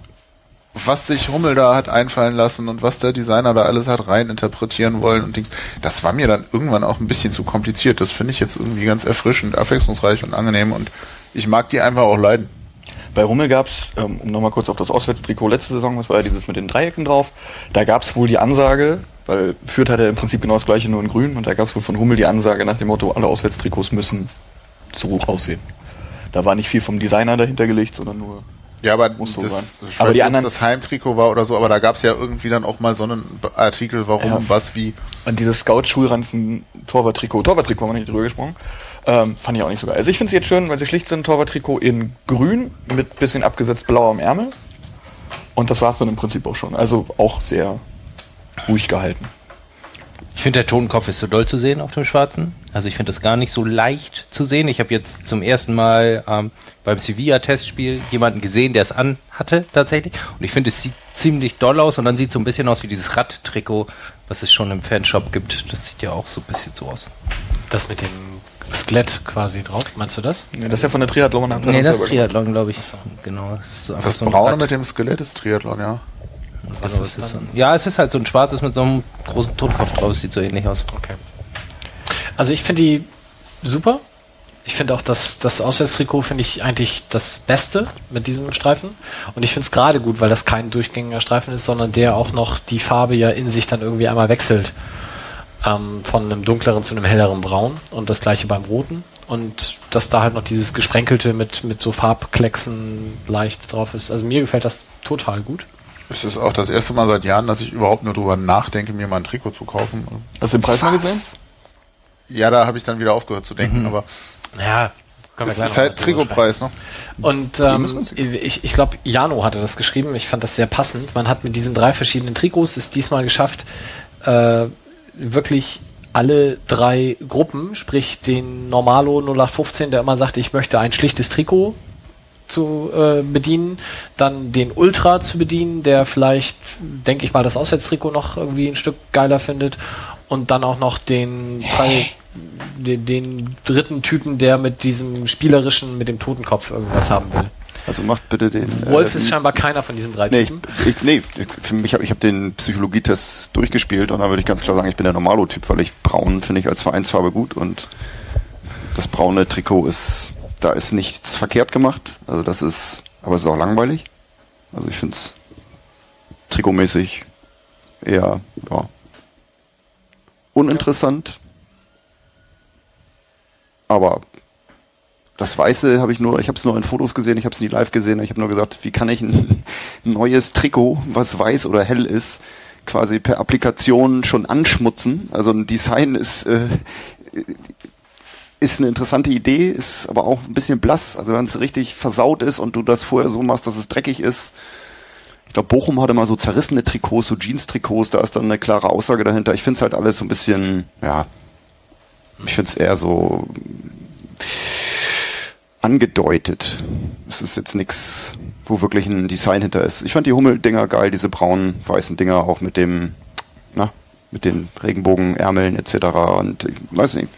was sich Hummel da hat einfallen lassen und was der Designer da alles hat rein interpretieren wollen und Dings, das war mir dann irgendwann auch ein bisschen zu kompliziert. Das finde ich jetzt irgendwie ganz erfrischend, abwechslungsreich und angenehm und ich mag die einfach auch leiden. Bei Rummel gab's, ähm, um nochmal kurz auf das Auswärtstrikot letzte Saison, was war ja dieses mit den Dreiecken drauf, da gab's wohl die Ansage, weil Fürth hatte im Prinzip genau das gleiche, nur in grün, und da gab's wohl von Hummel die Ansage nach dem Motto, alle Auswärtstrikots müssen so aussehen. Da war nicht viel vom Designer dahinter gelegt, sondern nur Ja, aber Muss so das, sein. ich Aber weiß die nicht, anderen- das Heimtrikot war oder so, aber da gab es ja irgendwie dann auch mal so einen Artikel, warum, Ja. was, wie. Und dieses Scout-Schulranzen Torwarttrikot, Torwarttrikot haben wir nicht drüber gesprochen, ähm, fand ich auch nicht so geil. Also ich finde es jetzt schön, weil sie schlicht sind, Torwarttrikot in grün mit bisschen abgesetzt blauem Ärmel. Und das war's dann im Prinzip auch schon. Also auch sehr ruhig gehalten. Ich finde, der Totenkopf ist so doll zu sehen auf dem Schwarzen. Also ich finde das gar nicht so leicht zu sehen. Ich habe jetzt zum ersten Mal ähm, beim Sevilla-Testspiel jemanden gesehen, der es anhatte tatsächlich. Und ich finde, es sieht ziemlich doll aus und dann sieht es so ein bisschen aus wie dieses Radtrikot, was es schon im Fanshop gibt. Das sieht ja auch so ein bisschen so aus. Das mit dem Skelett quasi drauf, meinst du das? Nee, das ist ja von der Triathlon. Nee, das ist Triathlon, glaube ich. Genau. Das, ist so Das so Braune Rad- mit dem Skelett ist Triathlon, ja. Was Genau, ist es ist so ein, ja, es ist halt so ein schwarzes mit so einem großen Totenkopf drauf. Sieht so ähnlich aus. Okay. Also ich finde die super. Ich finde auch das, das Auswärtstrikot finde ich eigentlich das Beste mit diesem Streifen. Und ich finde es gerade gut, weil das kein durchgängiger Streifen ist, sondern der auch noch die Farbe ja in sich dann irgendwie einmal wechselt. Ähm, von einem dunkleren zu einem helleren Braun. Und das gleiche beim Roten. Und dass da halt noch dieses Gesprenkelte mit, mit so Farbklecksen leicht drauf ist. Also mir gefällt das total gut. Es ist auch das erste Mal seit Jahren, dass ich überhaupt nur drüber nachdenke, mir mal ein Trikot zu kaufen. Hast du den Preis mal gesehen? Ja, da habe ich dann wieder aufgehört zu denken, aber Ja, gleich ist halt Trikotpreis, ne? Und ähm, ich, ich glaube, Jano hatte das geschrieben. Ich fand das sehr passend. Man hat mit diesen drei verschiedenen Trikots es diesmal geschafft, äh, wirklich alle drei Gruppen, sprich den Normalo 0815, der immer sagte, ich möchte ein schlichtes Trikot zu äh, bedienen, dann den Ultra zu bedienen, der vielleicht, denke ich mal, das Auswärtstrikot noch irgendwie ein Stück geiler findet und dann auch noch den, drei, den, den dritten Typen, der mit diesem spielerischen, mit dem Totenkopf irgendwas haben will. Also macht bitte den. Wolf äh, ist scheinbar keiner von diesen drei Nee, ich, Typen. ich, nee, für mich hab, ich habe den Psychologietest durchgespielt und da würde ich ganz klar sagen, ich bin der Normalo-Typ, weil ich braun finde ich als Vereinsfarbe gut und das braune Trikot ist, da ist nichts verkehrt gemacht. Also das ist, aber es ist auch langweilig. Also ich finde es trikotmäßig eher, ja, uninteressant. Aber das Weiße habe ich nur, ich habe es nur in Fotos gesehen, ich habe es nie live gesehen. Ich habe nur gesagt, wie kann ich ein neues Trikot, was weiß oder hell ist, quasi per Applikation schon anschmutzen. Also ein Design ist äh, ist eine interessante Idee, ist aber auch ein bisschen blass. Also wenn es richtig versaut ist und du das vorher so machst, dass es dreckig ist. Ich glaube, Bochum hatte mal so zerrissene Trikots, so Jeans-Trikots, da ist dann eine klare Aussage dahinter. Ich finde es halt alles so ein bisschen, ja, ich finde es eher so angedeutet. Es ist jetzt nichts, wo wirklich ein Design hinter ist. Ich fand die Hummel-Dinger geil, diese braunen, weißen Dinger, auch mit dem, na, mit den Regenbogenärmeln etc. Und ich weiß nicht,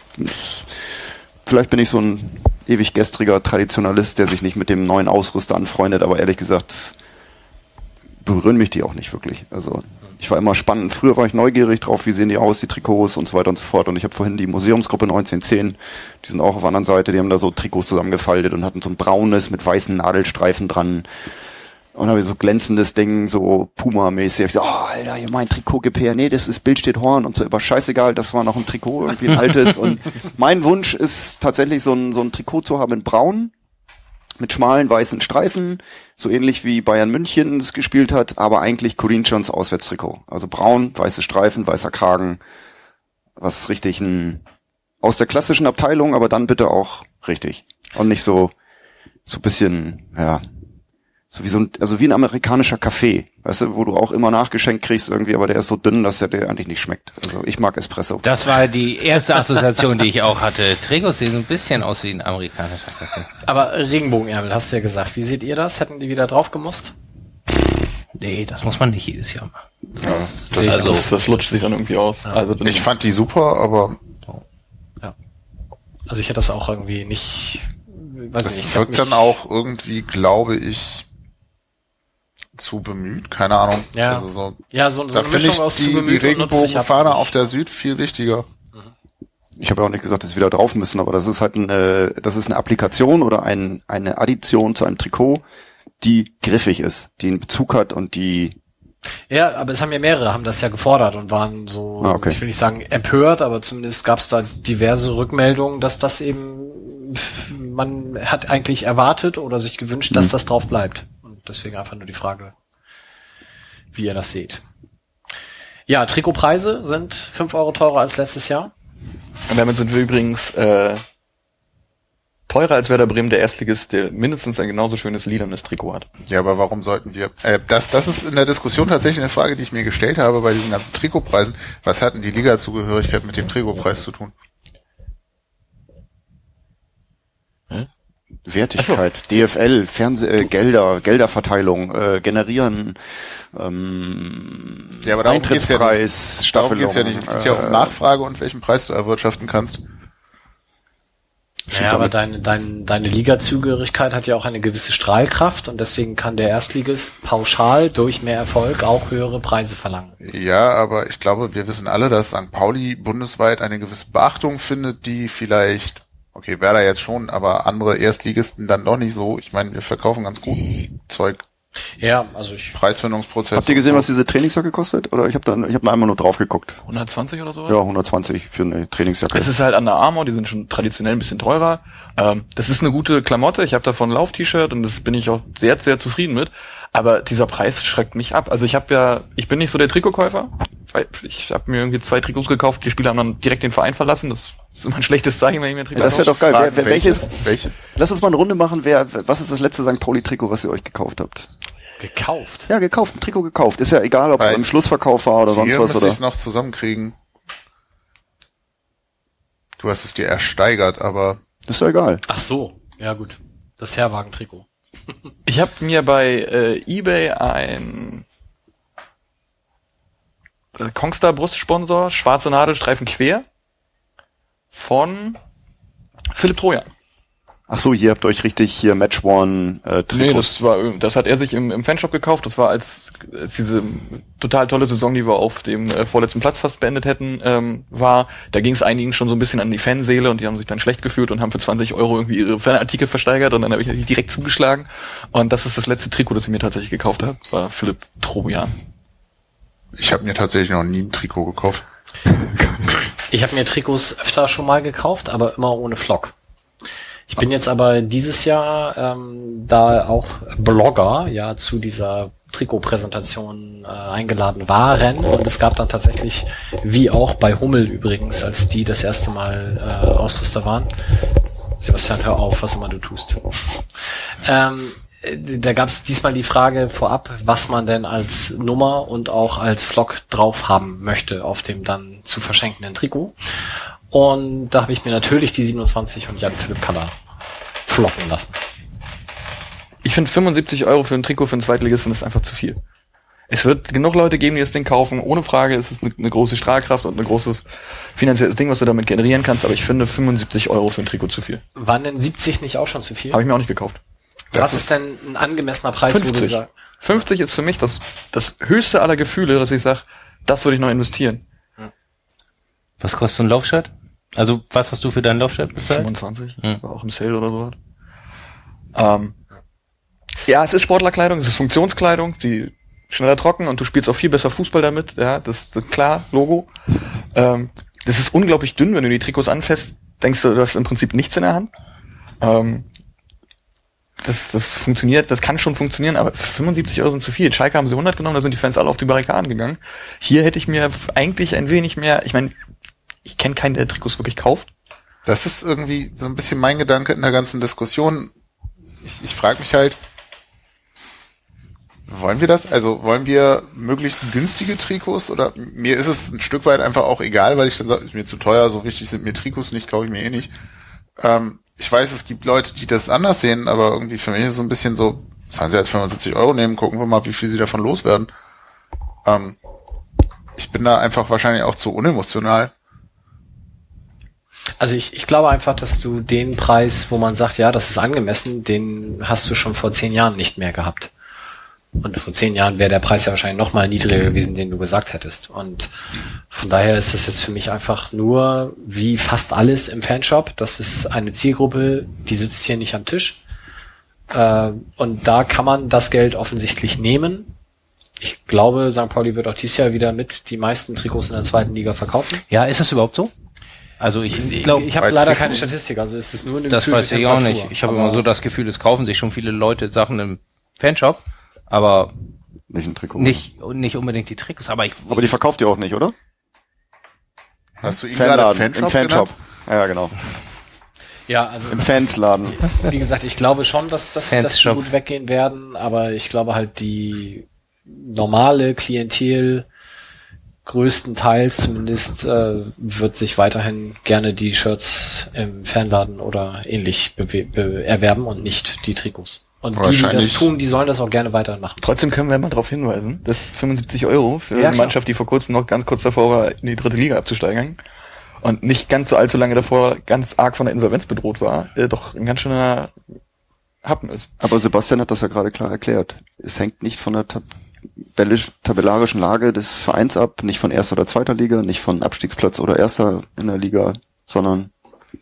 vielleicht bin ich so ein ewig gestriger Traditionalist, der sich nicht mit dem neuen Ausrüster anfreundet, aber ehrlich gesagt berühren mich die auch nicht wirklich. Also ich war immer spannend. Früher war ich neugierig drauf, wie sehen die aus, die Trikots und so weiter und so fort. Und ich habe vorhin die Museumsgruppe 1910, die sind auch auf der anderen Seite, die haben da so Trikots zusammengefaltet und hatten so ein braunes mit weißen Nadelstreifen dran. Und habe so glänzendes Ding, so Puma-mäßig. Ich so, oh, Alter, hier mein Trikot gib her. Nee, das ist Bild steht Horn und so, aber scheißegal, das war noch ein Trikot, irgendwie ein altes. Und mein Wunsch ist tatsächlich so ein, so ein Trikot zu haben in braun, mit schmalen weißen Streifen, so ähnlich wie Bayern München es gespielt hat, aber eigentlich Corinthians Auswärtstrikot. Also braun, weiße Streifen, weißer Kragen, was richtig ein, aus der klassischen Abteilung, aber dann bitte auch richtig. Und nicht so, so bisschen, ja, so wie so ein, also wie ein amerikanischer Kaffee, weißt du, wo du auch immer nachgeschenkt kriegst irgendwie, aber der ist so dünn, dass der dir eigentlich nicht schmeckt. Also ich mag Espresso. Das war die erste Assoziation, die ich auch hatte. Trikots sehen so ein bisschen aus wie ein amerikanischer Kaffee. Aber Regenbogenärmel, hast du ja gesagt. Wie seht ihr das? Hätten die wieder drauf gemusst? Nee, das muss man nicht jedes Jahr machen. Ja, das, sehe ich also, so. das, das lutscht sich dann irgendwie aus. Also dann, Ich fand die super, aber Also ich hätte das auch irgendwie nicht, weiß nicht. das hat wirkt dann auch irgendwie, glaube ich, zu bemüht, keine Ahnung. Ja. Also so, Ja, so, so da eine finde Mischung ich aus die, die sich ab. Regenbogenfahne auf der Süd viel wichtiger. Ich habe ja auch nicht gesagt, dass sie wieder drauf müssen, aber das ist halt ein, äh, das ist eine Applikation oder ein, eine Addition zu einem Trikot, die griffig ist, die einen Bezug hat und die Ja, aber es haben ja mehrere, haben das ja gefordert und waren so, Ah, okay. ich will nicht sagen empört, aber zumindest gab es da diverse Rückmeldungen, dass das eben, man hat eigentlich erwartet oder sich gewünscht, dass Mhm. das drauf bleibt. Deswegen einfach nur die Frage, wie ihr das seht. Ja, Trikotpreise sind fünf Euro teurer als letztes Jahr. Und damit sind wir übrigens äh, teurer als Werder Bremen, der Erstligist, der mindestens ein genauso schönes lilanes Trikot hat. Ja, aber warum sollten wir? Äh, das, das ist in der Diskussion tatsächlich eine Frage, die ich mir gestellt habe bei diesen ganzen Trikotpreisen. Was hat denn die Liga-Zugehörigkeit mit dem Trikotpreis zu tun? Wertigkeit, DFL, Fernseh, äh, Gelder, Gelderverteilung, äh, generieren, ähm, Ja, aber geht's ja Eintrittspreis, Darum Staffelung. geht's ja nicht. Es geht ja um äh, Nachfrage und welchen Preis du erwirtschaften kannst. Ja, aber deine, deine, deine Liga-Zugehörigkeit hat ja auch eine gewisse Strahlkraft und deswegen kann der Erstligist pauschal durch mehr Erfolg auch höhere Preise verlangen. Ja, aber ich glaube, wir wissen alle, dass St. Pauli bundesweit eine gewisse Beachtung findet, die vielleicht, okay, Werder jetzt schon, aber andere Erstligisten dann doch nicht so. Ich meine, wir verkaufen ganz gut Zeug, Ja, also ich Preisfindungsprozess. Habt ihr gesehen, was diese Trainingsjacke kostet? Oder ich habe da, ich habe einmal nur drauf geguckt. 120 oder so? Ja, 120 für eine Trainingsjacke. Es ist halt Under Armour, die sind schon traditionell ein bisschen teurer. Ähm, das ist eine gute Klamotte. Ich habe davon ein Lauf-T-Shirt und das bin ich auch sehr, sehr zufrieden mit. Aber dieser Preis schreckt mich ab. Also ich habe ja, ich bin nicht so der Trikotkäufer. Weil Ich habe mir irgendwie zwei Trikots gekauft. Die Spieler haben dann direkt den Verein verlassen. Das ist immer ein schlechtes Zeichen, wenn ich mir ein Trikot Ja, das wäre doch geil. Fragen, Wer, wer, welche? welches? Welche? Lass uns mal eine Runde machen. Wer, was ist das letzte St. Pauli-Trikot, was ihr euch gekauft habt? gekauft. Ja, gekauft, ein Trikot gekauft. Ist ja egal, ob es im Schlussverkauf war oder sonst was oder. ich es noch zusammenkriegen. Du hast es dir ersteigert, aber Ist ja egal. Ach so, ja gut. Das Herwagen-Trikot. Ich habe mir bei äh, eBay ein äh, Kongstar Brustsponsor, schwarze Nadelstreifen quer von Philipp Trojan. Ach so, ihr habt euch richtig hier Match One äh, Trikots. Nee, das war das hat er sich im, im Fanshop gekauft. Das war als, als diese total tolle Saison, die wir auf dem äh, vorletzten Platz fast beendet hätten, ähm, war. Da ging es einigen schon so ein bisschen an die Fanseele und die haben sich dann schlecht gefühlt und haben für 20 Euro irgendwie ihre Fanartikel versteigert und dann habe ich direkt zugeschlagen. Und das ist das letzte Trikot, das ich mir tatsächlich gekauft habe, war Philipp Trojan. ich habe mir tatsächlich noch nie ein Trikot gekauft. Ich habe mir Trikots öfter schon mal gekauft, aber immer ohne Flock. Ich bin jetzt aber dieses Jahr ähm, da auch Blogger ja zu dieser Trikotpräsentation äh, eingeladen waren und es gab dann tatsächlich, wie auch bei Hummel übrigens, als die das erste Mal äh, Ausrüster waren. Sebastian, hör auf, was immer du tust. ähm, äh, da gab es diesmal die Frage vorab, was man denn als Nummer und auch als Flock drauf haben möchte auf dem dann zu verschenkenden Trikot. Und da habe ich mir natürlich die 27 und Jan Philipp Kaller flocken lassen. Ich finde 75 Euro für ein Trikot für einen Zweitligisten ist einfach zu viel. Es wird genug Leute geben, die das Ding kaufen. Ohne Frage ist es eine, eine große Strahlkraft und ein großes finanzielles Ding, was du damit generieren kannst. Aber ich finde 75 Euro für ein Trikot zu viel. Waren denn 70 nicht auch schon zu viel? Habe ich mir auch nicht gekauft. Was ist denn ein angemessener Preis, wo du 50. sagst? 50 ist für mich das, das höchste aller Gefühle, dass ich sage, das würde ich noch investieren. Was kostet so ein Laufshirt? Also, was hast du für dein Laufshirt bezahlt? 25, Hm. war auch im Sale oder so. Ähm, ja, es ist Sportlerkleidung, es ist Funktionskleidung, die schneller trocken und du spielst auch viel besser Fußball damit. Ja, das ist klar, Logo. Ähm, das ist unglaublich dünn, wenn du die Trikots anfasst, denkst du, du hast im Prinzip nichts in der Hand. Ähm, das, das funktioniert, das kann schon funktionieren, aber 75 Euro sind zu viel. Schalke haben sie 100 genommen, da sind die Fans alle auf die Barrikaden gegangen. Hier hätte ich mir eigentlich ein wenig mehr, ich meine, ich kenne keinen, der Trikots wirklich kauft. Das ist irgendwie so ein bisschen mein Gedanke in der ganzen Diskussion. Ich, ich frage mich halt, wollen wir das? Also wollen wir möglichst günstige Trikots oder mir ist es ein Stück weit einfach auch egal, weil ich dann sage, ist mir zu teuer, so wichtig sind mir Trikots nicht, kaufe ich mir eh nicht. Ähm, ich weiß, es gibt Leute, die das anders sehen, aber irgendwie für mich ist es so ein bisschen so, sollen sie jetzt 75 Euro nehmen, gucken wir mal, wie viel sie davon loswerden. Ähm, ich bin da einfach wahrscheinlich auch zu unemotional. Also ich, ich glaube einfach, dass du den Preis, wo man sagt, ja, das ist angemessen, den hast du schon vor zehn Jahren nicht mehr gehabt. Und vor zehn Jahren wäre der Preis ja wahrscheinlich noch mal niedriger gewesen, den du gesagt hättest. Und von daher ist das jetzt für mich einfach nur wie fast alles im Fanshop. Das ist eine Zielgruppe, die sitzt hier nicht am Tisch. Äh, und da kann man das Geld offensichtlich nehmen. Ich glaube, St. Pauli wird auch dieses Jahr wieder mit die meisten Trikots in der zweiten Liga verkaufen. Ja, ist das überhaupt so? Also ich glaube, ich habe bei leider keine Statistik, also ist es nur eine das weiß ich auch nicht. Ich habe immer so das Gefühl, es kaufen sich schon viele Leute Sachen im Fanshop, aber Nicht ein Trikot. nicht nicht unbedingt die Trikots. Aber ich Aber die verkauft ihr auch nicht, oder? Hast du ihn Fanladen, Fanshop im Fanshop. genannt? Ja, genau. Ja, also Im Fansladen. wie gesagt, ich glaube schon, dass, dass, dass die gut weggehen werden, aber ich glaube halt die normale Klientel größtenteils zumindest äh, wird sich weiterhin gerne die Shirts im Fanladen oder ähnlich erwerben und nicht die Trikots. Und die, die das tun, die sollen das auch gerne weiterhin machen. Trotzdem können wir mal darauf hinweisen, dass 75 Euro für Ja, eine. Mannschaft, die vor kurzem noch ganz kurz davor war, in die dritte Liga abzusteigen und nicht ganz so allzu lange davor ganz arg von der Insolvenz bedroht war, äh, doch ein ganz schöner Happen ist. Aber Sebastian hat das ja gerade klar erklärt. Es hängt nicht von der tabellisch, tabellarischen Lage des Vereins ab, nicht von erster oder zweiter Liga, nicht von Abstiegsplatz oder erster in der Liga, sondern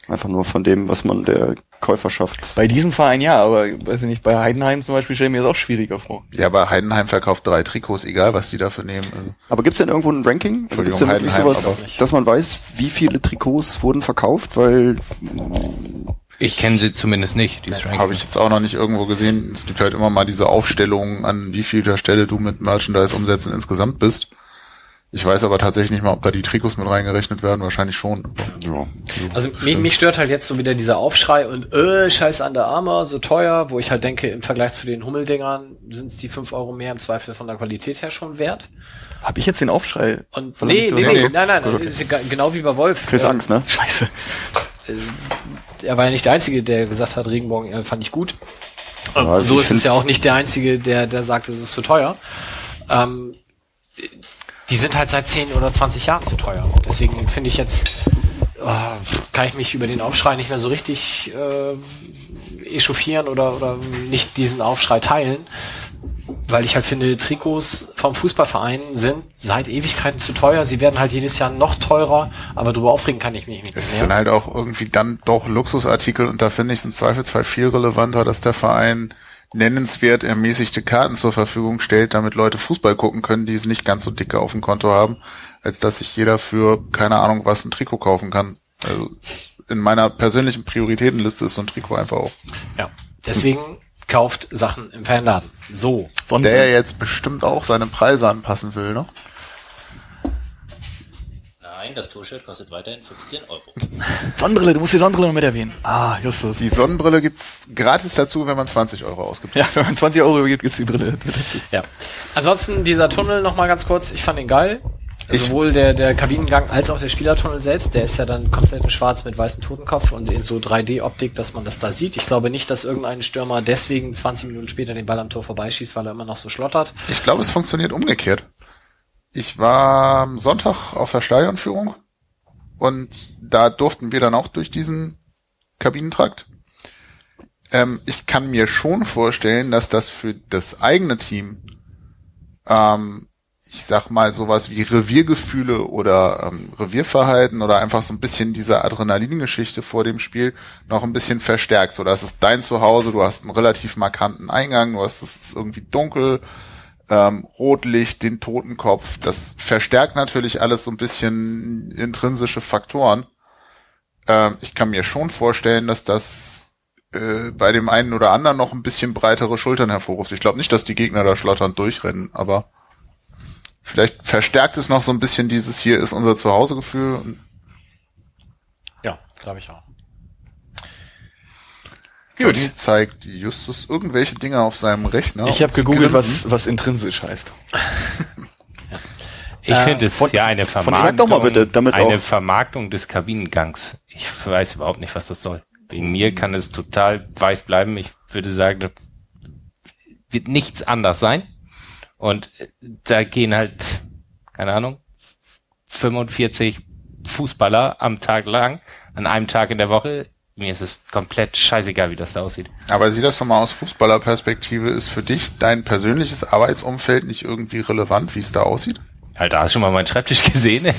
einfach nur von dem, was man der Käuferschaft. Bei diesem Verein ja, aber weiß ich nicht, bei Heidenheim zum Beispiel stelle ich mir das auch schwieriger vor. Ja, aber Heidenheim verkauft drei Trikots, egal was die dafür nehmen. Also, Aber gibt's denn irgendwo ein Ranking? Also gibt's denn wirklich sowas, dass man weiß, wie viele Trikots wurden verkauft? Weil ich kenne sie zumindest nicht. dieses Ranking. Habe ich jetzt auch noch nicht irgendwo gesehen. Es gibt halt immer mal diese Aufstellungen, an wie vielter Stelle du mit Merchandise-Umsätzen insgesamt bist. Ich weiß aber tatsächlich nicht mal, ob da die Trikots mit reingerechnet werden. Wahrscheinlich schon. ja, Also mich, mich stört halt jetzt so wieder dieser Aufschrei und äh, scheiß Under Armour, so teuer, wo ich halt denke, im Vergleich zu den Hummeldingern sind es die fünf Euro mehr im Zweifel von der Qualität her schon wert. Habe ich jetzt den Aufschrei? Und nee, nee, nee, Nee. nein, nein, okay. genau wie bei Wolf. kriegst Äh, Angst, ne? Scheiße. er war ja nicht der Einzige, der gesagt hat, Regenbogen äh, fand ich gut. Ja, so ich ist find- es ja auch nicht der Einzige, der, der sagt, es ist zu teuer. Ähm, die sind halt seit 10 oder 20 Jahren zu teuer. Deswegen finde ich jetzt, äh, kann ich mich über den Aufschrei nicht mehr so richtig äh, echauffieren oder, oder nicht diesen Aufschrei teilen. Weil ich halt finde, Trikots vom Fußballverein sind seit Ewigkeiten zu teuer. Sie werden halt jedes Jahr noch teurer, aber darüber aufregen kann ich mich nicht Es mehr. sind halt auch irgendwie dann doch Luxusartikel und da finde ich es im Zweifelsfall viel relevanter, dass der Verein nennenswert ermäßigte Karten zur Verfügung stellt, damit Leute Fußball gucken können, die es nicht ganz so dicke auf dem Konto haben, als dass sich jeder für keine Ahnung was ein Trikot kaufen kann. Also in meiner persönlichen Prioritätenliste ist so ein Trikot einfach auch. Ja. Deswegen kauft Sachen im Fanladen. So. Der ja jetzt bestimmt auch seine Preise anpassen will, ne? Nein, das Tour-Shirt kostet weiterhin 15 Euro. Sonnenbrille, du musst die Sonnenbrille noch mit erwähnen. Ah, Justus. Die Sonnenbrille gibt's gratis dazu, wenn man 20 Euro ausgibt. Ja, wenn man 20 Euro gibt, gibt's die Brille. Ja. Ansonsten dieser Tunnel noch mal ganz kurz. Ich fand ihn geil. Sowohl der, der Kabinengang als auch der Spielertunnel selbst, der ist ja dann komplett in schwarz mit weißem Totenkopf und in so 3D-Optik, dass man das da sieht. Ich glaube nicht, dass irgendein Stürmer deswegen 20 Minuten später den Ball am Tor vorbeischießt, weil er immer noch so schlottert. Ich glaube, es funktioniert umgekehrt. Ich war am Sonntag auf der Stadionführung und da durften wir dann auch durch diesen Kabinentrakt. Ähm, ich kann mir schon vorstellen, dass das für das eigene Team, ähm, ich sag mal, sowas wie Reviergefühle oder ähm, Revierverhalten oder einfach so ein bisschen diese Adrenalingeschichte vor dem Spiel noch ein bisschen verstärkt. So, das ist dein Zuhause, du hast einen relativ markanten Eingang, du hast es irgendwie dunkel, ähm, Rotlicht, den Totenkopf. Das verstärkt natürlich alles so ein bisschen intrinsische Faktoren. Ähm, ich kann mir schon vorstellen, dass das äh, bei dem einen oder anderen noch ein bisschen breitere Schultern hervorruft. Ich glaube nicht, dass die Gegner da schlotternd durchrennen, aber vielleicht verstärkt es noch so ein bisschen dieses hier ist unser Zuhausegefühl. Ja, glaube ich auch. Johnny zeigt Justus irgendwelche Dinge auf seinem Rechner. Ich habe gegoogelt, grinsen. was, was intrinsisch heißt. Ich Äh, finde es von- ja eine von- Vermarktung. sag doch mal bitte, damit eine auch- Vermarktung des Kabinengangs. Ich weiß überhaupt nicht, was das soll. Wegen mir kann es total weiß bleiben. Ich würde sagen, das wird nichts anders sein. Und da gehen halt, keine Ahnung, 45 Fußballer am Tag lang, an einem Tag in der Woche Mir ist es komplett scheißegal, wie das da aussieht. Aber sieh das doch mal aus Fußballerperspektive. Ist für dich dein persönliches Arbeitsumfeld nicht irgendwie relevant, wie es da aussieht? Alter, hast du schon mal meinen Schreibtisch gesehen?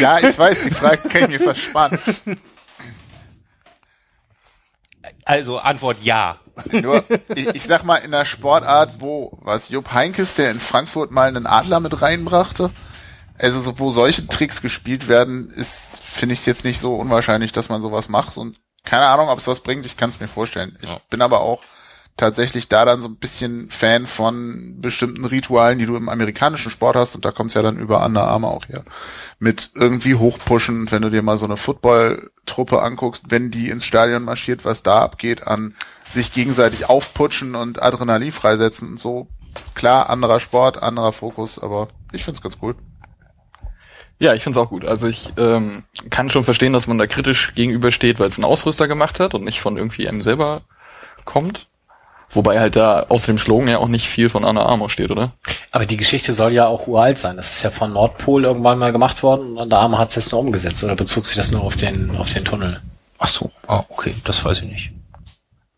Ja, ich weiß, die Frage kann ich mir versparen. Also Antwort ja. Nur, ich, ich sag mal, in einer Sportart, wo, was, Jupp Heinkes, der in Frankfurt mal einen Adler mit reinbrachte, also so, wo solche Tricks gespielt werden, ist, finde ich jetzt nicht so unwahrscheinlich, dass man sowas macht und keine Ahnung, ob es was bringt, ich kann es mir vorstellen. Ich Ja. bin aber auch tatsächlich da dann so ein bisschen Fan von bestimmten Ritualen, die du im amerikanischen Sport hast und da kommt's ja dann über Underarme auch her. Mit irgendwie hochpushen, wenn du dir mal so eine Football-Truppe anguckst, wenn die ins Stadion marschiert, was da abgeht an sich gegenseitig aufputschen und Adrenalin freisetzen und so. Klar, anderer Sport, anderer Fokus, aber ich find's ganz cool. Ja, ich find's auch gut. Also ich ähm, kann schon verstehen, dass man da kritisch gegenübersteht, weil es ein Ausrüster gemacht hat und nicht von irgendwie einem selber kommt. Wobei halt da außer dem Slogan ja auch nicht viel von Anna Armour steht, oder? Aber die Geschichte soll ja auch uralt sein. Das ist ja von Nordpol irgendwann mal gemacht worden und der Arme hat es jetzt nur umgesetzt oder bezog sich das nur auf den, auf den Tunnel? Ach so, ah, okay, das weiß ich nicht.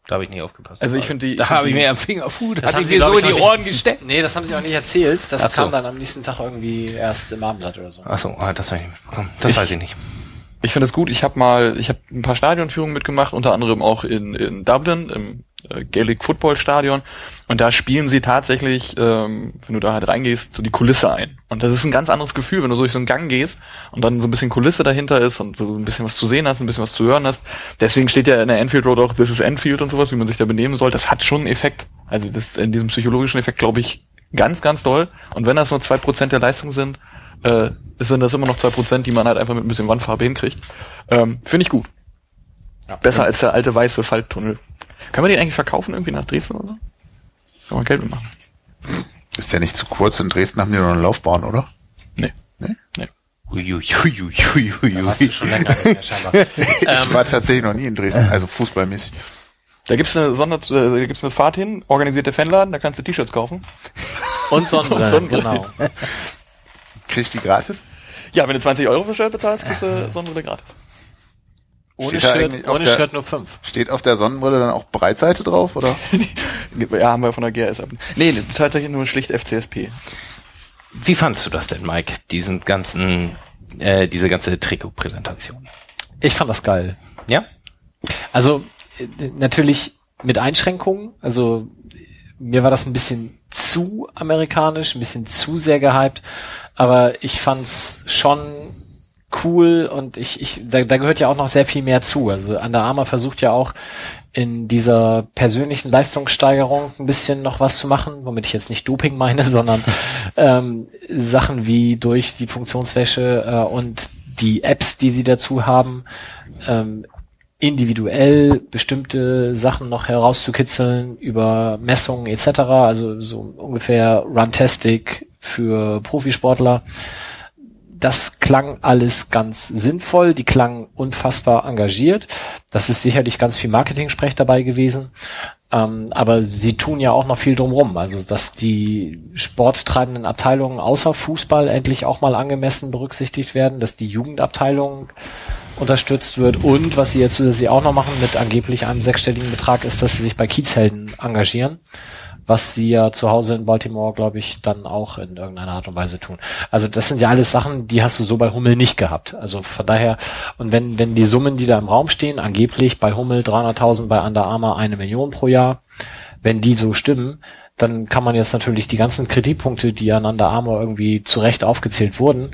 Da habe ich nicht aufgepasst. Also ich finde die- Da ich habe ich mir am Finger, puh, das, Das hat haben ich sie, so ich, in die Ohren nicht- gesteckt. Nee, das haben sie auch nicht erzählt. Das so. kam dann am nächsten Tag irgendwie erst im Abendblatt oder so. Ach so, ah, das habe ich nicht mitbekommen. Das weiß ich nicht. Ich finde das gut. Ich habe mal, ich habe ein paar Stadionführungen mitgemacht, unter anderem auch in, in Dublin im äh, Gaelic Football Stadion. Und da spielen sie tatsächlich, ähm, wenn du da halt reingehst, so die Kulisse ein. Und das ist ein ganz anderes Gefühl, wenn du so durch so einen Gang gehst und dann so ein bisschen Kulisse dahinter ist und so ein bisschen was zu sehen hast, ein bisschen was zu hören hast. Deswegen steht ja in der Enfield Road auch This is Enfield und sowas, wie man sich da benehmen soll. Das hat schon einen Effekt. Also das in diesem psychologischen Effekt glaube ich ganz, ganz doll. Und wenn das nur zwei Prozent der Leistung sind, äh, sind das immer noch zwei Prozent, die man halt einfach mit ein bisschen Wandfarbe hinkriegt. Ähm, Finde ich gut. Besser als der alte weiße Falttunnel. Können wir den eigentlich verkaufen irgendwie nach Dresden oder so? Kann man Geld mitmachen? Ist ja nicht zu kurz. In Dresden haben die noch eine Laufbahn, oder? Nee. Nee? Nee. Uiuiuiuiui. Hast du schon länger nicht mehr scheinbar. Ich war tatsächlich noch nie in Dresden, also fußballmäßig. Da gibt's eine Sonder äh, da gibt's eine Fahrt hin, organisierte Fanladen, da kannst du T-Shirts kaufen. Und Sonnenbrillen, Sonnenbrillen. genau. Krieg ich die gratis? Ja, wenn du 20 Euro für Shirt bezahlst, kriegst du Sonnenbrille gratis. Ohne Shirt, ohne der- Shirt nur fünf. Steht auf der Sonnenbrille dann auch Breitseite drauf, oder? Ja, haben wir von der GRS ab. Nee, nee, tatsächlich nur schlicht FCSP. Wie fandst du das denn, Mike? Diesen ganzen, äh, diese ganze Trikotpräsentation. Ich fand das geil. Ja? Also äh, natürlich mit Einschränkungen. Also mir war das ein bisschen zu amerikanisch, ein bisschen zu sehr gehypt, aber ich fand's schon cool und ich, ich da, da gehört ja auch noch sehr viel mehr zu. Also Under Armour versucht ja auch in dieser persönlichen Leistungssteigerung ein bisschen noch was zu machen, womit ich jetzt nicht Doping meine, sondern ähm, Sachen wie durch die Funktionswäsche äh, und die Apps, die sie dazu haben, ähm, individuell bestimmte Sachen noch herauszukitzeln über Messungen etc. Also so ungefähr Runtastic für Profisportler. Das klang alles ganz sinnvoll, die klangen unfassbar engagiert. Das ist sicherlich ganz viel Marketing-Sprech dabei gewesen. Ähm, aber sie tun ja auch noch viel drumrum. Also, dass die sporttreibenden Abteilungen außer Fußball endlich auch mal angemessen berücksichtigt werden, dass die Jugendabteilung unterstützt wird und was sie jetzt zusätzlich auch noch machen mit angeblich einem sechsstelligen Betrag ist, dass sie sich bei Kiezhelden engagieren, was sie ja zu Hause in Baltimore, glaube ich, dann auch in irgendeiner Art und Weise tun. Also das sind ja alles Sachen, die hast du so bei Hummel nicht gehabt. Also von daher, und wenn, wenn die Summen, die da im Raum stehen, angeblich bei Hummel 300.000, bei Under Armour eine Million pro Jahr, wenn die so stimmen, dann kann man jetzt natürlich die ganzen Kritikpunkte, die an Under Armour irgendwie zu Recht aufgezählt wurden,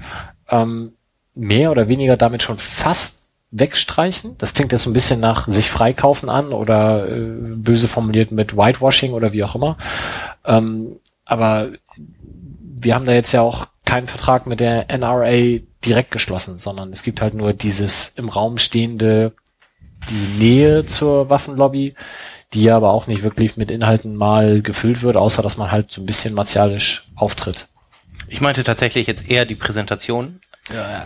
ähm, mehr oder weniger damit schon fast wegstreichen. Das klingt jetzt so ein bisschen nach sich freikaufen an oder äh, böse formuliert mit Whitewashing oder wie auch immer. Ähm, aber wir haben da jetzt ja auch keinen Vertrag mit der NRA direkt geschlossen, sondern es gibt halt nur dieses im Raum stehende, die Nähe zur Waffenlobby, die aber auch nicht wirklich mit Inhalten mal gefüllt wird, außer dass man halt so ein bisschen martialisch auftritt. Ich meinte tatsächlich jetzt eher die Präsentation.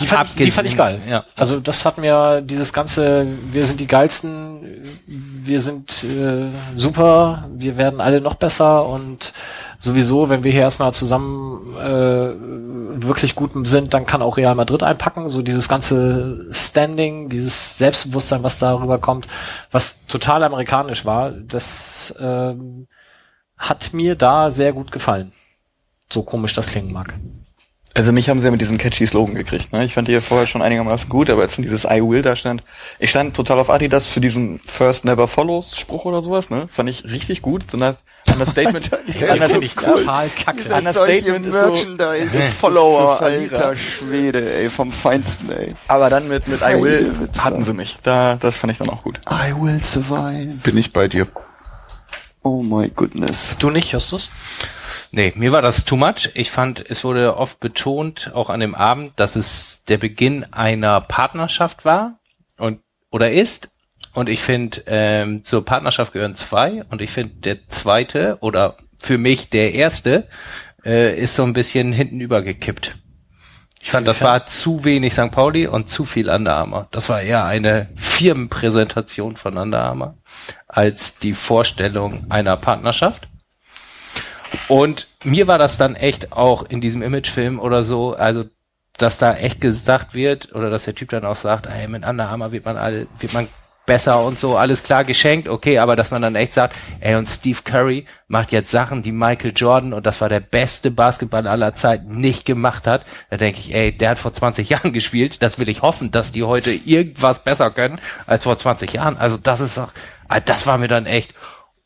Die fand, ich, die fand ich geil. Ja. Also das hat mir dieses ganze, wir sind die geilsten, wir sind äh, super, wir werden alle noch besser und sowieso, wenn wir hier erstmal zusammen äh, wirklich gut sind, dann kann auch Real Madrid einpacken. So dieses ganze Standing, dieses Selbstbewusstsein, was darüber kommt, was total amerikanisch war, das ähm, hat mir da sehr gut gefallen. So komisch das klingen mag. Also mich haben sie ja mit diesem catchy Slogan gekriegt. Ne? Ich fand die ja vorher schon einigermaßen gut, aber jetzt in dieses I will da stand. Ich stand total auf Adidas für diesen First Never Follows Spruch oder sowas. Ne? Fand ich richtig gut. So eine Understatement. Das finde ich total kacke. Understatement ist so- Merchandise-Follower, Verlierer. alter Schwede, ey, vom Feinsten, ey. Aber dann mit, mit I will hatten sie mich. Da, das fand ich dann auch gut. I will survive. Bin ich bei dir. Oh my goodness. Du nicht, Justus? Nee, mir war das too much. Ich fand, es wurde oft betont, auch an dem Abend, dass es der Beginn einer Partnerschaft war und oder ist. Und ich finde, ähm, zur Partnerschaft gehören zwei. Und ich finde, der zweite oder für mich der erste äh, ist so ein bisschen hinten übergekippt. Ich fand, das war zu wenig St. Pauli und zu viel Under Armour. Das war eher eine Firmenpräsentation von Under Armour als die Vorstellung einer Partnerschaft. Und mir war das dann echt auch in diesem Imagefilm oder so, also dass da echt gesagt wird oder dass der Typ dann auch sagt, ey, mit Under Armour wird man all, wird man besser und so, alles klar geschenkt, okay, aber dass man dann echt sagt, ey, und Steve Curry macht jetzt Sachen, die Michael Jordan, und das war der beste Basketball aller Zeiten, nicht gemacht hat, da denke ich, ey, der hat vor 20 Jahren gespielt, das will ich hoffen, dass die heute irgendwas besser können als vor 20 Jahren. Also das ist doch, ah, das war mir dann echt,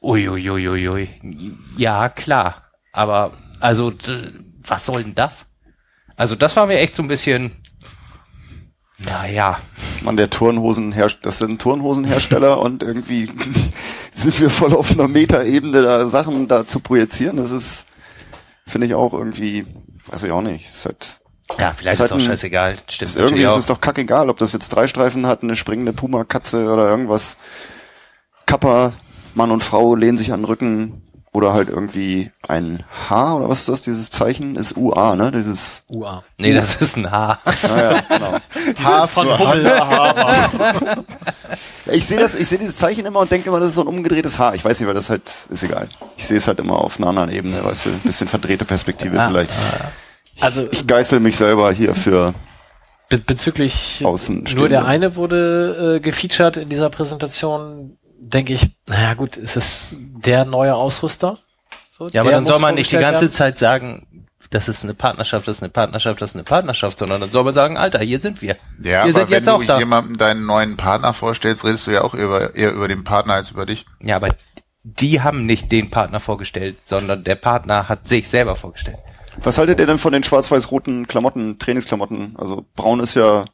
uiuiuiui. Ja, klar, aber also, was soll denn das? Also das war mir echt so ein bisschen, naja, Man, der Turnhosenhersteller, das sind Turnhosenhersteller und irgendwie sind wir voll auf einer Metaebene da Sachen da zu projizieren. Das ist, finde ich auch irgendwie, weiß ich auch nicht. Ist halt, ja, vielleicht Ist ist halt auch ein- scheißegal. Stimmt ist irgendwie ist es doch kackegal, ob das jetzt drei Streifen hat, eine springende Puma-Katze oder irgendwas. Kappa, Mann und Frau lehnen sich an den Rücken oder halt irgendwie ein H oder was ist das? Dieses Zeichen ist UA, ne? Dieses, UA. Nee, das ist ein Haar. naja, genau. Haar von Hummel. Ich sehe das, ich sehe dieses Zeichen immer und denke immer, das ist so ein umgedrehtes Haar. Ich weiß nicht, weil das halt, ist egal. Ich sehe es halt immer auf einer anderen Ebene, weißt du, ein bisschen verdrehte Perspektive vielleicht. Also Ich geißel mich selber hier für, be bezüglich nur der eine wurde äh, gefeatured in dieser Präsentation, denke ich, naja gut, ist es der neue Ausrüster? So, Ja, aber dann soll man nicht die ganze werden? Zeit sagen, das ist eine Partnerschaft, das ist eine Partnerschaft, das ist eine Partnerschaft, sondern dann soll man sagen, Alter, hier sind wir. Ja, wir aber sind wenn jetzt du auch da. jemandem deinen neuen Partner vorstellst, redest du ja auch über, eher über den Partner als über dich. Ja, aber die haben nicht den Partner vorgestellt, sondern der Partner hat sich selber vorgestellt. was haltet ihr denn von den schwarz-weiß-roten Klamotten, Trainingsklamotten? Also braun ist ja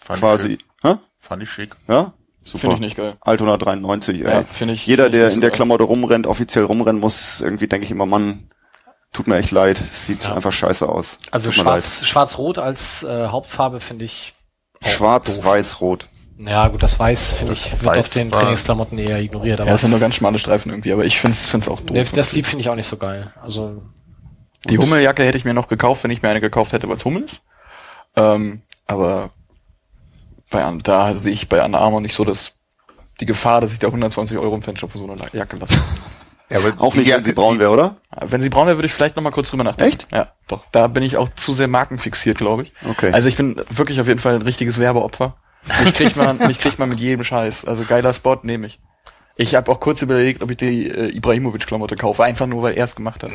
Fand quasi, Ich, hä? fand ich schick. Ja? Super. Finde ich nicht geil. Altona 93, ey. Ja, finde ich- Jeder, finde ich der in der. Klamotte rumrennt, offiziell rumrennen muss, irgendwie denke ich immer, Mann, tut mir echt leid. Sieht einfach scheiße aus. Also schwarz, schwarz-rot als äh, Hauptfarbe finde ich, leid. Schwarz, doof. weiß, rot. ja gut, das Weiß finde ich, wird Weiß auf den Trainingsklamotten eher ignoriert, Ja, aber das sind nur ganz schmale Streifen irgendwie, aber ich finde es auch doof. der, das Lied finde ich auch nicht so geil. Also Die Hummeljacke hätte ich mir noch gekauft, wenn ich mir eine gekauft hätte, weil es Hummel ist. Ähm, aber bei, An- da sehe ich bei Under Armour nicht so dass die Gefahr, dass ich da 120 Euro im Fanshop für so eine Jacke lasse. Ja, aber Auch nicht, wenn sie braun wäre, oder? Wenn sie braun wäre, würde ich vielleicht noch mal kurz drüber nachdenken. Echt? Ja, doch. Da bin ich auch zu sehr markenfixiert, glaube ich. Okay. Also ich bin wirklich auf jeden Fall ein richtiges Werbeopfer. Mich kriegt man, mich kriegt man mit jedem Scheiß. Also geiler Spot nehme ich. Ich habe auch kurz überlegt, ob ich die äh, Ibrahimovic-Klamotte kaufe, einfach nur, weil er es gemacht hat.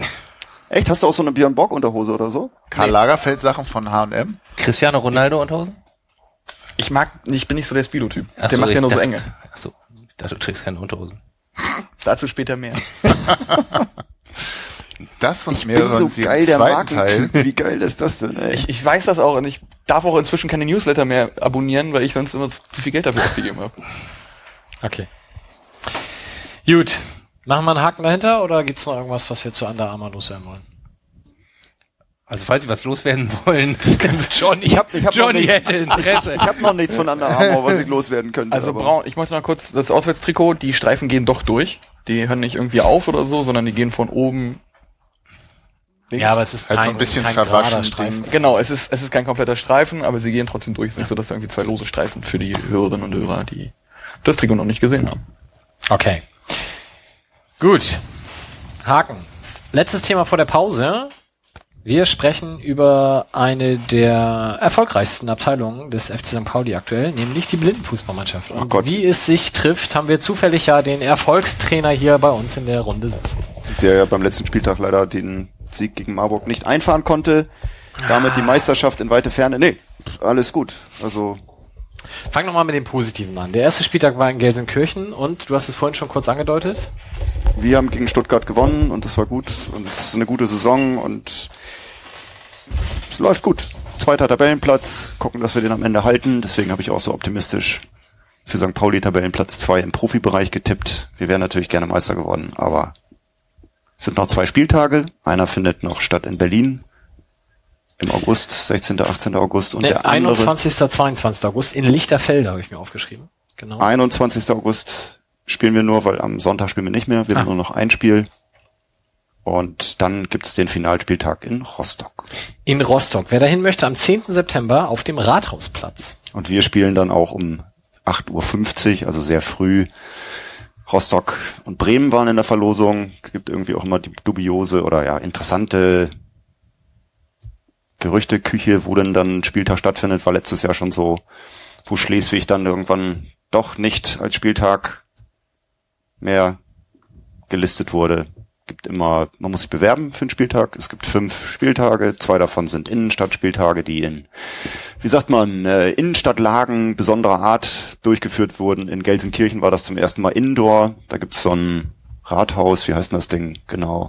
Echt? Hast du auch so eine Björn Bock Unterhose oder so? Karl Lagerfeld Sachen von H&M. Cristiano Ronaldo Unterhosen? Ich mag, ich bin nicht so der Speedo-Typ. Ach Der so, macht ja nur so dachte- enge. Ach so, ich dachte, du trägst keine Unterhosen. Dazu später mehr. Das und Ich mehr bin so im geil, der zweiten Teil. Markentyp. Wie geil ist das denn, ey? Ich, ich weiß das auch und ich darf auch inzwischen keine Newsletter mehr abonnieren, weil ich sonst immer zu viel Geld dafür ausgegeben habe. Okay. Gut. Machen wir einen Haken dahinter oder gibt's noch irgendwas, was wir zu Under Armour loswerden wollen? Also falls Sie was loswerden wollen, können Sie Johnny. Ich hab- ich hab Johnny nichts. hätte Interesse. Ich habe noch nichts von Under Armour, was ich loswerden könnte. Also aber- braun, ich möchte noch kurz das Auswärtstrikot, die Streifen gehen doch durch. Die hören nicht irgendwie auf oder so, sondern die gehen von oben. Ja, aber es ist Halt so kein, ein bisschen kein verwaschen. Genau, es ist, es ist kein kompletter Streifen, aber sie gehen trotzdem durch. Es ist nicht so, dass da irgendwie zwei lose Streifen für die Hörerinnen und Hörer, die das Trikot noch nicht gesehen haben. Okay. Gut. Haken. Letztes Thema vor der Pause. Wir sprechen über eine der erfolgreichsten Abteilungen des FC St. Pauli aktuell, nämlich die Blindenfußballmannschaft. Und Gott. wie es sich trifft, haben wir zufällig ja den Erfolgstrainer hier bei uns in der Runde sitzen. Der ja beim letzten Spieltag leider den Sieg gegen Marburg nicht einfahren konnte. Damit die Meisterschaft in weite Ferne. Nee, alles gut. Also Fang nochmal mit dem Positiven an. Der erste Spieltag war in Gelsenkirchen und du hast es vorhin schon kurz angedeutet. wir haben gegen Stuttgart gewonnen und das war gut und es ist eine gute Saison und es läuft gut. Zweiter Tabellenplatz, gucken, dass wir den am Ende halten. Deswegen habe ich auch so optimistisch für St. Pauli Tabellenplatz 2 im Profibereich getippt. Wir wären natürlich gerne Meister geworden, aber es sind noch zwei Spieltage. Einer findet noch statt in Berlin im August, 16. 18. August und Ne, der andere 21. 22. August in Lichterfelde habe ich mir aufgeschrieben. Genau. 21. August spielen wir nur, weil am Sonntag spielen wir nicht mehr. Wir Ah. haben nur noch ein Spiel. Und dann gibt's den Finalspieltag in Rostock. In Rostock. Wer dahin möchte, am 10. September auf dem Rathausplatz. Und wir spielen dann auch um 8.50 Uhr, also sehr früh. Rostock und Bremen waren in der Verlosung. Es gibt irgendwie auch immer die dubiose oder ja interessante Gerüchteküche, wo denn dann ein Spieltag stattfindet, war letztes Jahr schon so, wo Schleswig dann irgendwann doch nicht als Spieltag mehr gelistet wurde. Gibt immer, man muss sich bewerben für einen Spieltag. Es gibt fünf Spieltage, zwei davon sind Innenstadtspieltage, die in, wie sagt man, äh, Innenstadtlagen besonderer Art durchgeführt wurden. In Gelsenkirchen war das zum ersten Mal Indoor. Da gibt's so ein Rathaus, wie heißt denn das Ding genau?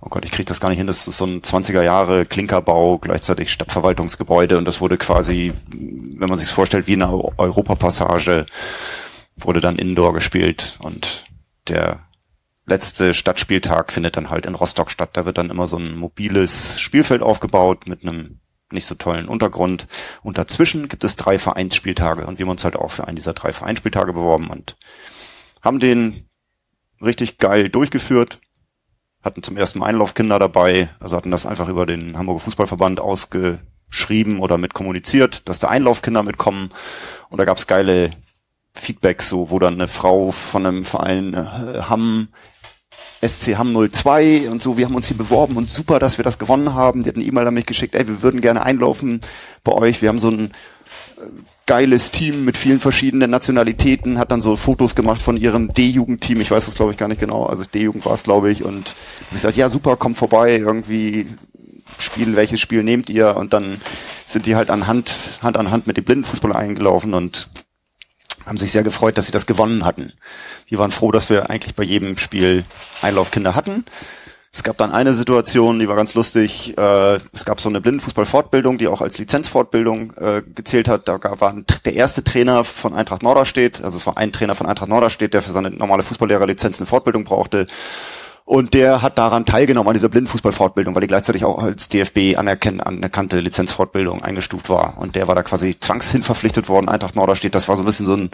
Oh Gott, ich krieg das gar nicht hin. Das ist so ein 20er Jahre Klinkerbau, gleichzeitig Stadtverwaltungsgebäude und das wurde quasi, wenn man sich vorstellt, wie eine Eu- Europapassage, wurde dann Indoor gespielt und der letzte Stadtspieltag findet dann halt in Rostock statt. Da wird dann immer so ein mobiles Spielfeld aufgebaut mit einem nicht so tollen Untergrund. Und dazwischen gibt es drei Vereinsspieltage. Und wir haben uns halt auch für einen dieser drei Vereinsspieltage beworben und haben den richtig geil durchgeführt. Hatten zum ersten Mal Einlaufkinder dabei. Also hatten das einfach über den Hamburger Fußballverband ausgeschrieben oder mit kommuniziert, dass da Einlaufkinder mitkommen. Und da gab's geile Feedbacks, so, wo dann eine Frau von einem Verein äh, Hamm SC Hamm 02 und so, wir haben uns hier beworben und super, dass wir das gewonnen haben. Die hat eine E-Mail an mich geschickt, ey, wir würden gerne einlaufen bei euch. Wir haben so ein äh, geiles Team mit vielen verschiedenen Nationalitäten, hat dann so Fotos gemacht von ihrem D-Jugendteam. Ich weiß das glaube ich gar nicht genau. Also D-Jugend war es, glaube ich. Und ich gesagt, ja super, kommt vorbei, irgendwie Spiel, welches Spiel nehmt ihr? Und dann sind die halt an Hand, Hand an Hand mit dem Blindenfußballer eingelaufen und haben sich sehr gefreut, dass sie das gewonnen hatten. Wir waren froh, dass wir eigentlich bei jedem Spiel Einlaufkinder hatten. Es gab dann eine Situation, die war ganz lustig. Äh, es gab so eine Blindenfußball-Fortbildung, die auch als Lizenzfortbildung äh, gezählt hat. Da war der erste Trainer von Eintracht Norderstedt, also es war ein Trainer von Eintracht Norderstedt, der für seine normale Fußballlehrerlizenz eine Fortbildung brauchte. Und der hat daran teilgenommen, an dieser Blindenfußballfortbildung, weil die gleichzeitig auch als DFB anerkennt, anerkannte Lizenzfortbildung eingestuft war. Und der war da quasi zwangshin verpflichtet worden, Eintracht Norderstedt. Das war so ein bisschen so ein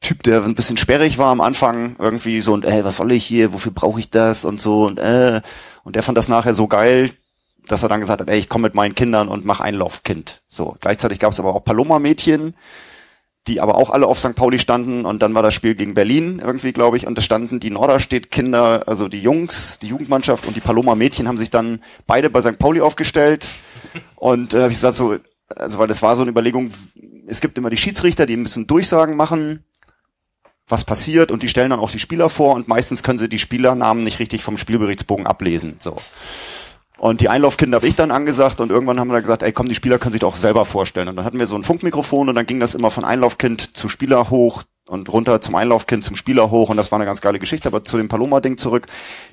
Typ, der ein bisschen sperrig war am Anfang, irgendwie so und ey, was soll ich hier, wofür brauche ich das und so und äh. Und der fand das nachher so geil, dass er dann gesagt hat, ey, ich komme mit meinen Kindern und mach Einlaufkind. So, gleichzeitig gab es aber auch Paloma-Mädchen, die aber auch alle auf St. Pauli standen und dann war das Spiel gegen Berlin irgendwie, glaube ich, und da standen die Norderstedt-Kinder, also die Jungs, die Jugendmannschaft und die Paloma-Mädchen haben sich dann beide bei St. Pauli aufgestellt und äh, ich gesagt so, also weil das war so eine Überlegung, es gibt immer die Schiedsrichter, die müssen Durchsagen machen, was passiert und die stellen dann auch die Spieler vor und meistens können sie die Spielernamen nicht richtig vom Spielberichtsbogen ablesen, so. Und die Einlaufkinder habe ich dann angesagt und irgendwann haben wir dann gesagt, ey komm, die Spieler können sich doch auch selber vorstellen. Und dann hatten wir so ein Funkmikrofon und dann ging das immer von Einlaufkind zu Spieler hoch und runter zum Einlaufkind zum Spieler hoch und das war eine ganz geile Geschichte. Aber zu dem Paloma-Ding zurück,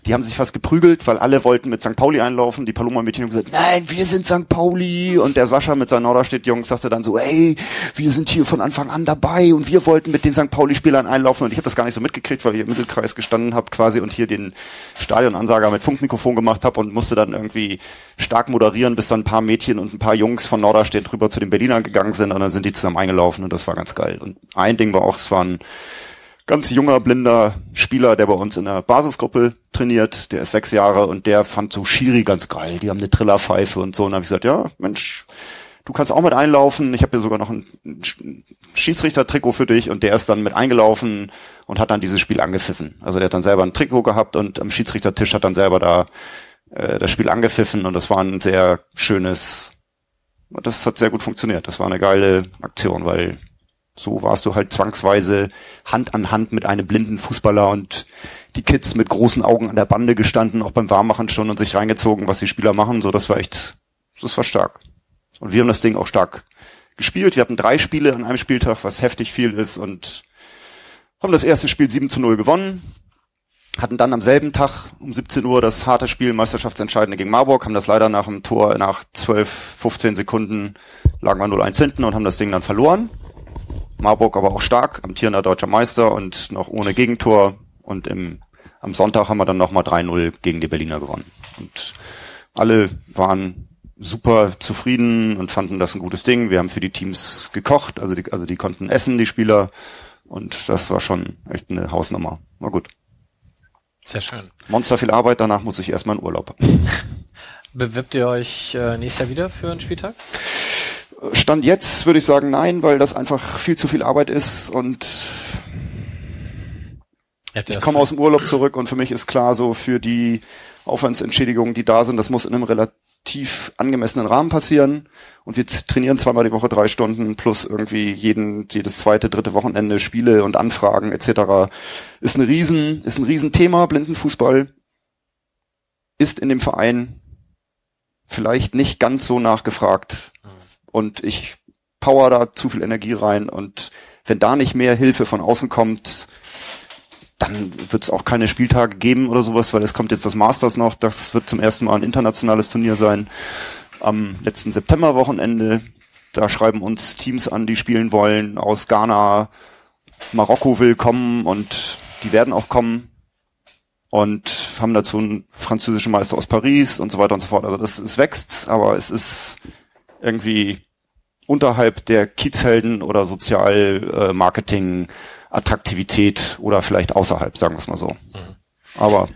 die haben sich fast geprügelt, weil alle wollten mit St. Pauli einlaufen. Die Paloma-Mädchen haben gesagt, nein, wir sind St. Pauli. Und der Sascha mit seinen Norderstedt-Jungs sagte dann so, ey, wir sind hier von Anfang an dabei und wir wollten mit den St. Pauli-Spielern einlaufen. Und ich habe das gar nicht so mitgekriegt, weil ich im Mittelkreis gestanden habe quasi und hier den Stadionansager mit Funkmikrofon gemacht habe und musste dann irgendwie stark moderieren, bis dann ein paar Mädchen und ein paar Jungs von Norderstedt rüber zu den Berlinern gegangen sind und dann sind die zusammen eingelaufen und das war ganz geil. Und ein Ding war auch, es war ein ganz junger, blinder Spieler, der bei uns in der Basisgruppe trainiert, der ist sechs Jahre und der fand so Schiri ganz geil. Die haben eine Trillerpfeife und so. Und dann habe ich gesagt, ja, Mensch, du kannst auch mit einlaufen. Ich habe hier sogar noch ein Sch- Schiedsrichter-Trikot für dich und der ist dann mit eingelaufen und hat dann dieses Spiel angepfiffen. Also der hat dann selber ein Trikot gehabt und am Schiedsrichtertisch hat dann selber da äh, das Spiel angepfiffen und das war ein sehr schönes, das hat sehr gut funktioniert. Das war eine geile Aktion, weil so warst du halt zwangsweise Hand an Hand mit einem blinden Fußballer und die Kids mit großen Augen an der Bande gestanden, auch beim Warmmachen schon und sich reingezogen, was die Spieler machen. So, das war echt, das war stark. Und wir haben das Ding auch stark gespielt. Wir hatten drei Spiele an einem Spieltag, was heftig viel ist und haben das erste Spiel 7 zu 0 gewonnen. Hatten dann am selben Tag um 17 Uhr das harte Spiel Meisterschaftsentscheidende gegen Marburg, haben das leider nach dem Tor nach 12, 15 Sekunden lagen wir 0-1 hinten und haben das Ding dann verloren. Marburg aber auch stark, amtierender deutscher Meister und noch ohne Gegentor. Und im, am Sonntag haben wir dann nochmal 3-0 gegen die Berliner gewonnen. Und alle waren super zufrieden und fanden das ein gutes Ding. Wir haben für die Teams gekocht, also die, also die konnten essen, die Spieler. Und das war schon echt eine Hausnummer. War gut. Sehr schön. Monster viel Arbeit, danach muss ich erstmal in Urlaub. Bewirbt ihr euch äh, nächstes Jahr wieder für einen Spieltag? Stand jetzt würde ich sagen nein, weil das einfach viel zu viel Arbeit ist und Ich komme aus dem Urlaub zurück und für mich ist klar, so für die Aufwandsentschädigungen, die da sind, das muss in einem relativ angemessenen Rahmen passieren. Und wir trainieren zweimal die Woche drei Stunden plus irgendwie jeden, jedes zweite, dritte Wochenende Spiele und Anfragen etc. Ist ein Riesen, ist ein Riesenthema, Blindenfußball. Ist in dem Verein vielleicht nicht ganz so nachgefragt. Und ich power da zu viel Energie rein und wenn da nicht mehr Hilfe von außen kommt, dann wird es auch keine Spieltage geben oder sowas, weil es kommt jetzt das Masters noch. Das wird zum ersten Mal ein internationales Turnier sein. Am letzten Septemberwochenende. Da schreiben uns Teams an, die spielen wollen aus Ghana. Marokko will kommen und die werden auch kommen. Und haben dazu einen französischen Meister aus Paris und so weiter und so fort. Also das, es wächst, aber es ist irgendwie unterhalb der Kiezhelden oder Sozialmarketing äh, Attraktivität oder vielleicht außerhalb, sagen wir es mal so. Aber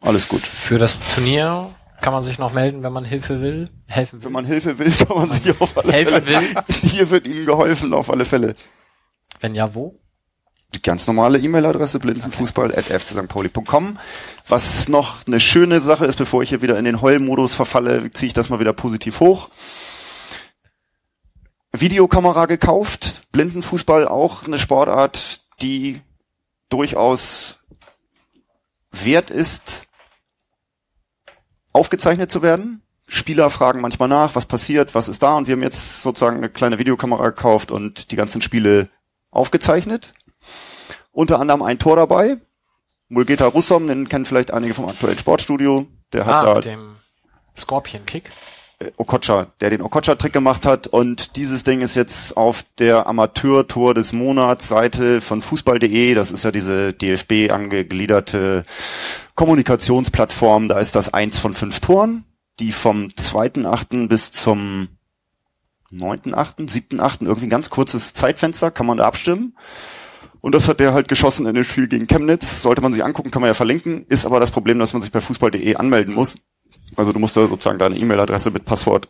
alles gut. Für das Turnier kann man sich noch melden, wenn man Hilfe will. Helfen will. Wenn man Hilfe will, kann man sich auf alle Helfen Fälle. Hier wird Ihnen geholfen, auf alle Fälle. Wenn ja, wo? Die ganz normale E-Mail-Adresse blindenfußball.fcstpauli.com. Was noch eine schöne Sache ist, bevor ich hier wieder in den Heulmodus verfalle, ziehe ich das mal wieder positiv hoch. Videokamera gekauft, Blindenfußball auch eine Sportart, die durchaus wert ist, aufgezeichnet zu werden. Spieler fragen manchmal nach, was passiert, was ist da und wir haben jetzt sozusagen eine kleine Videokamera gekauft und die ganzen Spiele aufgezeichnet. Unter anderem ein Tor dabei. Mulgeta Russom, den kennen vielleicht einige vom aktuellen Sportstudio. Der hat Ah, da mit dem Scorpion-Kick. Okocha, der den Okocha-Trick gemacht hat. Und dieses Ding ist jetzt auf der Amateur-Tor des Monats Seite von Fußball.de. Das ist ja diese DFB angegliederte Kommunikationsplattform. Da ist das eins von fünf Toren, die vom 2.8. bis zum 9.8., 7.8. irgendwie ein ganz kurzes Zeitfenster, kann man da abstimmen. Und das hat der halt geschossen in dem Spiel gegen Chemnitz. Sollte man sich angucken, kann man ja verlinken. Ist aber das Problem, dass man sich bei fußball.de anmelden muss. Also du musst da sozusagen deine E-Mail-Adresse mit Passwort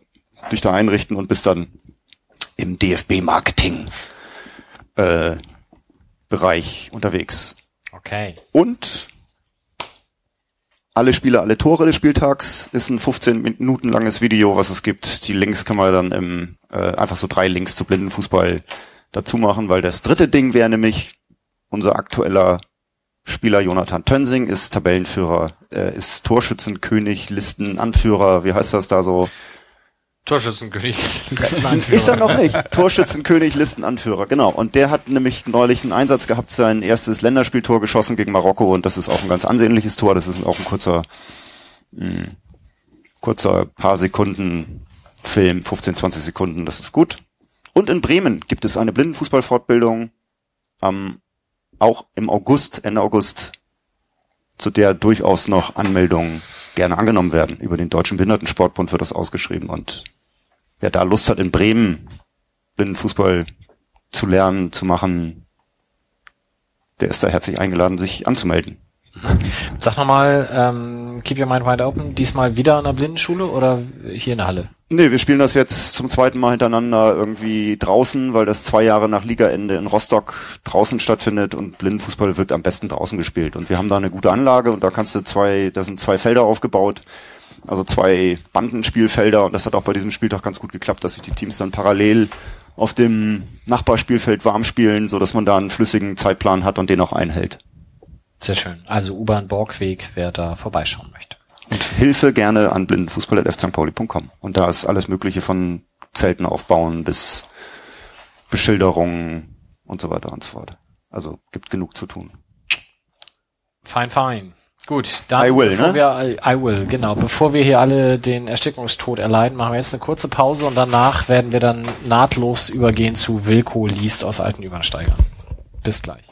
dich da einrichten und bist dann im DFB-Marketing äh, Bereich unterwegs. Okay. Und alle Spiele, alle Tore des Spieltags ist ein 15 Minuten langes Video, was es gibt. Die Links kann man dann im äh, einfach so drei Links zu Blindenfußball dazu machen, weil das dritte Ding wäre nämlich unser aktueller Spieler Jonathan Tönsing ist Tabellenführer, äh, ist Torschützenkönig, Listenanführer, wie heißt das da so? Torschützenkönig. Ist er noch nicht. Torschützenkönig, Listenanführer, genau. Und der hat nämlich neulich einen Einsatz gehabt, sein erstes Länderspieltor geschossen gegen Marokko und das ist auch ein ganz ansehnliches Tor. Das ist auch ein kurzer, mh, kurzer paar Sekunden Film, 15, 20 Sekunden, das ist gut. Und in Bremen gibt es eine Blindenfußballfortbildung am auch im August, Ende August, zu der durchaus noch Anmeldungen gerne angenommen werden. Über den Deutschen Behindertensportbund wird das ausgeschrieben und wer da Lust hat, in Bremen Blindenfußball zu lernen, zu machen, der ist da herzlich eingeladen, sich anzumelden. Sag nochmal, ähm, Keep Your Mind Wide Open, diesmal wieder an der Blindenschule oder hier in der Halle? Nee, wir spielen das jetzt zum zweiten Mal hintereinander irgendwie draußen, weil das zwei Jahre nach Ligaende in Rostock draußen stattfindet und Blindenfußball wird am besten draußen gespielt. Und wir haben da eine gute Anlage und da kannst du zwei, da sind zwei Felder aufgebaut, also zwei Bandenspielfelder und das hat auch bei diesem Spieltag ganz gut geklappt, dass sich die Teams dann parallel auf dem Nachbarspielfeld warm spielen, so dass man da einen flüssigen Zeitplan hat und den auch einhält. Sehr schön. Also U-Bahn Borgweg, wer da vorbeischauen möchte. Und Hilfe gerne an blindenfußball.fstpauli.com. Und da ist alles Mögliche von Zelten aufbauen bis Beschilderungen und so weiter und so fort. Also gibt genug zu tun. Fein, fein. Gut, dann I will, bevor ne? wir I will, genau. Bevor wir hier alle den Erstickungstod erleiden, machen wir jetzt eine kurze Pause und danach werden wir dann nahtlos übergehen zu Wilko liest aus alten Übersteigern. Bis gleich.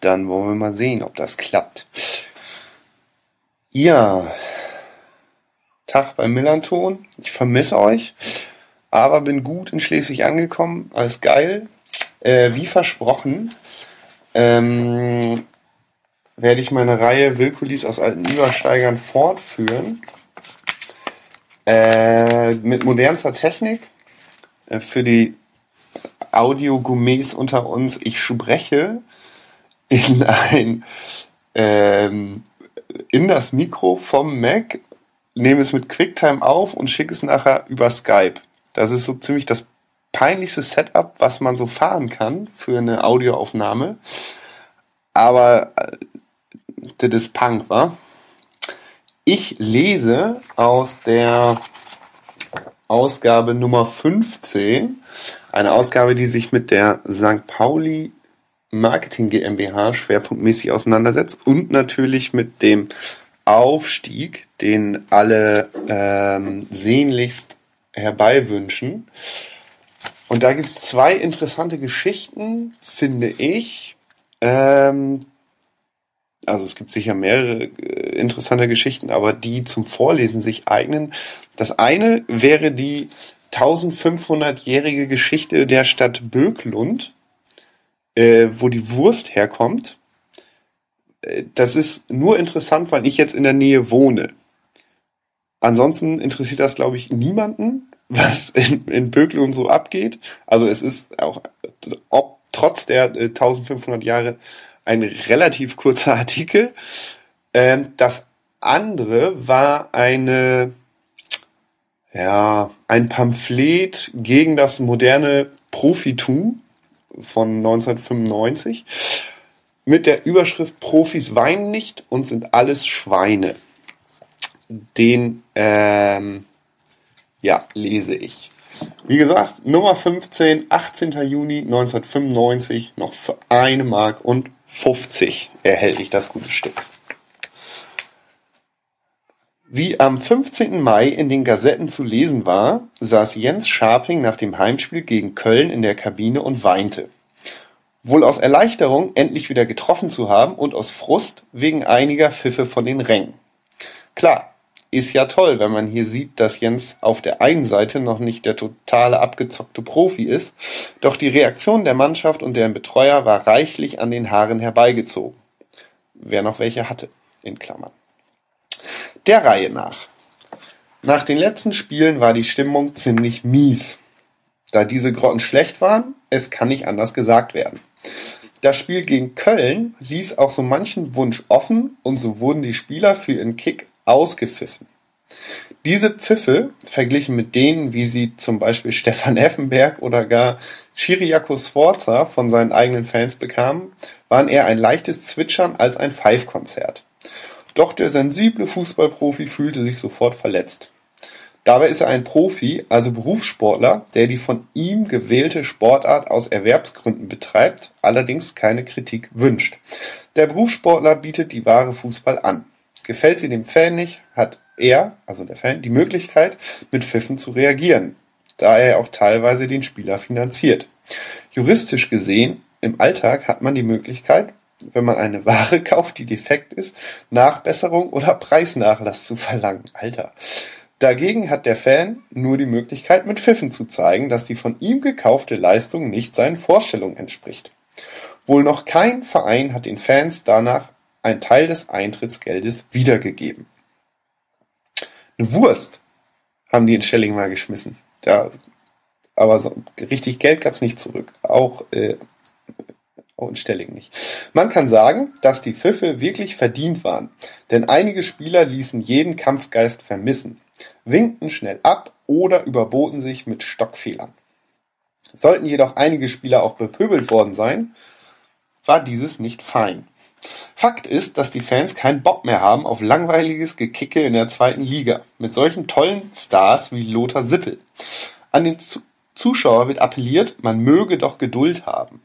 dann wollen wir mal sehen, ob das klappt. Ja, Tag bei Millanton. Ich vermisse euch, aber bin gut in Schleswig angekommen. Alles geil. Äh, wie versprochen ähm, werde ich meine Reihe Willkulis aus alten Übersteigern fortführen. Äh, mit modernster Technik. Äh, für die Audio-Gourmets unter uns. Ich spreche in ein ähm, in das Mikro vom Mac, nehme es mit QuickTime auf und schicke es nachher über Skype. Das ist so ziemlich das peinlichste Setup, was man so fahren kann für eine Audioaufnahme. Aber äh, das ist Punk, wa? Ich lese aus der Ausgabe Nummer 15, eine Ausgabe, die sich mit der St. Pauli Marketing GmbH schwerpunktmäßig auseinandersetzt und natürlich mit dem Aufstieg, den alle ähm, sehnlichst herbeiwünschen. Und da gibt es zwei interessante Geschichten, finde ich. Ähm, also es gibt sicher mehrere äh, interessante Geschichten, aber die zum Vorlesen sich eignen. Das eine wäre die 1500-jährige Geschichte der Stadt Böklund äh, wo die Wurst herkommt. Äh, das ist nur interessant, weil ich jetzt in der Nähe wohne. Ansonsten interessiert das, glaube ich, niemanden, was in, in Böklund so abgeht. Also es ist auch ob, trotz der äh, 1500 Jahre ein relativ kurzer Artikel. Ähm, das andere war eine, ja, ein Pamphlet gegen das moderne Profitum von 1995 mit der Überschrift Profis weinen nicht und sind alles Schweine. Den ähm, ja, lese ich. Wie gesagt, Nummer 15, 18. Juni 1995, noch für eine Mark und 50 erhält ich das gute Stück. Wie am 15. Mai in den Gazetten zu lesen war, saß Jens Scharping nach dem Heimspiel gegen Köln in der Kabine und weinte. Wohl aus Erleichterung, endlich wieder getroffen zu haben und aus Frust wegen einiger Pfiffe von den Rängen. Klar, ist ja toll, wenn man hier sieht, dass Jens auf der einen Seite noch nicht der totale abgezockte Profi ist, doch die Reaktion der Mannschaft und deren Betreuer war reichlich an den Haaren herbeigezogen. Wer noch welche hatte, in Klammern. Der Reihe nach. Nach den letzten Spielen war die Stimmung ziemlich mies. Da diese Grotten schlecht waren, es kann nicht anders gesagt werden. Das Spiel gegen Köln ließ auch so manchen Wunsch offen und so wurden die Spieler für ihren Kick ausgepfiffen. Diese Pfiffe, verglichen mit denen, wie sie zum Beispiel Stefan Effenberg oder gar Chiriaco Sforza von seinen eigenen Fans bekamen, waren eher ein leichtes Zwitschern als ein Pfeifkonzert. Doch der sensible Fußballprofi fühlte sich sofort verletzt. Dabei ist er ein Profi, also Berufssportler, der die von ihm gewählte Sportart aus Erwerbsgründen betreibt, allerdings keine Kritik wünscht. Der Berufssportler bietet die wahre Fußball an. Gefällt sie dem Fan nicht, hat er, also der Fan, die Möglichkeit, mit Pfiffen zu reagieren, da er auch teilweise den Spieler finanziert. Juristisch gesehen, im Alltag hat man die Möglichkeit, wenn man eine Ware kauft, die defekt ist, Nachbesserung oder Preisnachlass zu verlangen. Alter. Dagegen hat der Fan nur die Möglichkeit, mit Pfiffen zu zeigen, dass die von ihm gekaufte Leistung nicht seinen Vorstellungen entspricht. Wohl noch kein Verein hat den Fans danach ein Teil des Eintrittsgeldes wiedergegeben. Eine Wurst haben die in Schelling mal geschmissen. Da, aber so, richtig Geld gab's nicht zurück. Auch, äh, in Stelling nicht. Man kann sagen, dass die Pfiffe wirklich verdient waren, denn einige Spieler ließen jeden Kampfgeist vermissen winkten schnell ab oder überboten sich mit Stockfehlern. Sollten jedoch einige Spieler auch bepöbelt worden sein, war dieses nicht fein. Fakt ist, dass die Fans keinen Bock mehr haben auf langweiliges Gekicke in der zweiten Liga mit solchen tollen Stars wie Lothar Sippel. An den Zuschauer wird appelliert, man möge doch Geduld haben.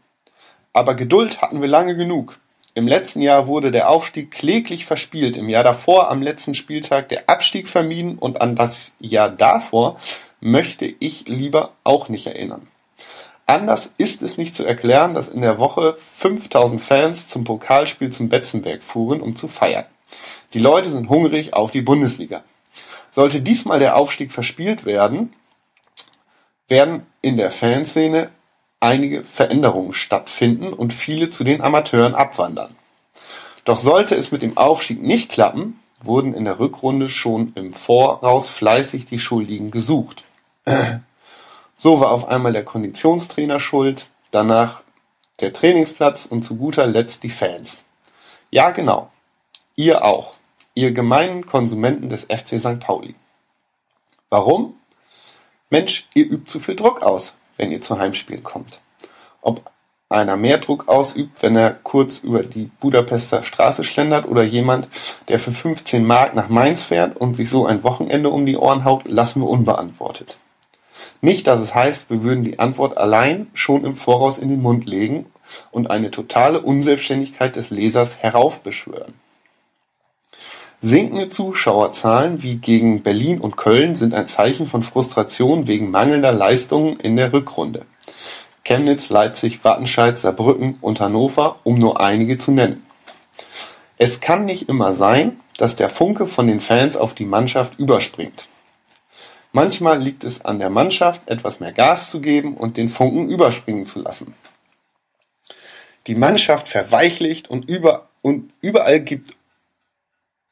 Aber Geduld hatten wir lange genug. Im letzten Jahr wurde der Aufstieg kläglich verspielt, im Jahr davor am letzten Spieltag der Abstieg vermieden und an das Jahr davor möchte ich lieber auch nicht erinnern. Anders ist es nicht zu erklären, dass in der Woche 5000 Fans zum Pokalspiel zum Betzenberg fuhren, um zu feiern. Die Leute sind hungrig auf die Bundesliga. Sollte diesmal der Aufstieg verspielt werden, werden in der Fanszene einige Veränderungen stattfinden und viele zu den Amateuren abwandern. Doch sollte es mit dem Aufstieg nicht klappen, wurden in der Rückrunde schon im Voraus fleißig die Schuldigen gesucht. So war auf einmal der Konditionstrainer schuld, danach der Trainingsplatz und zu guter Letzt die Fans. Ja, genau. Ihr auch. Ihr gemeinen Konsumenten des FC St. Pauli. Warum? Mensch, ihr übt zu viel Druck aus wenn ihr zu Heimspielen kommt. Ob einer mehr Druck ausübt, wenn er kurz über die Budapester Straße schlendert oder jemand, der für 15 Mark nach Mainz fährt und sich so ein Wochenende um die Ohren haut, lassen wir unbeantwortet. Nicht, dass es heißt, wir würden die Antwort allein schon im Voraus in den Mund legen und eine totale Unselbstständigkeit des Lesers heraufbeschwören. Sinkende Zuschauerzahlen wie gegen Berlin und Köln sind ein Zeichen von Frustration wegen mangelnder Leistungen in der Rückrunde. Chemnitz, Leipzig, Wattenscheid, Saarbrücken und Hannover, um nur einige zu nennen. Es kann nicht immer sein, dass der Funke von den Fans auf die Mannschaft überspringt. Manchmal liegt es an der Mannschaft, etwas mehr Gas zu geben und den Funken überspringen zu lassen. Die Mannschaft verweichlicht und, über, und überall gibt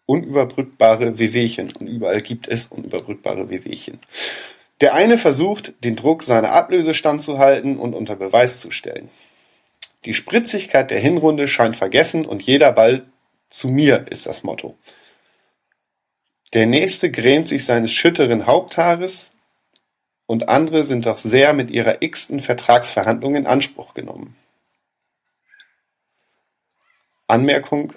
unüberbrückbare Wehwehchen und überall gibt es unüberbrückbare Wehwehchen. Der eine versucht, den Druck seiner Ablöse standzuhalten und unter Beweis zu stellen. Die Spritzigkeit der Hinrunde scheint vergessen und jeder Ball zu mir ist das Motto. Der nächste grämt sich seines schütteren Haupthaares und andere sind doch sehr mit ihrer x-ten Vertragsverhandlung in Anspruch genommen. Anmerkung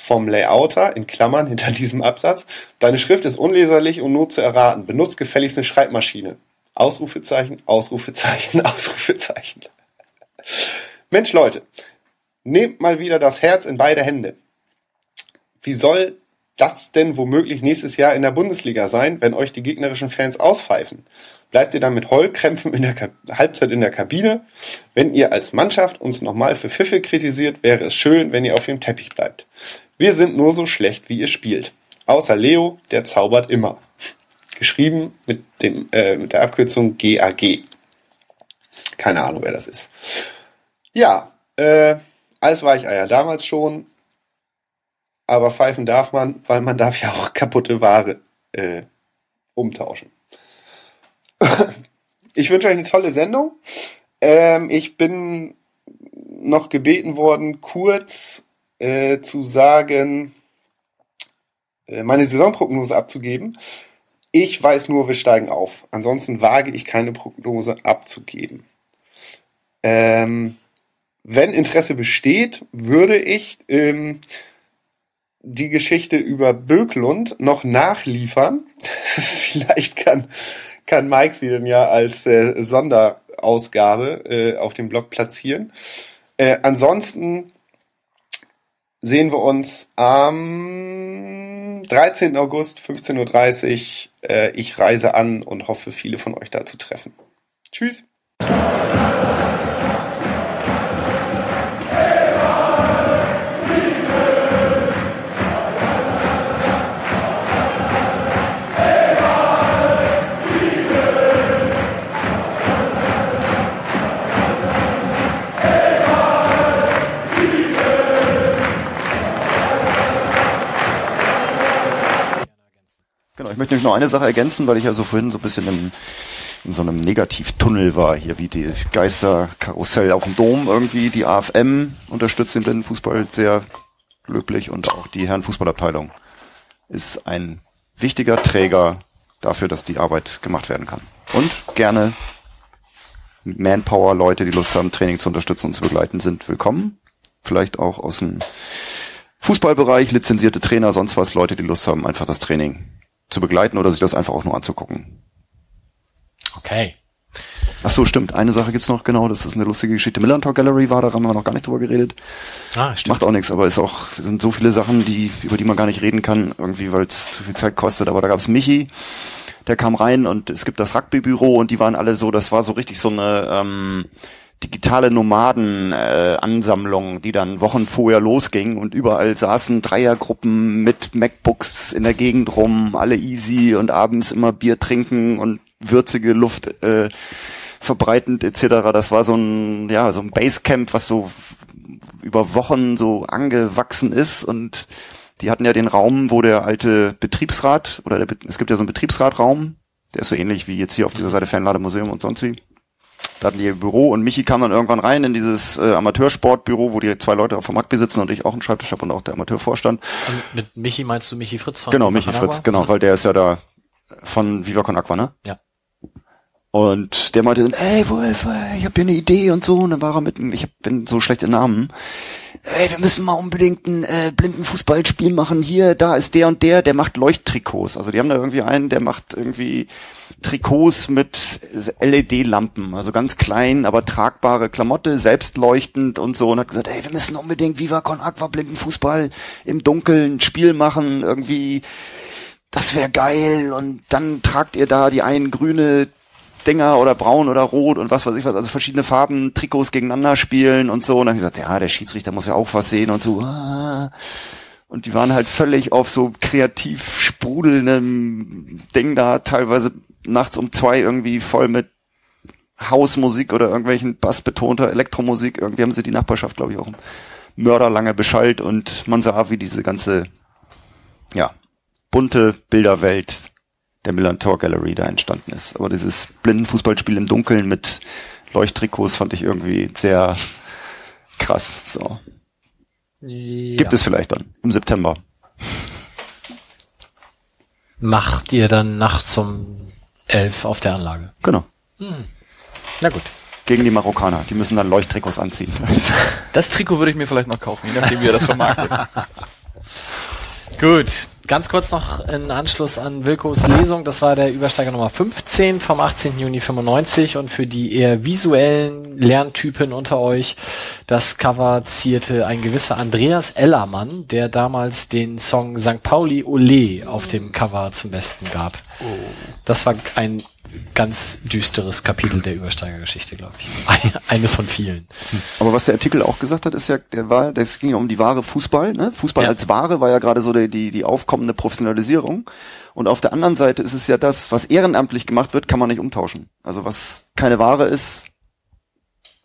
vom Layouter in Klammern hinter diesem Absatz. Deine Schrift ist unleserlich und nur zu erraten. Benutzt gefälligst eine Schreibmaschine. Ausrufezeichen, Ausrufezeichen, Ausrufezeichen. Mensch, Leute, nehmt mal wieder das Herz in beide Hände. Wie soll das denn womöglich nächstes Jahr in der Bundesliga sein, wenn euch die gegnerischen Fans auspfeifen? Bleibt ihr dann mit Heulkrämpfen in der Ka Halbzeit in der Kabine? Wenn ihr als Mannschaft uns nochmal für Pfiffe kritisiert, wäre es schön, wenn ihr auf dem Teppich bleibt. Wir sind nur so schlecht, wie ihr spielt. Außer Leo, der zaubert immer. Geschrieben mit, dem, äh, mit der Abkürzung GAG. Keine Ahnung, wer das ist. Ja, äh, alles war ich ja damals schon. Aber pfeifen darf man, weil man darf ja auch kaputte Ware äh, umtauschen. ich wünsche euch eine tolle Sendung. Ähm, ich bin noch gebeten worden, kurz äh, zu sagen, äh, meine Saisonprognose abzugeben. Ich weiß nur, wir steigen auf. Ansonsten wage ich keine Prognose abzugeben. Ähm, wenn Interesse besteht, würde ich ähm, die Geschichte über Böklund noch nachliefern. Vielleicht kann, kann Mike sie dann ja als äh, Sonderausgabe äh, auf dem Blog platzieren. Äh, ansonsten sehen wir uns am 13. August 15.30 Uhr. Äh, ich reise an und hoffe, viele von euch da zu treffen. Tschüss. Möchte nämlich noch eine Sache ergänzen, weil ich ja so vorhin so ein bisschen im, in so einem Negativtunnel war, hier wie die Geisterkarussell auf dem Dom irgendwie. Die AFM unterstützt den Blindenfußball sehr löblich und auch die Herrenfußballabteilung ist ein wichtiger Träger dafür, dass die Arbeit gemacht werden kann. Und gerne Manpower, Leute, die Lust haben, Training zu unterstützen und zu begleiten, sind willkommen. Vielleicht auch aus dem Fußballbereich, lizenzierte Trainer, sonst was, Leute, die Lust haben, einfach das Training zu begleiten oder sich das einfach auch nur anzugucken. Okay. Ach so, stimmt. Eine Sache gibt's noch, genau, das ist eine lustige Geschichte. Millantor Gallery war, da haben wir noch gar nicht drüber geredet. Ah, stimmt. Macht auch nichts, aber ist auch, sind so viele Sachen, die, über die man gar nicht reden kann, irgendwie, weil es zu viel Zeit kostet. Aber da gab's Michi, der kam rein und es gibt das Rugby-Büro und die waren alle so, das war so richtig so eine ähm, digitale Nomaden-Ansammlung, äh, die dann Wochen vorher losging und überall saßen Dreiergruppen mit MacBooks in der Gegend rum, alle easy und abends immer Bier trinken und würzige Luft äh, verbreitend etc. Das war so ein ja so ein Basecamp, was so über Wochen so angewachsen ist und die hatten ja den Raum, wo der alte Betriebsrat oder der, es gibt ja so einen Betriebsratraum, der ist so ähnlich wie jetzt hier auf dieser Seite Fernlademuseum und sonst wie. Da hatten die ihr Büro und Michi kam dann irgendwann rein in dieses äh, Amateursportbüro, wo die zwei Leute vom Rugby sitzen und ich auch einen Schreibtisch habe und auch der Amateurvorstand. Und mit Michi meinst du Michi Fritz von Genau, Michi Fritz, genau, weil der ist ja da von Viva Con Aqua, ne? Ja. Und der meinte dann, ey Wolf, ich habe hier eine Idee und so. Und dann war er mit, dem- ich bin so schlechte Namen. Ey, wir müssen mal unbedingt ein äh, Blindenfußballspiel machen. Hier, da ist der und der, der macht Leuchttrikots. Also die haben da irgendwie einen, der macht irgendwie Trikots mit LED-Lampen. Also ganz klein, aber tragbare Klamotte, selbstleuchtend und so. Und hat gesagt, ey, wir müssen unbedingt Viva Con Aqua Blindenfußball im Dunkeln ein Spiel machen. Irgendwie das wäre geil und dann tragt ihr da die einen grüne Dinger oder braun oder rot und was weiß ich was, also verschiedene Farben, Trikots gegeneinander spielen und so. Und dann hab ich gesagt, ja, der Schiedsrichter muss ja auch was sehen und so. ah. Und die waren halt völlig auf so kreativ sprudelndem Ding da, teilweise nachts um zwei irgendwie voll mit Hausmusik oder irgendwelchen bassbetonter Elektromusik. Irgendwie haben sie die Nachbarschaft, glaube ich, auch mörderlange beschallt und man sah, wie diese ganze, ja, bunte Bilderwelt der Milan Tor Gallery da entstanden ist. Aber dieses Blindenfußballspiel im Dunkeln mit Leuchttrikots fand ich irgendwie sehr krass. So. Gibt es vielleicht dann im September. Macht ihr dann nachts um elf auf der Anlage? Genau. Na gut. Gegen die Marokkaner. Die müssen dann Leuchttrikots anziehen. Das Trikot würde ich mir vielleicht noch kaufen, je nachdem, wie er das vermarktet. Gut. Ganz kurz noch in Anschluss an Wilkos Lesung. Das war der Übersteiger Nummer 15 vom 18. Juni 95 und für die eher visuellen Lerntypen unter euch, das Cover zierte ein gewisser Andreas Ellermann, der damals den Song St. Pauli Ole auf dem Cover zum Besten gab. Das war ein ganz düsteres Kapitel der Übersteigergeschichte, glaube ich. Ein- Eines von vielen. Aber was der Artikel auch gesagt hat, ist ja, der war, das ging ja um die wahre Fußball, ne? Fußball Ja. als Ware war ja gerade so die, die, die aufkommende Professionalisierung. Und auf der anderen Seite ist es ja das, was ehrenamtlich gemacht wird, kann man nicht umtauschen. Also was keine Ware ist,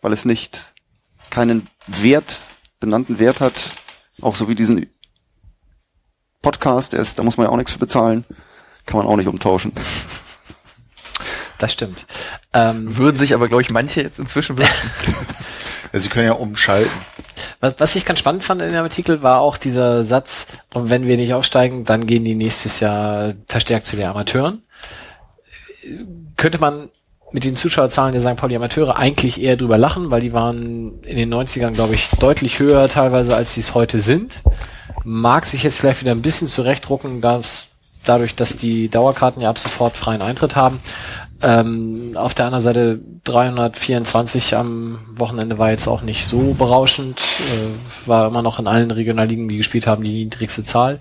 weil es nicht keinen Wert, benannten Wert hat, auch so wie diesen Podcast, der ist, da muss man ja auch nichts für bezahlen, kann man auch nicht umtauschen. Das stimmt. Ähm, Würden sich aber, glaube ich, manche jetzt inzwischen wünschen. Ja, Sie können ja umschalten. Was, was ich ganz spannend fand in dem Artikel war auch dieser Satz, und wenn wir nicht aufsteigen, dann gehen die nächstes Jahr verstärkt zu den Amateuren. Könnte man mit den Zuschauerzahlen der St. Pauli Amateure eigentlich eher drüber lachen, weil die waren in den 90ern, glaube ich, deutlich höher teilweise, als sie es heute sind. mag sich jetzt vielleicht wieder ein bisschen zurechtdrucken, dass, dadurch, dass die Dauerkarten ja ab sofort freien Eintritt haben. Ähm, auf der anderen Seite 324 am Wochenende war jetzt auch nicht so berauschend, äh, war immer noch in allen Regionalligen, die gespielt haben, die niedrigste Zahl.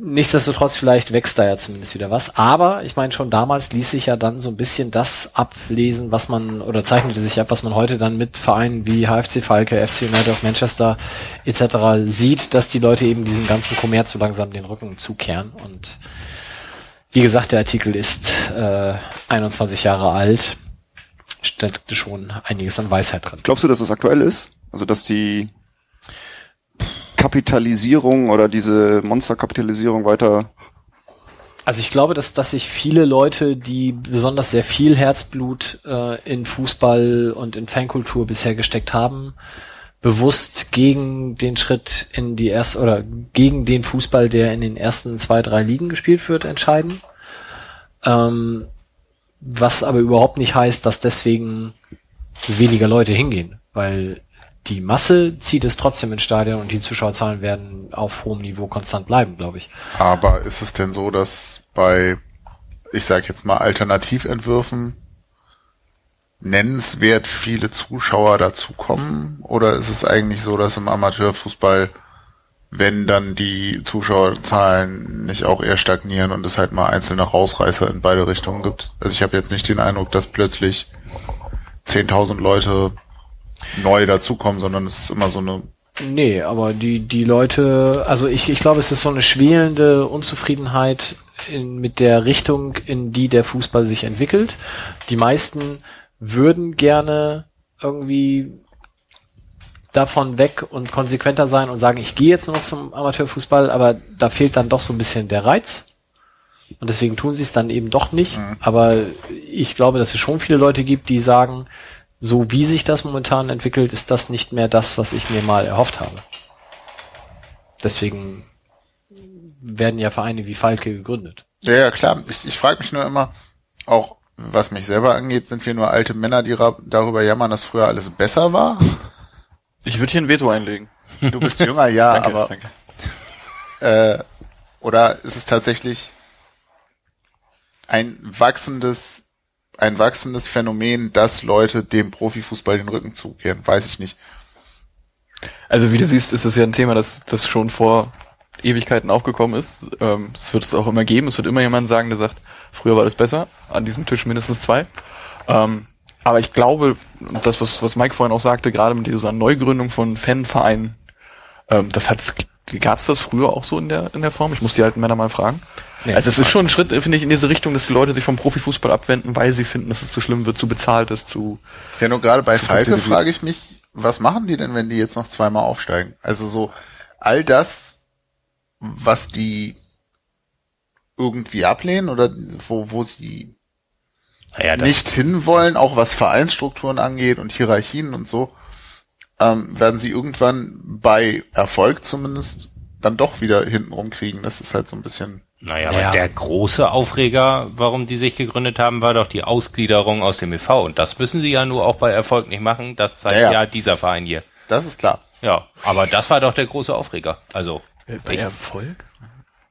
Nichtsdestotrotz, vielleicht wächst da ja zumindest wieder was. Aber ich meine, schon damals ließ sich ja dann so ein bisschen das ablesen, was man, oder zeichnete sich ab, was man heute dann mit Vereinen wie HFC Falke, FC United of Manchester etc. sieht, dass die Leute eben diesem ganzen Kommerz so langsam den Rücken zukehren. Und wie gesagt, der Artikel ist äh, 21 Jahre alt, steckte schon einiges an Weisheit drin. Glaubst du, dass das aktuell ist? Also, dass die Kapitalisierung oder diese Monsterkapitalisierung weiter Also ich glaube, dass, dass sich viele Leute, die besonders sehr viel Herzblut äh, in Fußball und in Fankultur bisher gesteckt haben, bewusst gegen den Schritt in die erste oder gegen den Fußball, der in den ersten zwei, drei Ligen gespielt wird, entscheiden. Ähm, was aber überhaupt nicht heißt, dass deswegen weniger Leute hingehen, weil die Masse zieht es trotzdem ins Stadion und die Zuschauerzahlen werden auf hohem Niveau konstant bleiben, glaube ich. Aber ist es denn so, dass bei, ich sage jetzt mal, Alternativentwürfen nennenswert viele Zuschauer dazukommen? Oder ist es eigentlich so, dass im Amateurfußball, wenn dann die Zuschauerzahlen nicht auch eher stagnieren und es halt mal einzelne Rausreißer in beide Richtungen gibt? Also ich habe jetzt nicht den Eindruck, dass plötzlich 10.000 Leute neu dazukommen, sondern es ist immer so eine Nee, aber die, die Leute, also ich, ich glaube, es ist so eine schwelende Unzufriedenheit in, mit der Richtung, in die der Fußball sich entwickelt. Die meisten würden gerne irgendwie davon weg und konsequenter sein und sagen, ich gehe jetzt nur noch zum Amateurfußball, aber da fehlt dann doch so ein bisschen der Reiz. Und deswegen tun sie es dann eben doch nicht. Aber ich glaube, dass es schon viele Leute gibt, die sagen, so wie sich das momentan entwickelt, ist das nicht mehr das, was ich mir mal erhofft habe. Deswegen werden ja Vereine wie Falke gegründet. Ja, ja, klar. Ich, ich frage mich nur immer, auch was mich selber angeht, sind wir nur alte Männer, die darüber jammern, dass früher alles besser war? Ich würde hier ein Veto einlegen. Du bist jünger, ja, Danke, aber danke. äh, oder ist es tatsächlich ein wachsendes, ein wachsendes Phänomen, dass Leute dem Profifußball den Rücken zukehren? Weiß ich nicht. Also wie du siehst, ist das ja ein Thema, das, das schon vor Ewigkeiten aufgekommen ist. Ähm, es wird es auch immer geben. Es wird immer jemand sagen, der sagt, früher war das besser. An diesem Tisch mindestens zwei. Ähm, aber ich glaube, das, was, was Mike vorhin auch sagte, gerade mit dieser Neugründung von Fanvereinen, ähm, das hat's, gab's das früher auch so in der, in der Form? Ich muss die alten Männer mal fragen. Nee. also es ist schon ein Schritt, finde ich, in diese Richtung, dass die Leute sich vom Profifußball abwenden, weil sie finden, dass es zu schlimm wird, zu bezahlt ist, zu, Ja, nur gerade bei Falke frage ich mich, was machen die denn, wenn die jetzt noch zweimal aufsteigen? Also so all das, was die irgendwie ablehnen oder wo, wo sie Naja, nicht hinwollen, auch was Vereinsstrukturen angeht und Hierarchien und so, ähm, werden sie irgendwann bei Erfolg zumindest dann doch wieder hintenrum kriegen. Das ist halt so ein bisschen. naja, Ja. aber der große Aufreger, warum die sich gegründet haben, war doch die Ausgliederung aus dem e.V. Und das müssen sie ja nur auch bei Erfolg nicht machen. Das zeigt Ja, ja, ja. dieser Verein hier. Das ist klar. Ja, aber das war doch der große Aufreger. Also, bei ich, Erfolg?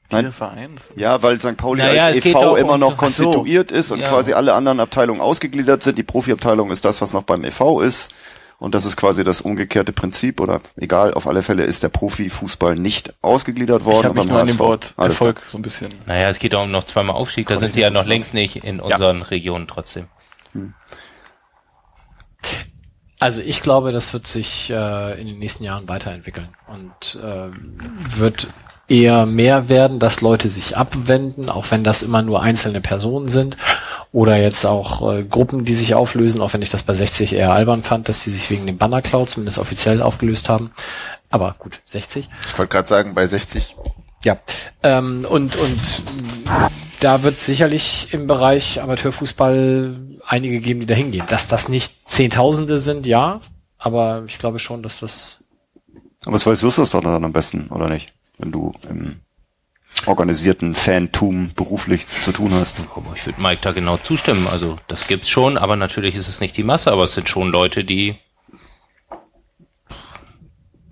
Nein. Dieser Verein? Ja, weil St. Pauli Naja, als e.V. doch immer um- noch ach so. konstituiert ist und Ja. quasi alle anderen Abteilungen ausgegliedert sind. Die Profiabteilung ist das, was noch beim e.V. ist. Und das ist quasi das umgekehrte Prinzip oder egal, auf alle Fälle ist der Profifußball nicht ausgegliedert worden. Ich habe mich nur an dem. Wort klar. Erfolg so ein bisschen. naja, es geht auch um noch zweimal Aufstieg. Da sind sie ja noch längst nicht in unseren Regionen trotzdem. Also ich glaube, das wird sich äh, in den nächsten Jahren weiterentwickeln und äh, wird eher mehr werden, dass Leute sich abwenden, auch wenn das immer nur einzelne Personen sind oder jetzt auch äh, Gruppen, die sich auflösen, auch wenn ich das bei 60 eher albern fand, dass sie sich wegen dem Banner Cloud zumindest offiziell aufgelöst haben. Aber gut, 60. Ich wollte gerade sagen, bei 60 Ja, ähm, und, und da wird sicherlich im Bereich Amateurfußball einige geben, die da hingehen. Dass das nicht Zehntausende sind, ja, aber ich glaube schon, dass das Aber das weißt du das doch dann am besten, oder nicht? Wenn du im organisierten Fantum beruflich zu tun hast. Aber ich würde Mike da genau zustimmen. Also das gibt's schon, aber natürlich ist es nicht die Masse, aber es sind schon Leute, die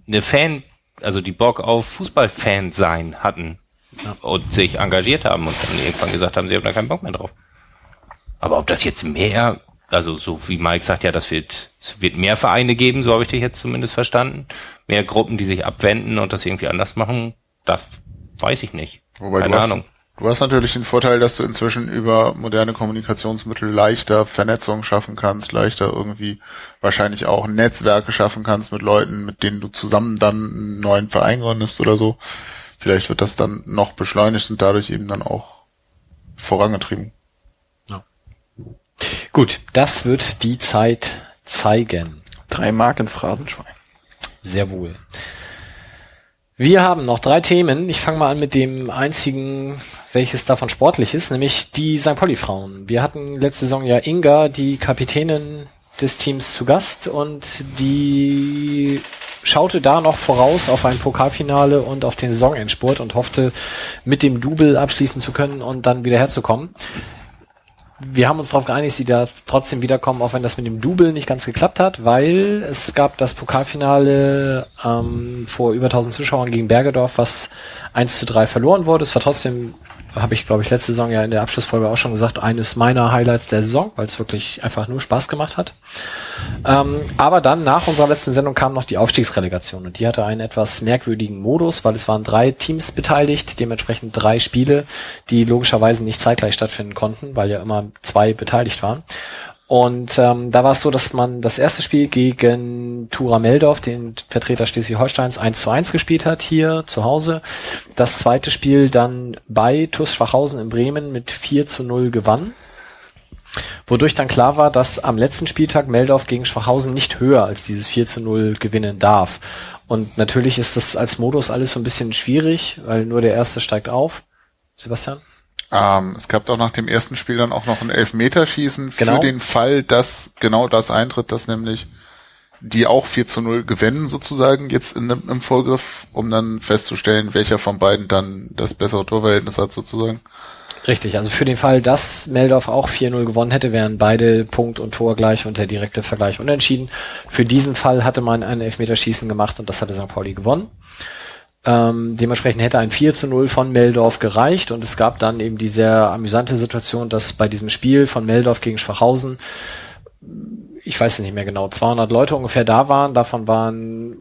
eine Fan also die Bock auf Fußballfans sein hatten und sich engagiert haben und dann irgendwann gesagt haben, sie haben da keinen Bock mehr drauf. Aber ob das jetzt mehr, also so wie Mike sagt, ja, das wird, es wird mehr Vereine geben, so habe ich dich jetzt zumindest verstanden. Mehr Gruppen, die sich abwenden und das irgendwie anders machen, das weiß ich nicht. Wobei Keine du hast, Ahnung. Du hast natürlich den Vorteil, dass du inzwischen über moderne Kommunikationsmittel leichter Vernetzung schaffen kannst, leichter irgendwie wahrscheinlich auch Netzwerke schaffen kannst mit Leuten, mit denen du zusammen dann einen neuen Verein gründest oder so. Vielleicht wird das dann noch beschleunigt und dadurch eben dann auch vorangetrieben. Gut, das wird die Zeit zeigen. Drei Mark ins Phrasenschwein. Sehr wohl. Wir haben noch drei Themen. Ich fange mal an mit dem einzigen, welches davon sportlich ist, nämlich die St. Pauli-Frauen. Wir hatten letzte Saison ja Inga, die Kapitänin des Teams, zu Gast und die schaute da noch voraus auf ein Pokalfinale und auf den Saisonendspurt und hoffte, mit dem Double abschließen zu können und dann wieder herzukommen wir haben uns darauf geeinigt, sie da trotzdem wiederkommen, auch wenn das mit dem Double nicht ganz geklappt hat, weil es gab das Pokalfinale ähm, vor über 1000 Zuschauern gegen Bergedorf, was 1 zu 3 verloren wurde. Es war trotzdem, habe ich glaube ich letzte Saison ja in der Abschlussfolge auch schon gesagt, eines meiner Highlights der Saison, weil es wirklich einfach nur Spaß gemacht hat. Ähm, aber dann nach unserer letzten Sendung kam noch die Aufstiegsrelegation und die hatte einen etwas merkwürdigen Modus, weil es waren drei Teams beteiligt, dementsprechend drei Spiele, die logischerweise nicht zeitgleich stattfinden konnten, weil ja immer zwei beteiligt waren. Und ähm, da war es so, dass man das erste Spiel gegen Tura Meldorf, den Vertreter Schleswig-Holsteins, 1 zu 1 gespielt hat hier zu Hause. Das zweite Spiel dann bei TuS Schwachhausen in Bremen mit 4 zu 0 gewann. Wodurch dann klar war, dass am letzten Spieltag Meldorf gegen Schwachhausen nicht höher als dieses 4 zu 0 gewinnen darf. Und natürlich ist das als Modus alles so ein bisschen schwierig, weil nur der erste steigt auf. Sebastian? Ähm, es gab auch nach dem ersten Spiel dann auch noch ein Elfmeterschießen Genau. für den Fall, dass genau das eintritt, dass nämlich die auch 4 zu 0 gewinnen sozusagen jetzt in, im Vorgriff, um dann festzustellen, welcher von beiden dann das bessere Torverhältnis hat sozusagen. Richtig, also für den Fall, dass Meldorf auch 4-0 gewonnen hätte, wären beide Punkt und Tor gleich und der direkte Vergleich unentschieden. Für diesen Fall hatte man ein Elfmeterschießen gemacht und das hatte St. Pauli gewonnen. Ähm, dementsprechend hätte ein 4 zu 0 von Meldorf gereicht und es gab dann eben die sehr amüsante Situation, dass bei diesem Spiel von Meldorf gegen Schwachhausen, ich weiß es nicht mehr genau, 200 Leute ungefähr da waren, davon waren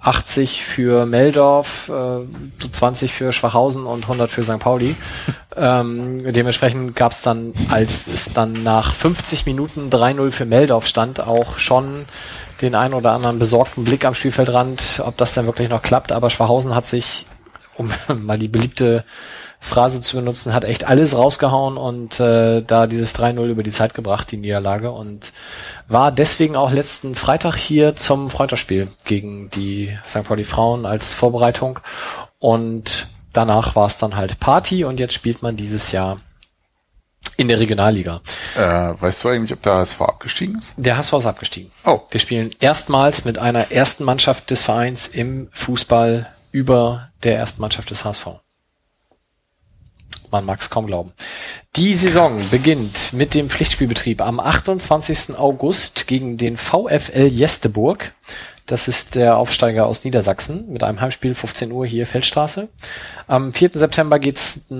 80 für Meldorf, äh, 20 für Schwachhausen und 100 für St. Pauli. ähm, dementsprechend gab es dann, als es dann nach 50 Minuten 3-0 für Meldorf stand, auch schon den ein oder anderen besorgten Blick am Spielfeldrand, ob das denn wirklich noch klappt. Aber Schwachhausen hat sich, um mal die beliebte Phrase zu benutzen, hat echt alles rausgehauen und äh, da dieses 3-0 über die Zeit gebracht, die Niederlage. Und war deswegen auch letzten Freitag hier zum Freundschaftsspiel gegen die St. Pauli Frauen als Vorbereitung. Und danach war es dann halt Party und jetzt spielt man dieses Jahr in der Regionalliga. Äh, weißt du eigentlich, ob der HSV abgestiegen ist? Der HSV ist abgestiegen. Oh. Wir spielen erstmals mit einer ersten Mannschaft des Vereins im Fußball über der ersten Mannschaft des HSV. Man mag es kaum glauben. Die Saison beginnt mit dem Pflichtspielbetrieb am 28. August gegen den VfL Jesteburg. Das ist der Aufsteiger aus Niedersachsen mit einem Heimspiel 15 Uhr hier Feldstraße. Am 4. September geht's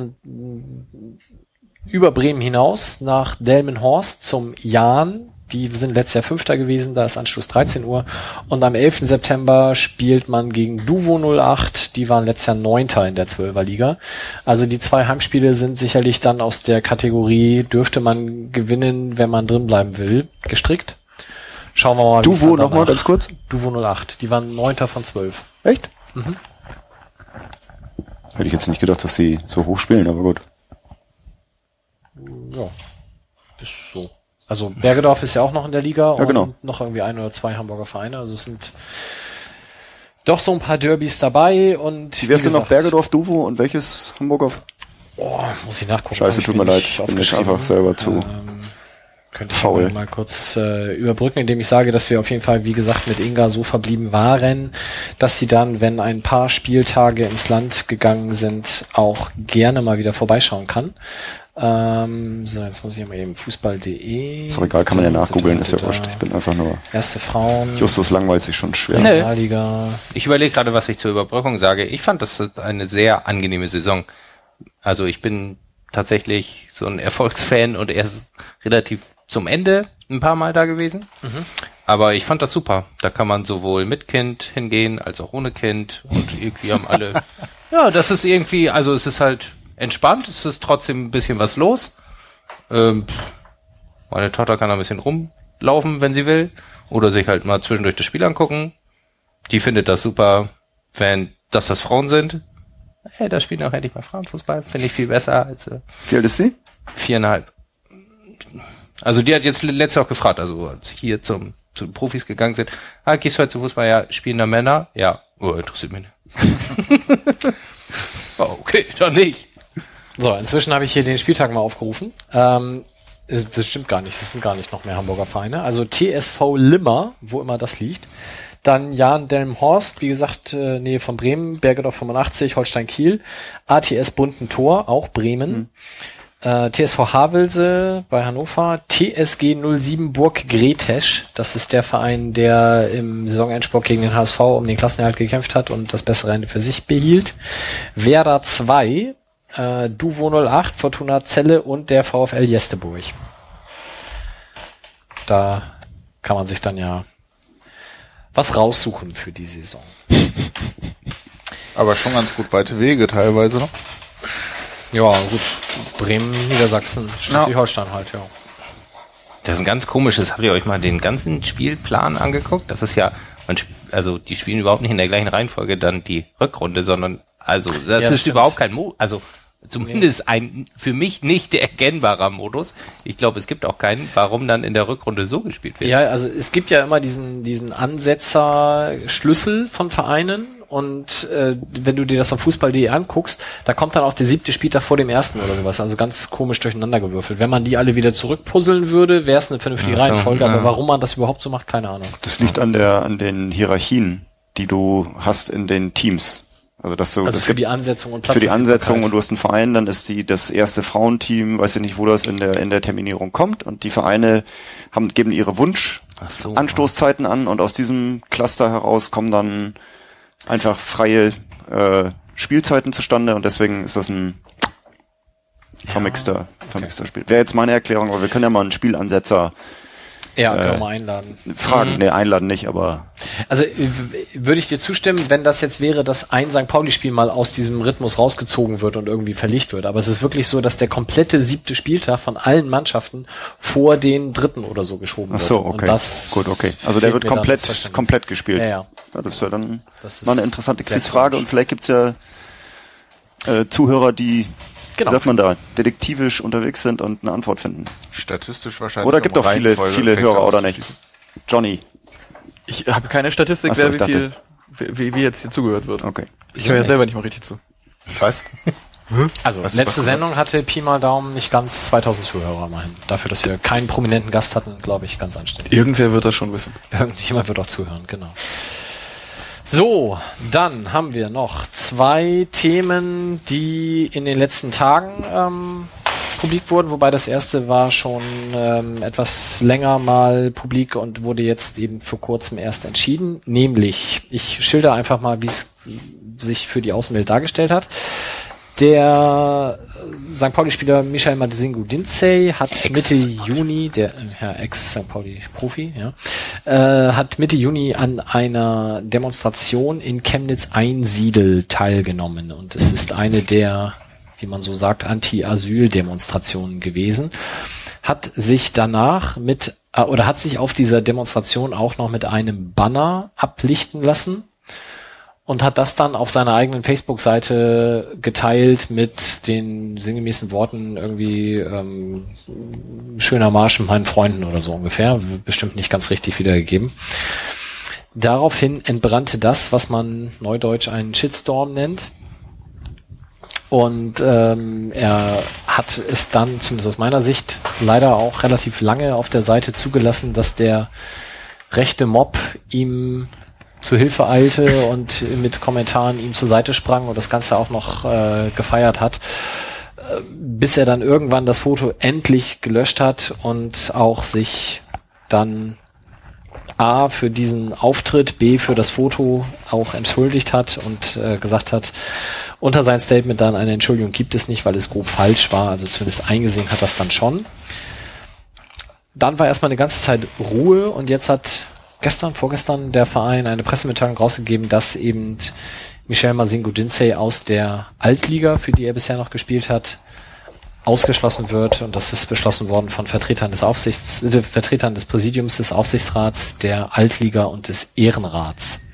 über Bremen hinaus nach Delmenhorst zum Jahn. Die sind letztes Jahr Fünfter gewesen, da ist Anschluss 13 Uhr. Und am 11. September spielt man gegen Duvo 08, die waren letztes Jahr Neunter in der Zwölferliga. Also die zwei Heimspiele sind sicherlich dann aus der Kategorie, dürfte man gewinnen, wenn man drin bleiben will, gestrickt. Schauen wir mal. Duvo nochmal ganz kurz. Duvo 08, die waren Neunter von zwölf. Echt? Hätte ich jetzt nicht gedacht, dass sie so hoch spielen, aber gut. Ja, ist so. Also Bergedorf ist ja auch noch in der Liga Ja, genau. und noch irgendwie ein oder zwei Hamburger Vereine. Also es sind doch so ein paar Derbys dabei und Wie wär's denn noch Bergedorf, Duvo und welches Hamburger? Oh, muss ich nachgucken. Scheiße, ich tut mir leid. nicht Bin jetzt einfach selber zu. Ähm, Könnte ich Faul. mal kurz äh, überbrücken, indem ich sage, dass wir auf jeden Fall, wie gesagt, mit Inga so verblieben waren, dass sie dann, wenn ein paar Spieltage ins Land gegangen sind, auch gerne mal wieder vorbeischauen kann. Ähm, so, jetzt muss ich mal eben fußball.de. Ist doch egal, kann man ja nachgoogeln, ist ja wurscht. Ich bin einfach nur. Erste Frauen. Justus langweilt sich schon schwer. Nee. Ich überlege gerade, was ich zur Überbrückung sage. Ich fand das ist eine sehr angenehme Saison. Also ich bin tatsächlich so ein Erfolgsfan und erst relativ zum Ende ein paar Mal da gewesen. Aber ich fand das super. Da kann man sowohl mit Kind hingehen als auch ohne Kind und irgendwie haben alle. ja, das ist irgendwie, also es ist halt entspannt, es ist trotzdem ein bisschen was los. Ähm, meine Tochter kann da ein bisschen rumlaufen, wenn sie will. Oder sich halt mal zwischendurch das Spiel angucken. Die findet das super, wenn dass das Frauen sind. Hey, da spielen auch endlich mal Frauenfußball. Finde ich viel besser als äh, Wie alt ist sie? viereinhalb. Also die hat jetzt letztes auch gefragt, also als hier zum zu den Profis gegangen sind. Ah, gehst du heute zum Fußball? Ja, spielen da Männer? Ja. Oh, interessiert mich nicht. oh, okay, dann nicht. So, inzwischen habe ich hier den Spieltag mal aufgerufen. Ähm, äh, das stimmt gar nicht, das sind gar nicht noch mehr Hamburger Vereine. Also TSV Limmer, wo immer das liegt. Dann Jan Delmhorst, wie gesagt, äh, Nähe von Bremen, Bergedorf 85, Holstein Kiel, ATS Bunten Tor, auch Bremen. Äh, TSV Havelse bei Hannover, TSG 07 Burg Gretesch, das ist der Verein, der im Saisonendsport gegen den HSV um den Klassenerhalt gekämpft hat und das bessere Ende für sich behielt. Werder 2, äh, Duvo 08, Fortuna Celle und der VfL Jesteburg. Da kann man sich dann ja was raussuchen für die Saison. Aber schon ganz gut weite Wege teilweise noch. Ja, gut. Bremen, Niedersachsen, Schleswig-Holstein halt, ja. Das ist ein ganz komisches. Habt ihr euch mal den ganzen Spielplan angeguckt? Das ist ja, man, sp- also die spielen überhaupt nicht in der gleichen Reihenfolge dann die Rückrunde, sondern also das das ist stimmt. überhaupt kein Mo, also zumindest ein für mich nicht erkennbarer Modus. Ich glaube, es gibt auch keinen, warum dann in der Rückrunde so gespielt wird. Ja, also es gibt ja immer diesen, diesen Ansetzer-Schlüssel von Vereinen und äh, wenn du dir das auf Fußball.de anguckst, da kommt dann auch der siebte Spieltag vor dem ersten oder sowas. Also ganz komisch durcheinander gewürfelt. Wenn man die alle wieder zurückpuzzeln würde, wäre es eine vernünftige Ach so, Reihenfolge, ja. aber warum man das überhaupt so macht, keine Ahnung. Das liegt an der, an den Hierarchien, die du hast in den Teams. Also, dass du, Also das für die Ansetzung und für die Ansetzung und Platzverfügbarkeit. du hast einen Verein, dann ist die, das erste Frauenteam, weiß ich nicht, wo das in der, in der Terminierung kommt und die Vereine haben, geben ihre Wunsch, so. Anstoßzeiten an und aus diesem Cluster heraus kommen dann einfach freie äh, Spielzeiten zustande und deswegen ist das ein vermixter, vermixter Spiel. Wäre jetzt meine Erklärung, aber wir können ja mal einen Spielansetzer Ja, äh, können wir mal einladen. fragen. Nee, einladen nicht, aber Also äh, würde ich dir zustimmen, wenn das jetzt wäre, dass ein St. Pauli-Spiel mal aus diesem Rhythmus rausgezogen wird und irgendwie verlegt wird. Aber es ist wirklich so, dass der komplette siebte Spieltag von allen Mannschaften vor den dritten oder so geschoben ach wird. so, Und okay. das Gut, okay. Also der wird komplett, komplett gespielt. Ja, ja. Das ist ja dann Das ist mal eine interessante Quizfrage und vielleicht gibt's ja äh, Zuhörer, die, Genau. wie sagt man da, detektivisch unterwegs sind und eine Antwort finden. Statistisch wahrscheinlich. Oder gibt auch viele, viele Hörer, oder nicht? Johnny, Ich habe keine Statistik, so, wer wie viel, wie, wie- wie jetzt hier zugehört wird. okay. Ich höre ja selber nicht mal richtig zu. Was? Also, Was- letzte was- Sendung hatte Pi mal Daumen nicht ganz 2000 Zuhörer immerhin. Dafür, dass wir keinen prominenten Gast hatten, glaube ich, ganz anständig. Irgendwer wird das schon wissen. Irgendjemand wird auch zuhören, genau. So, dann haben wir noch zwei Themen, die in den letzten Tagen ähm, publik wurden, wobei das erste war schon ähm, etwas länger mal publik und wurde jetzt eben vor kurzem erst entschieden. Nämlich, ich schilder einfach mal, wie es sich für die Außenwelt dargestellt hat. Der äh, St. Pauli-Spieler Michael Madesingu Dinsey hat Mitte Juni, der Herr Ex-St. Pauli-Profi, ja, äh, hat Mitte Juni an einer Demonstration in Chemnitz-Einsiedel teilgenommen. Und es ist eine der, wie man so sagt, Anti-Asyl-Demonstrationen gewesen. Hat sich danach mit, äh, oder hat sich auf dieser Demonstration auch noch mit einem Banner ablichten lassen und hat das dann auf seiner eigenen Facebook-Seite geteilt mit den sinngemäßen Worten irgendwie ähm, schöner Marsch mit meinen Freunden oder so ungefähr. Bestimmt nicht ganz richtig wiedergegeben. Daraufhin entbrannte das, was man neudeutsch einen Shitstorm nennt. Und ähm, er hat es dann, zumindest aus meiner Sicht, leider auch relativ lange auf der Seite zugelassen, dass der rechte Mob ihm zu Hilfe eilte und mit Kommentaren ihm zur Seite sprang und das Ganze auch noch äh, gefeiert hat, äh, bis er dann irgendwann das Foto endlich gelöscht hat und auch sich dann A für diesen Auftritt, B für das Foto auch entschuldigt hat und äh, gesagt hat, unter sein Statement dann eine Entschuldigung gibt es nicht, weil es grob falsch war, also zumindest eingesehen hat das dann schon. Dann war erstmal eine ganze Zeit Ruhe und jetzt hat gestern, vorgestern der Verein eine Pressemitteilung rausgegeben, dass eben Michel Mazingo Dinsey aus der Altliga, für die er bisher noch gespielt hat, ausgeschlossen wird und das ist beschlossen worden von Vertretern des Aufsichts, äh, Vertretern des Präsidiums des Aufsichtsrats, der Altliga und des Ehrenrats.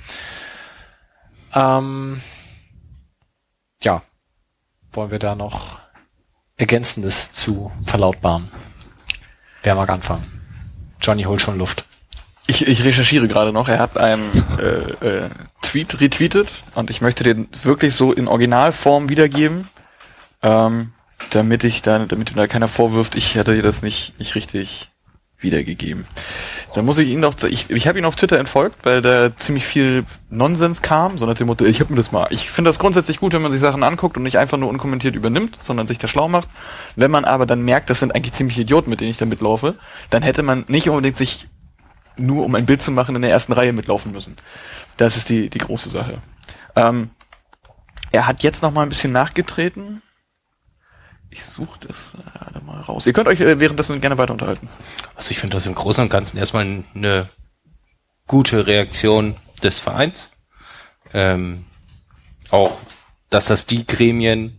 Ähm, ja, wollen wir da noch Ergänzendes zu verlautbaren? Wer mag anfangen? Johnny holt schon Luft. Ich, ich recherchiere gerade noch. Er hat einen äh, äh, Tweet retweetet und ich möchte den wirklich so in Originalform wiedergeben. Ähm, damit ich da, damit mir da keiner vorwirft, ich hätte dir das nicht, nicht richtig wiedergegeben. Dann muss ich ihn noch, ich, ich habe ihn auf Twitter entfolgt, weil da ziemlich viel Nonsens kam, so nach dem Motto, ich habe mir das mal. Ich finde das grundsätzlich gut, wenn man sich Sachen anguckt und nicht einfach nur unkommentiert übernimmt, sondern sich da schlau macht. Wenn man aber dann merkt, das sind eigentlich ziemlich Idioten, mit denen ich da mitlaufe, dann hätte man nicht unbedingt sich nur um ein Bild zu machen in der ersten Reihe mitlaufen müssen. Das ist die, die große Sache. Ähm, er hat jetzt noch mal ein bisschen nachgetreten ich suche das gerade mal raus. Ihr könnt euch äh, währenddessen gerne weiter unterhalten. Also ich finde das im Großen und Ganzen erstmal eine gute Reaktion des Vereins. Ähm, auch, dass das die Gremien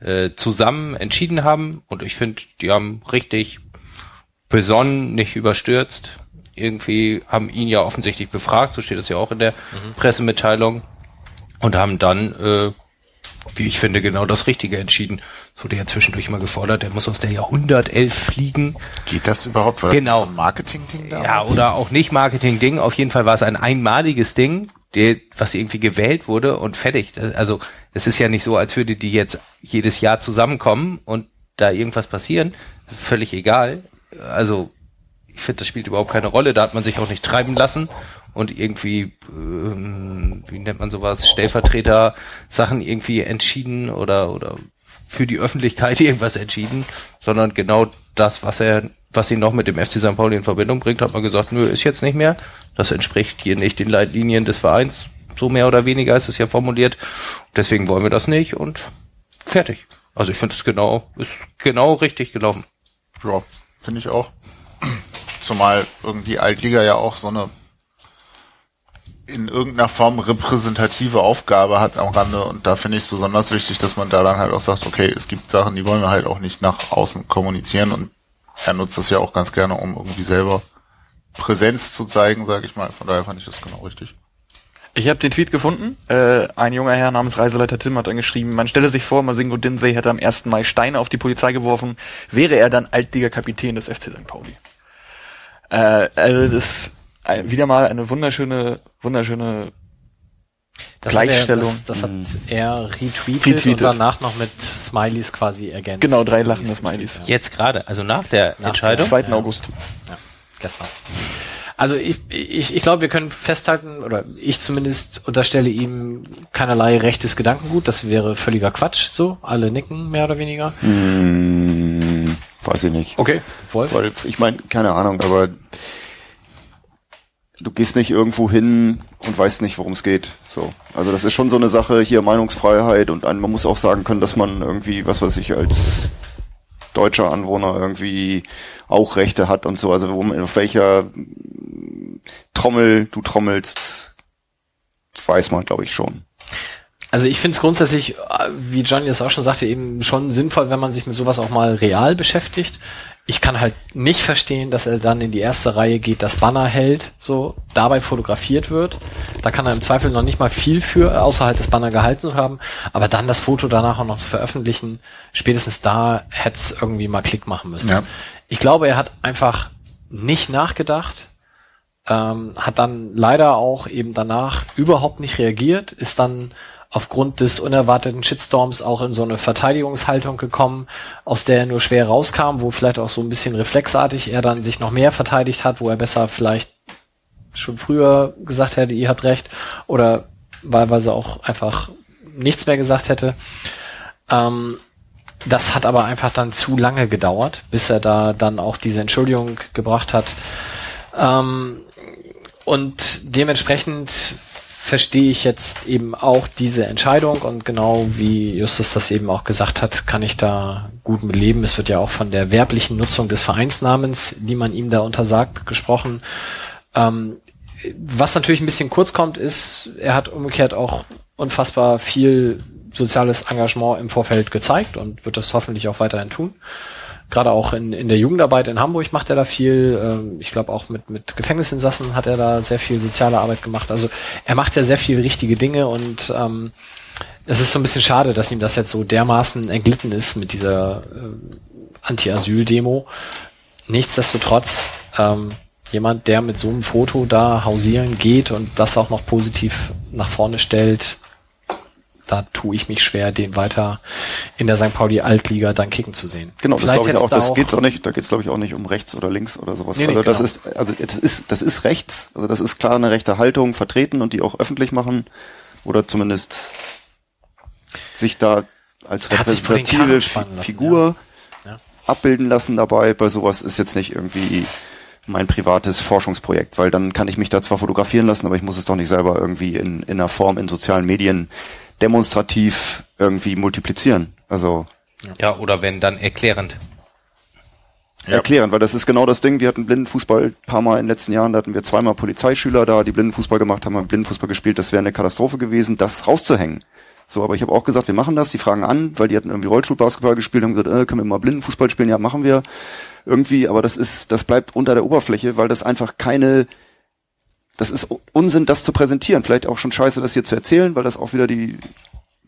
äh, zusammen entschieden haben und ich finde, die haben richtig besonnen, nicht überstürzt. Irgendwie haben ihn ja offensichtlich befragt, so steht es ja auch in der mhm. Pressemitteilung und haben dann äh, wie ich finde, genau das Richtige entschieden. Es wurde ja zwischendurch mal gefordert, er muss aus der Jahrhundertelf fliegen. Geht das überhaupt? War genau. Das so ein Marketing-Ding da? Ja, oder auch nicht Marketing-Ding. Auf jeden Fall war es ein einmaliges Ding, der, was irgendwie gewählt wurde und fertig. Also es ist ja nicht so, als würde die jetzt jedes Jahr zusammenkommen und da irgendwas passieren. Völlig egal. Also ich finde, das spielt überhaupt keine Rolle. Da hat man sich auch nicht treiben lassen und irgendwie, ähm, wie nennt man sowas, Stellvertreter Sachen irgendwie entschieden oder, oder für die Öffentlichkeit irgendwas entschieden, sondern genau das, was er, was ihn noch mit dem FC St. Pauli in Verbindung bringt, hat man gesagt, nö, ist jetzt nicht mehr. Das entspricht hier nicht den Leitlinien des Vereins. So mehr oder weniger ist es ja formuliert. Deswegen wollen wir das nicht und fertig. Also ich finde es genau, ist genau richtig gelaufen. Ja, finde ich auch. Zumal irgendwie Altliga ja auch so eine in irgendeiner Form repräsentative Aufgabe hat am Rande und da finde ich es besonders wichtig, dass man da dann halt auch sagt, okay, es gibt Sachen, die wollen wir halt auch nicht nach außen kommunizieren und er nutzt das ja auch ganz gerne, um irgendwie selber Präsenz zu zeigen, sage ich mal. Von daher fand ich das genau richtig. Ich habe den Tweet gefunden. Äh, ein junger Herr namens Reiseleiter Tim hat dann geschrieben, man stelle sich vor, Masingo Dinsey hätte am 1. Mai Steine auf die Polizei geworfen, wäre er dann altliga Kapitän des FC St. Pauli. Äh, also das wieder mal eine wunderschöne, wunderschöne das Gleichstellung. Hat er, das, das, hat er retweetet, retweetet, und danach noch mit Smileys quasi ergänzt. Genau, drei lachende Smileys. Jetzt gerade, also nach der nach Entscheidung? Am 2. Ja. August. Ja, gestern. Also ich, ich, ich glaube, wir können festhalten, oder ich zumindest unterstelle ihm keinerlei rechtes Gedankengut. Das wäre völliger Quatsch, so. Alle nicken, mehr oder weniger. Hm, weiß ich nicht. Okay, Wolf? Weil, ich meine, keine Ahnung, aber du gehst nicht irgendwo hin und weißt nicht, worum es geht. So. Also das ist schon so eine Sache hier Meinungsfreiheit und man muss auch sagen können, dass man irgendwie, was weiß ich, als deutscher Anwohner irgendwie auch Rechte hat und so. Also wo, auf welcher Trommel du trommelst, weiß man, glaube ich, schon. Also ich finde es grundsätzlich, wie Johnny das auch schon sagte, eben schon sinnvoll, wenn man sich mit sowas auch mal real beschäftigt ich kann halt nicht verstehen, dass er dann in die erste Reihe geht, das Banner hält, so dabei fotografiert wird. Da kann er im Zweifel noch nicht mal viel für, außer halt das Banner gehalten zu haben. Aber dann das Foto danach auch noch zu veröffentlichen, spätestens da hätte es irgendwie mal Klick machen müssen. Ja. Ich glaube, er hat einfach nicht nachgedacht, ähm, hat dann leider auch eben danach überhaupt nicht reagiert, ist dann aufgrund des unerwarteten Shitstorms auch in so eine Verteidigungshaltung gekommen, aus der er nur schwer rauskam, wo vielleicht auch so ein bisschen reflexartig er dann sich noch mehr verteidigt hat, wo er besser vielleicht schon früher gesagt hätte, ihr habt recht, oder wahlweise auch einfach nichts mehr gesagt hätte. Ähm, das hat aber einfach dann zu lange gedauert, bis er da dann auch diese Entschuldigung gebracht hat. Ähm, und dementsprechend verstehe ich jetzt eben auch diese Entscheidung und genau wie Justus das eben auch gesagt hat, kann ich da gut mit leben. Es wird ja auch von der werblichen Nutzung des Vereinsnamens, die man ihm da untersagt, gesprochen. Ähm, was natürlich ein bisschen kurz kommt, ist, er hat umgekehrt auch unfassbar viel soziales Engagement im Vorfeld gezeigt und wird das hoffentlich auch weiterhin tun. Gerade auch in, in der Jugendarbeit in Hamburg macht er da viel. Ähm, ich glaube auch mit, mit Gefängnisinsassen hat er da sehr viel soziale Arbeit gemacht. Also er macht ja sehr viel richtige Dinge und ähm, es ist so ein bisschen schade, dass ihm das jetzt so dermaßen entglitten ist mit dieser äh, Anti-Asyl-Demo. Nichtsdestotrotz, ähm, jemand, der mit so einem Foto da hausieren geht und das auch noch positiv nach vorne stellt, da tue ich mich schwer, den weiter in der St. Pauli Altliga dann kicken zu sehen. Genau, das glaube ich auch, da das geht's auch nicht, da geht's glaube ich auch nicht um rechts oder links oder sowas. Nee, nee, also das genau. ist, also das ist, das ist rechts, also das ist klar eine rechte Haltung vertreten und die auch öffentlich machen oder zumindest sich da als repräsentative lassen, Figur ja. Ja. abbilden lassen dabei. Bei sowas ist jetzt nicht irgendwie mein privates Forschungsprojekt, weil dann kann ich mich da zwar fotografieren lassen, aber ich muss es doch nicht selber irgendwie in, in einer Form in sozialen Medien demonstrativ irgendwie multiplizieren. Also Ja, oder wenn dann erklärend. erklären, weil das ist genau das Ding. Wir hatten Blindenfußball ein paar Mal in den letzten Jahren, da hatten wir zweimal Polizeischüler da, die Blindenfußball gemacht haben, haben Blindenfußball gespielt. Das wäre eine Katastrophe gewesen, das rauszuhängen. So, aber ich habe auch gesagt, wir machen das. Die fragen an, weil die hatten irgendwie Rollstuhlbasketball gespielt, haben gesagt, äh, können wir mal Blindenfußball spielen? Ja, machen wir irgendwie. Aber das ist, das bleibt unter der Oberfläche, weil das einfach keine, das ist Unsinn, das zu präsentieren. Vielleicht auch schon scheiße, das hier zu erzählen, weil das auch wieder die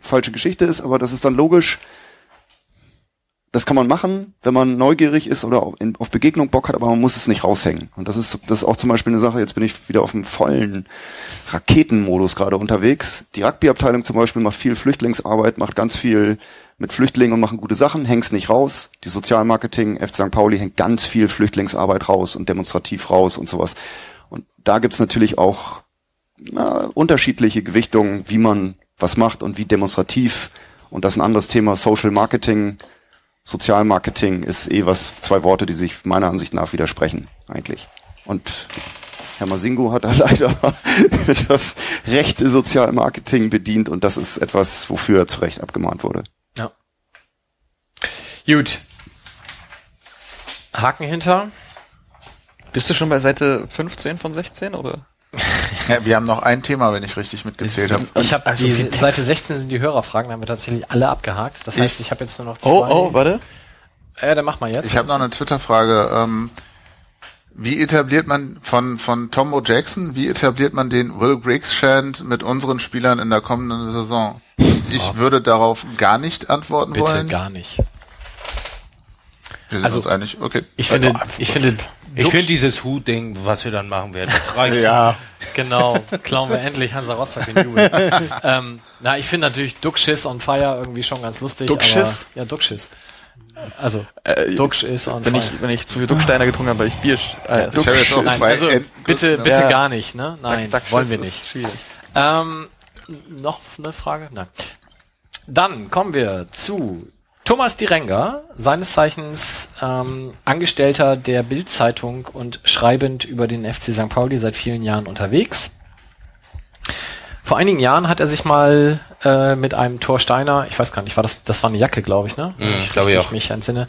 falsche Geschichte ist. Aber das ist dann logisch. Das kann man machen, wenn man neugierig ist oder auf, Begegnung Bock hat, aber man muss es nicht raushängen. Und das ist, das ist auch zum Beispiel eine Sache, jetzt bin ich wieder auf dem vollen Raketenmodus gerade unterwegs. Die Rugby-Abteilung zum Beispiel macht viel Flüchtlingsarbeit, macht ganz viel mit Flüchtlingen und machen gute Sachen, hängt's nicht raus. Die Sozialmarketing, FC St. Pauli hängt ganz viel Flüchtlingsarbeit raus und demonstrativ raus und sowas. Und da gibt's natürlich auch na, unterschiedliche Gewichtungen, wie man was macht und wie demonstrativ. Und das ist ein anderes Thema, Social Marketing, Sozialmarketing ist eh was, zwei Worte, die sich meiner Ansicht nach widersprechen, eigentlich. Und Herr Masingo hat da leider das rechte Sozialmarketing bedient und das ist etwas, wofür er zu Recht abgemahnt wurde. Ja. Gut. Haken hinter. Bist du schon bei Seite 15 von 16 oder? Ja, wir haben noch ein Thema, wenn ich richtig mitgezählt habe. Ich habe Also die. Seite 16 sind die Hörerfragen, da haben wir tatsächlich alle abgehakt. Das heißt, ich habe jetzt nur noch zwei. Oh, oh, warte. Ja, dann mach mal jetzt. Ich habe noch eine Twitter-Frage. Ähm, wie etabliert man von, von Tom O. Jackson, wie etabliert man den Will Griggs Chant mit unseren Spielern in der kommenden Saison? Ich würde darauf gar nicht antworten Bitte wollen. gar nicht. Wir sind Also, uns einig. Okay. Ich finde, ich finde, Ich Duxch- finde dieses Hut-Ding, was wir dann machen werden, das reicht. ja, Genau, klauen wir endlich Hansa Rostock den Jubel. ähm, na, ich finde natürlich Duckschiss on Fire irgendwie schon ganz lustig. Duckschiss? aber- Ja, Duckschiss. Also, Äh, Duxch ist on wenn Fire. ich, wenn ich zu viel Ducksteiner getrunken habe, weil ich Bier, äh, auch Nein, also bitte, bitte Ja. gar nicht, ne? Nein, Duck- wollen wir nicht. Ähm, noch eine Frage? Nein. Dann kommen wir zu Thomas Direnger, seines Zeichens ähm, Angestellter der Bild-Zeitung und schreibend über den FC St. Pauli seit vielen Jahren unterwegs. Vor einigen Jahren hat er sich mal äh, mit einem Thor Steiner, ich weiß gar nicht, war das, das war eine Jacke, glaube ich, ne? Mhm, ich glaube richtig ja. mich entsinne,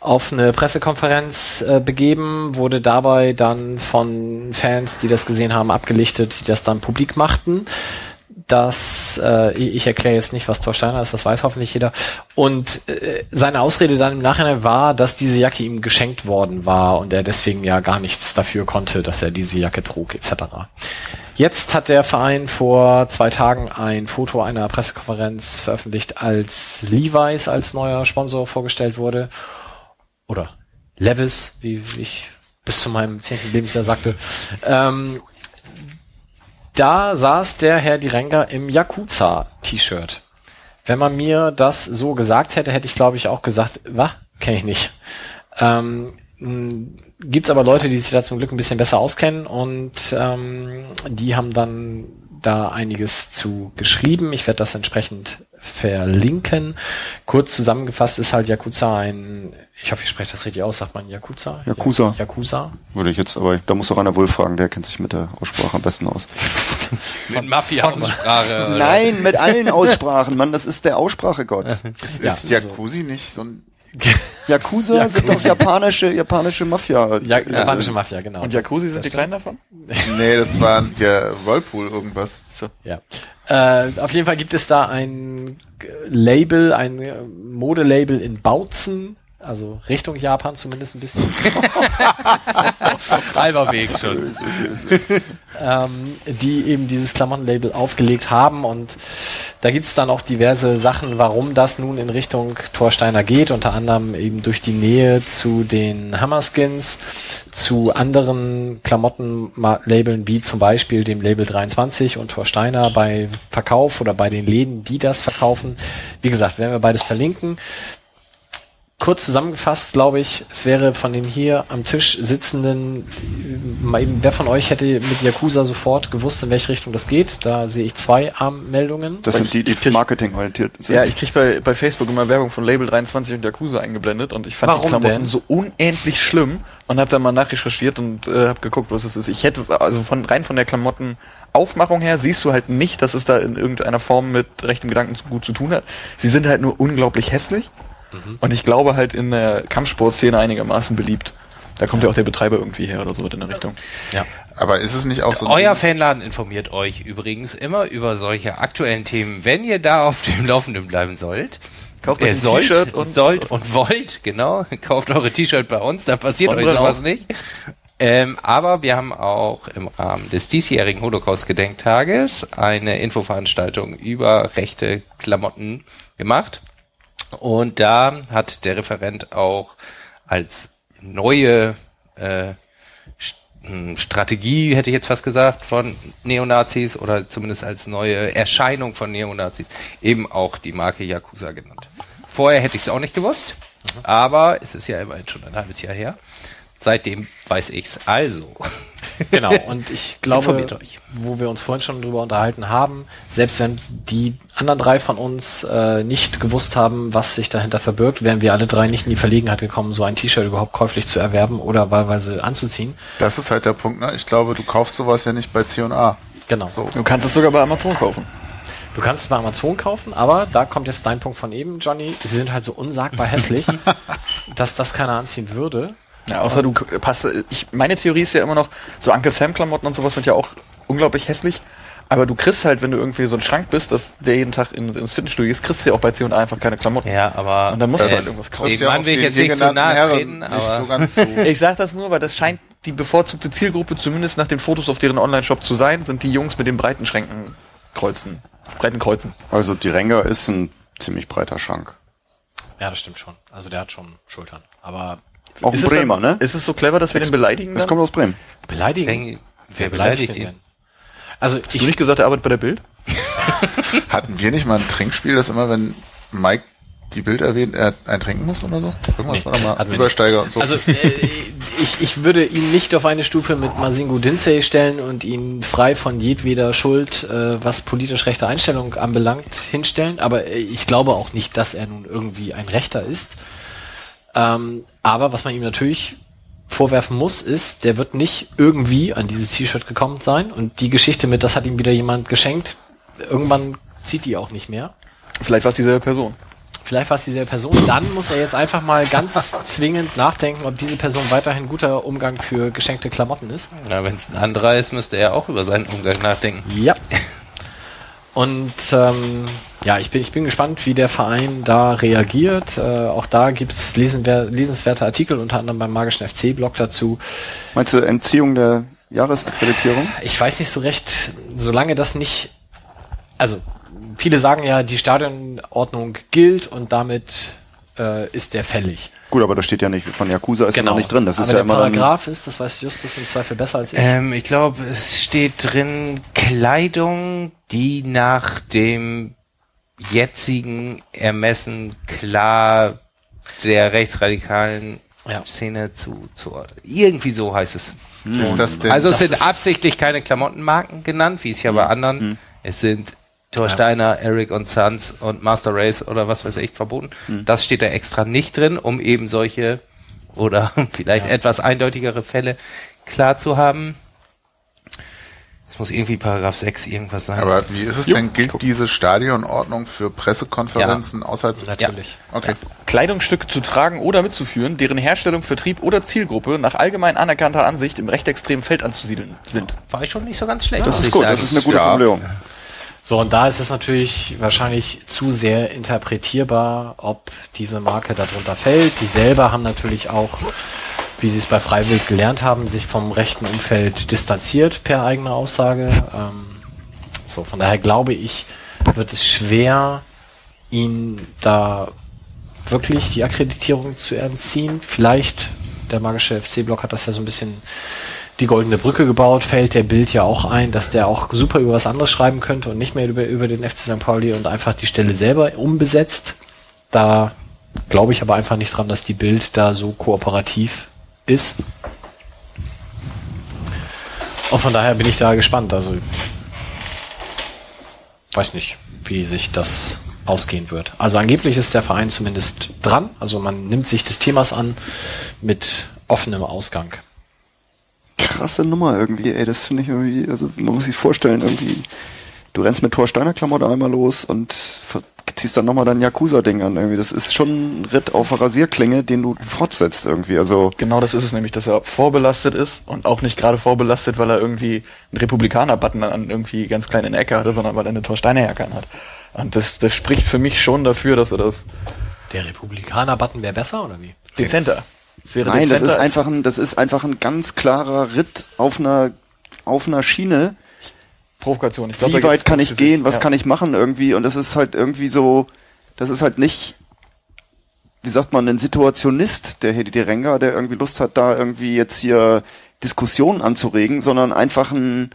auf eine Pressekonferenz äh, begeben, wurde dabei dann von Fans, die das gesehen haben, abgelichtet, die das dann publik machten. Das, äh, ich erkläre jetzt nicht, was Thor Steiner ist, das weiß hoffentlich jeder. Und äh, seine Ausrede dann im Nachhinein war, dass diese Jacke ihm geschenkt worden war und er deswegen ja gar nichts dafür konnte, dass er diese Jacke trug, etc. Jetzt hat der Verein vor zwei Tagen ein Foto einer Pressekonferenz veröffentlicht, als Levi's als neuer Sponsor vorgestellt wurde. Oder Levis, wie ich bis zu meinem zehnten Lebensjahr sagte. Ähm, Da saß der Herr Direnga im Yakuza-T-Shirt. Wenn man mir das so gesagt hätte, hätte ich glaube ich auch gesagt, was? Kenne ich nicht. Ähm, mh, gibt's aber Leute, die sich da zum Glück ein bisschen besser auskennen und ähm, die haben dann da einiges zu geschrieben. Ich werde das entsprechend verlinken. Kurz zusammengefasst ist halt Yakuza ein, ich hoffe, ich spreche das richtig aus, sagt man Yakuza? Yakuza. Yakuza. Würde ich jetzt, aber da muss doch einer Wolf fragen, der kennt sich mit der Aussprache am besten aus. Mit Mafia-Aussprache. Nein, mit allen Aussprachen, Mann, das ist der Aussprachegott. Ja, Ist Jacuzzi nicht so ein Yakuza sind doch japanische, japanische Mafia. Ja, japanische Mafia, genau. Und Jacuzzi sind die kleinen davon? Nee, das war ja Whirlpool irgendwas. Ja. Äh, auf jeden Fall gibt es da ein Label, ein äh, Modelabel in Bautzen, also Richtung Japan zumindest ein bisschen. Halber Weg schon. ähm, die eben dieses Klamottenlabel aufgelegt haben und da gibt's dann auch diverse Sachen, warum das nun in Richtung Torsteiner geht, unter anderem eben durch die Nähe zu den Hammerskins, zu anderen Klamottenlabeln wie zum Beispiel dem Label 23 und Torsteiner bei Verkauf oder bei den Läden, die das verkaufen. Wie gesagt, werden wir beides verlinken kurz zusammengefasst, glaube ich, es wäre von den hier am Tisch sitzenden, mal eben, wer von euch hätte mit Yakuza sofort gewusst, in welche Richtung das geht? Da sehe ich zwei Armmeldungen. Das sind die, die krieg- marketingorientiert sind. Ja, ich krieg bei, bei Facebook immer Werbung von Label 23 und Yakuza eingeblendet und ich fand Warum die Klamotten denn? so unendlich schlimm und habe dann mal nachrecherchiert und äh, habe geguckt, was es ist. Ich hätte, also von rein von der Klamottenaufmachung her siehst du halt nicht, dass es da in irgendeiner Form mit rechtem Gedanken gut zu tun hat. Sie sind halt nur unglaublich hässlich und ich glaube halt in der Kampfsportszene einigermaßen beliebt. Da kommt ja, auch der Betreiber irgendwie her oder so in der Richtung. Ja. Aber ist es nicht auch so Euer Fanladen informiert euch übrigens immer über solche aktuellen Themen, wenn ihr da auf dem Laufenden bleiben sollt. Kauft ein sollt, T-Shirt und- sollt und wollt, genau. Kauft eure T-Shirt bei uns, da passiert euch sowas nicht. Ähm, aber wir haben auch im Rahmen des diesjährigen Holocaust-Gedenktages eine Infoveranstaltung über rechte Klamotten gemacht. Und da hat der Referent auch als neue äh, hm, Strategie, hätte ich jetzt fast gesagt, von Neonazis oder zumindest als neue Erscheinung von Neonazis eben auch die Marke Yakuza genannt. Vorher hätte ich es auch nicht gewusst, aber es ist ja immerhin schon ein halbes Jahr her. Seitdem weiß ich's. Also, Genau, und ich glaube, wo wir uns vorhin schon drüber unterhalten haben, selbst wenn die anderen drei von uns äh, nicht gewusst haben, was sich dahinter verbirgt, wären wir alle drei nicht in die Verlegenheit gekommen, so ein T-Shirt überhaupt käuflich zu erwerben oder wahlweise anzuziehen. Das ist halt der Punkt, ne? Ich glaube, du kaufst sowas ja nicht bei C&A. Genau. So. Du kannst es sogar bei Amazon kaufen. Du kannst es bei Amazon kaufen, aber da kommt jetzt dein Punkt von eben, Johnny. Sie sind halt so unsagbar hässlich, dass das keiner anziehen würde. Ja, außer du passt, ich, meine Theorie ist ja immer noch, so Uncle Sam Klamotten und sowas sind ja auch unglaublich hässlich. Aber du kriegst halt, wenn du irgendwie so ein Schrank bist, dass der jeden Tag in, ins Fitnessstudio ist, kriegst du ja auch bei C&A einfach keine Klamotten. ja, aber Und dann musst du halt irgendwas kaufen. dem Mann will ich jetzt nicht zu nahe treten, nicht aber so ganz zu. Ich sag das nur, weil das scheint die bevorzugte Zielgruppe, zumindest nach den Fotos auf deren Online-Shop zu sein, sind die Jungs mit den breiten Schränken kreuzen. Breiten Kreuzen. Also die Renger ist ein ziemlich breiter Schrank. Ja, das stimmt schon. Also der hat schon Schultern. Aber Auch ein Ist es Bremer, dann, ne? Ist es so clever, dass wir den beleidigen? Das Dann? kommt aus Bremen. beleidigen. wer beleidigt ihn? denn? Also Hast du ich, nicht gesagt, er arbeitet bei der Bild? Hatten wir nicht mal ein Trinkspiel, das immer, wenn Mike die Bild erwähnt, er ein trinken muss oder so? Irgendwas Nee, war da mal Übersteiger und so. Also äh, ich, ich würde ihn nicht auf eine Stufe mit Masingo Dinsey stellen und ihn frei von jedweder Schuld, äh, was politisch rechte Einstellung anbelangt, hinstellen. Aber äh, ich glaube auch nicht, dass er nun irgendwie ein Rechter ist. Ähm, aber was man ihm natürlich vorwerfen muss, ist, der wird nicht irgendwie an dieses T-Shirt gekommen sein. Und die Geschichte mit, das hat ihm wieder jemand geschenkt, irgendwann zieht die auch nicht mehr. Vielleicht war es dieselbe Person. Vielleicht war es dieselbe Person. Dann muss er jetzt einfach mal ganz zwingend nachdenken, ob diese Person weiterhin guter Umgang für geschenkte Klamotten ist. Na, wenn es ein anderer ist, müsste er auch über seinen Umgang nachdenken. Ja. Und ähm, ja, ich bin, ich bin gespannt, wie der Verein da reagiert. Äh, auch da gibt's lesenwer lesenswerte Artikel, unter anderem beim Magischen FC-Blog dazu. Meinst du Entziehung der Jahresakkreditierung? Ich weiß nicht so recht, solange das nicht, also viele sagen ja, die Stadionordnung gilt und damit äh, ist der fällig. Gut, aber da steht ja nicht, von Yakuza ist ja noch nicht drin. Das Genau. Aber ist ja der immer Paragraph ist, das weiß Justus im Zweifel besser als ich. Ähm, ich glaube, es steht drin Kleidung, die nach dem jetzigen Ermessen klar der rechtsradikalen Ja. Szene zu, zu irgendwie so heißt es. Ist das denn, Also es das sind absichtlich keine Klamottenmarken genannt, wie es ja bei anderen. Es sind Thorsteiner, Eric und Sons und Master Race oder was weiß ich verboten. Das steht da extra nicht drin, um eben solche oder vielleicht Ja. etwas eindeutigere Fälle klar zu haben. Es muss irgendwie Paragraph 6 irgendwas sein. aber wie ist es denn? Gilt diese Stadionordnung für Pressekonferenzen außerhalb? Natürlich. Okay. Kleidungsstücke zu tragen oder mitzuführen, deren Herstellung, Vertrieb oder Zielgruppe nach allgemein anerkannter Ansicht im rechtsextremen Feld anzusiedeln sind. war ich schon nicht so ganz schlecht. das muss ist gut, das ist eine gute Ja. Formulierung. So, und da ist es natürlich wahrscheinlich zu sehr interpretierbar, ob diese Marke darunter fällt. Die selber haben natürlich auch, wie sie es bei Freiwild gelernt haben, sich vom rechten Umfeld distanziert per eigener Aussage. Ähm, so, von daher glaube ich, wird es schwer, ihn da wirklich die Akkreditierung zu entziehen. Vielleicht, der magische FC-Block hat das ja so ein bisschen die goldene Brücke gebaut, fällt der Bild ja auch ein, dass der auch super über was anderes schreiben könnte und nicht mehr über, über den FC St. Pauli und einfach die Stelle selber umbesetzt. Da glaube ich aber einfach nicht dran, dass die Bild da so kooperativ ist. Und von daher bin ich da gespannt. Also weiß nicht, wie sich das ausgehen wird. Also angeblich ist der Verein zumindest dran. Also man nimmt sich des Themas an mit offenem Ausgang. Krasse Nummer irgendwie, ey, das finde ich irgendwie, also man muss sich vorstellen, irgendwie, du rennst mit Thorsteiner Klamotte einmal los und ziehst dann nochmal dein Yakuza-Ding an irgendwie. Das ist schon ein Ritt auf Rasierklinge, den du fortsetzt irgendwie. Also, Genau das ist es nämlich, dass er vorbelastet ist und auch nicht gerade vorbelastet, weil er irgendwie einen Republikaner-Button an irgendwie ganz klein in der Ecke hatte, sondern weil er eine Torsteiner Jacke hat. Und das, das spricht für mich schon dafür, dass er das Der Republikaner-Button wäre besser oder wie? dezenter. Wäre nein, das ist einfach ein, das ist einfach ein ganz klarer Ritt auf einer, auf einer Schiene. Provokation. Ich glaub, Wie weit kann ich gehen? Was ja. kann ich machen irgendwie? Und das ist halt irgendwie so, das ist halt nicht, wie sagt man, ein Situationist, der Hedi Renga, der irgendwie Lust hat, da irgendwie jetzt hier Diskussionen anzuregen, sondern einfach ein,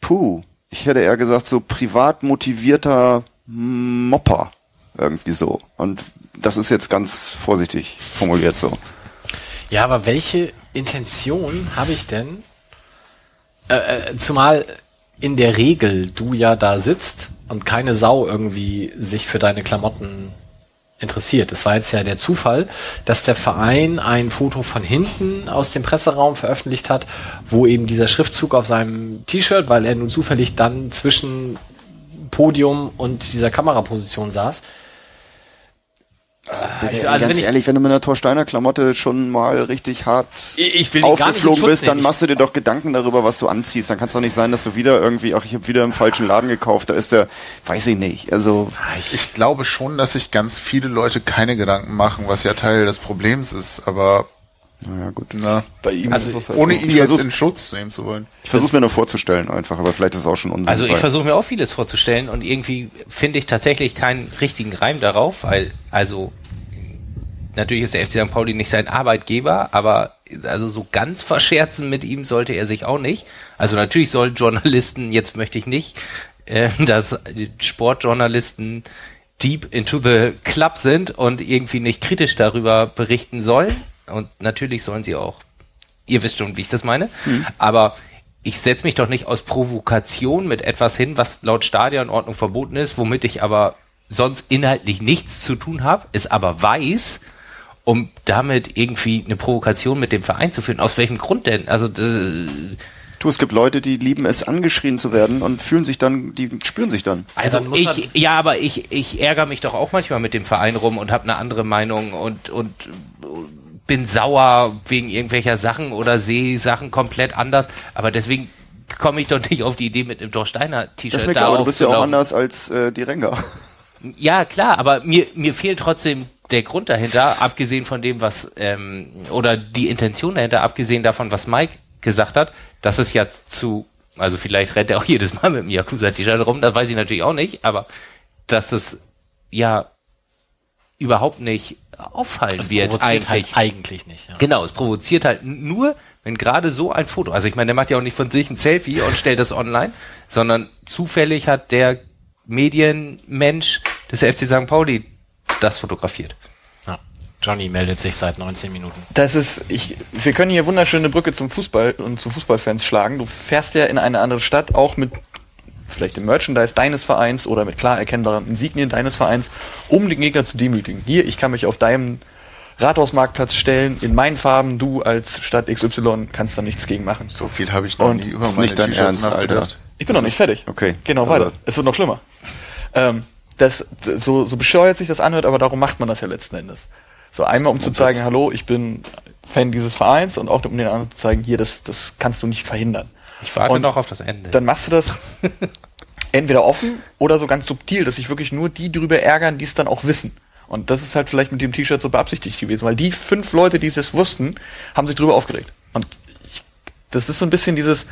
puh, ich hätte eher gesagt, so privat motivierter Mopper. Irgendwie so. Und das ist jetzt ganz vorsichtig formuliert so. Ja, aber welche Intention habe ich denn? Äh, äh, zumal in der Regel du ja da sitzt und keine Sau irgendwie sich für deine Klamotten interessiert. Es war jetzt ja der Zufall, dass der Verein ein Foto von hinten aus dem Presseraum veröffentlicht hat, wo eben dieser Schriftzug auf seinem T-Shirt, weil er nun zufällig dann zwischen Podium und dieser Kameraposition saß. Ey, also wenn ganz ich- ehrlich, wenn du mit einer Thorsteiner Klamotte schon mal richtig hart Ich aufgeflogen bist, dann machst du dir doch Gedanken darüber, was du anziehst. Dann kann es doch nicht sein, dass du wieder irgendwie, ach, ich habe wieder im falschen Laden gekauft. Da ist der, weiß ich nicht. Also Ich glaube schon, dass sich ganz viele Leute keine Gedanken machen, was ja Teil des Problems ist, aber naja, gut. na, Bei ihm Also, ist es halt ohne ihn Ich jetzt in Schutz nehmen zu wollen. Ich versuche mir nur vorzustellen einfach, aber vielleicht ist es auch schon Unsinn. Also ich versuche mir auch vieles vorzustellen und irgendwie finde ich tatsächlich keinen richtigen Reim darauf, weil also natürlich ist der FC St. Pauli nicht sein Arbeitgeber, aber also so ganz verscherzen mit ihm sollte er sich auch nicht. Also natürlich sollen Journalisten, jetzt möchte ich nicht, äh, dass Sportjournalisten deep into the club sind und irgendwie nicht kritisch darüber berichten sollen. Und natürlich sollen sie auch ihr wisst schon, wie ich das meine. Aber ich setze mich doch nicht aus Provokation mit etwas hin, was laut Stadionordnung verboten ist, womit ich aber sonst inhaltlich nichts zu tun habe, es aber weiß, um damit irgendwie eine Provokation mit dem Verein zu führen. Aus welchem Grund denn? Also d- Du, es gibt Leute, die lieben es, angeschrien zu werden und fühlen sich dann, die spüren sich dann. Also dann ich, ja, aber ich, ich ärgere mich doch auch manchmal mit dem Verein rum und habe eine andere Meinung und, und bin sauer wegen irgendwelcher Sachen oder sehe Sachen komplett anders. Aber deswegen komme ich doch nicht auf die Idee mit einem Dorsteiner Das T-Shirt merkt da ja auch, du bist ja auch anders als äh, die Renger. Ja, klar, aber mir, mir fehlt trotzdem der Grund dahinter, abgesehen von dem, was, ähm, oder die Intention dahinter, abgesehen davon, was Mike gesagt hat, dass es ja zu, also vielleicht rennt er auch jedes Mal mit dem Yakuza-T-Shirt rum, das weiß ich natürlich auch nicht, aber dass es ja überhaupt nicht auffallen Das wird provoziert eigentlich. halt eigentlich nicht. Ja. Genau, es provoziert halt nur, wenn gerade so ein Foto, also ich meine, der macht ja auch nicht von sich ein Selfie und stellt das online, sondern zufällig hat der Medienmensch des FC St. Pauli das fotografiert. Johnny meldet sich seit 19 Minuten. Das ist, ich, wir können hier wunderschöne Brücke zum Fußball und zu Fußballfans schlagen. Du fährst ja in eine andere Stadt, auch mit vielleicht dem Merchandise deines Vereins oder mit klar erkennbaren Insignien deines Vereins, um den Gegner zu demütigen. Hier, ich kann mich auf deinem Rathausmarktplatz stellen, in meinen Farben, du als Stadt XY kannst da nichts gegen machen. So viel habe ich noch Und nie über ist meine nicht dein Ernst, Alter. Ich bin noch nicht fertig. Okay. Genau, Also- weiter. Es wird noch schlimmer. Ähm, das, so, so bescheuert sich das anhört, aber darum macht man das ja letzten Endes. So einmal, um zu zeigen, hallo, ich bin Fan dieses Vereins und auch um den anderen zu zeigen, hier, das, das kannst du nicht verhindern. Ich warte Und noch auf das Ende. Dann machst du das entweder offen oder so ganz subtil, dass sich wirklich nur die drüber ärgern, die es dann auch wissen. Und das ist halt vielleicht mit dem T-Shirt so beabsichtigt gewesen, weil die fünf Leute, die es wussten, haben sich drüber aufgeregt. Und ich, das ist so ein bisschen dieses,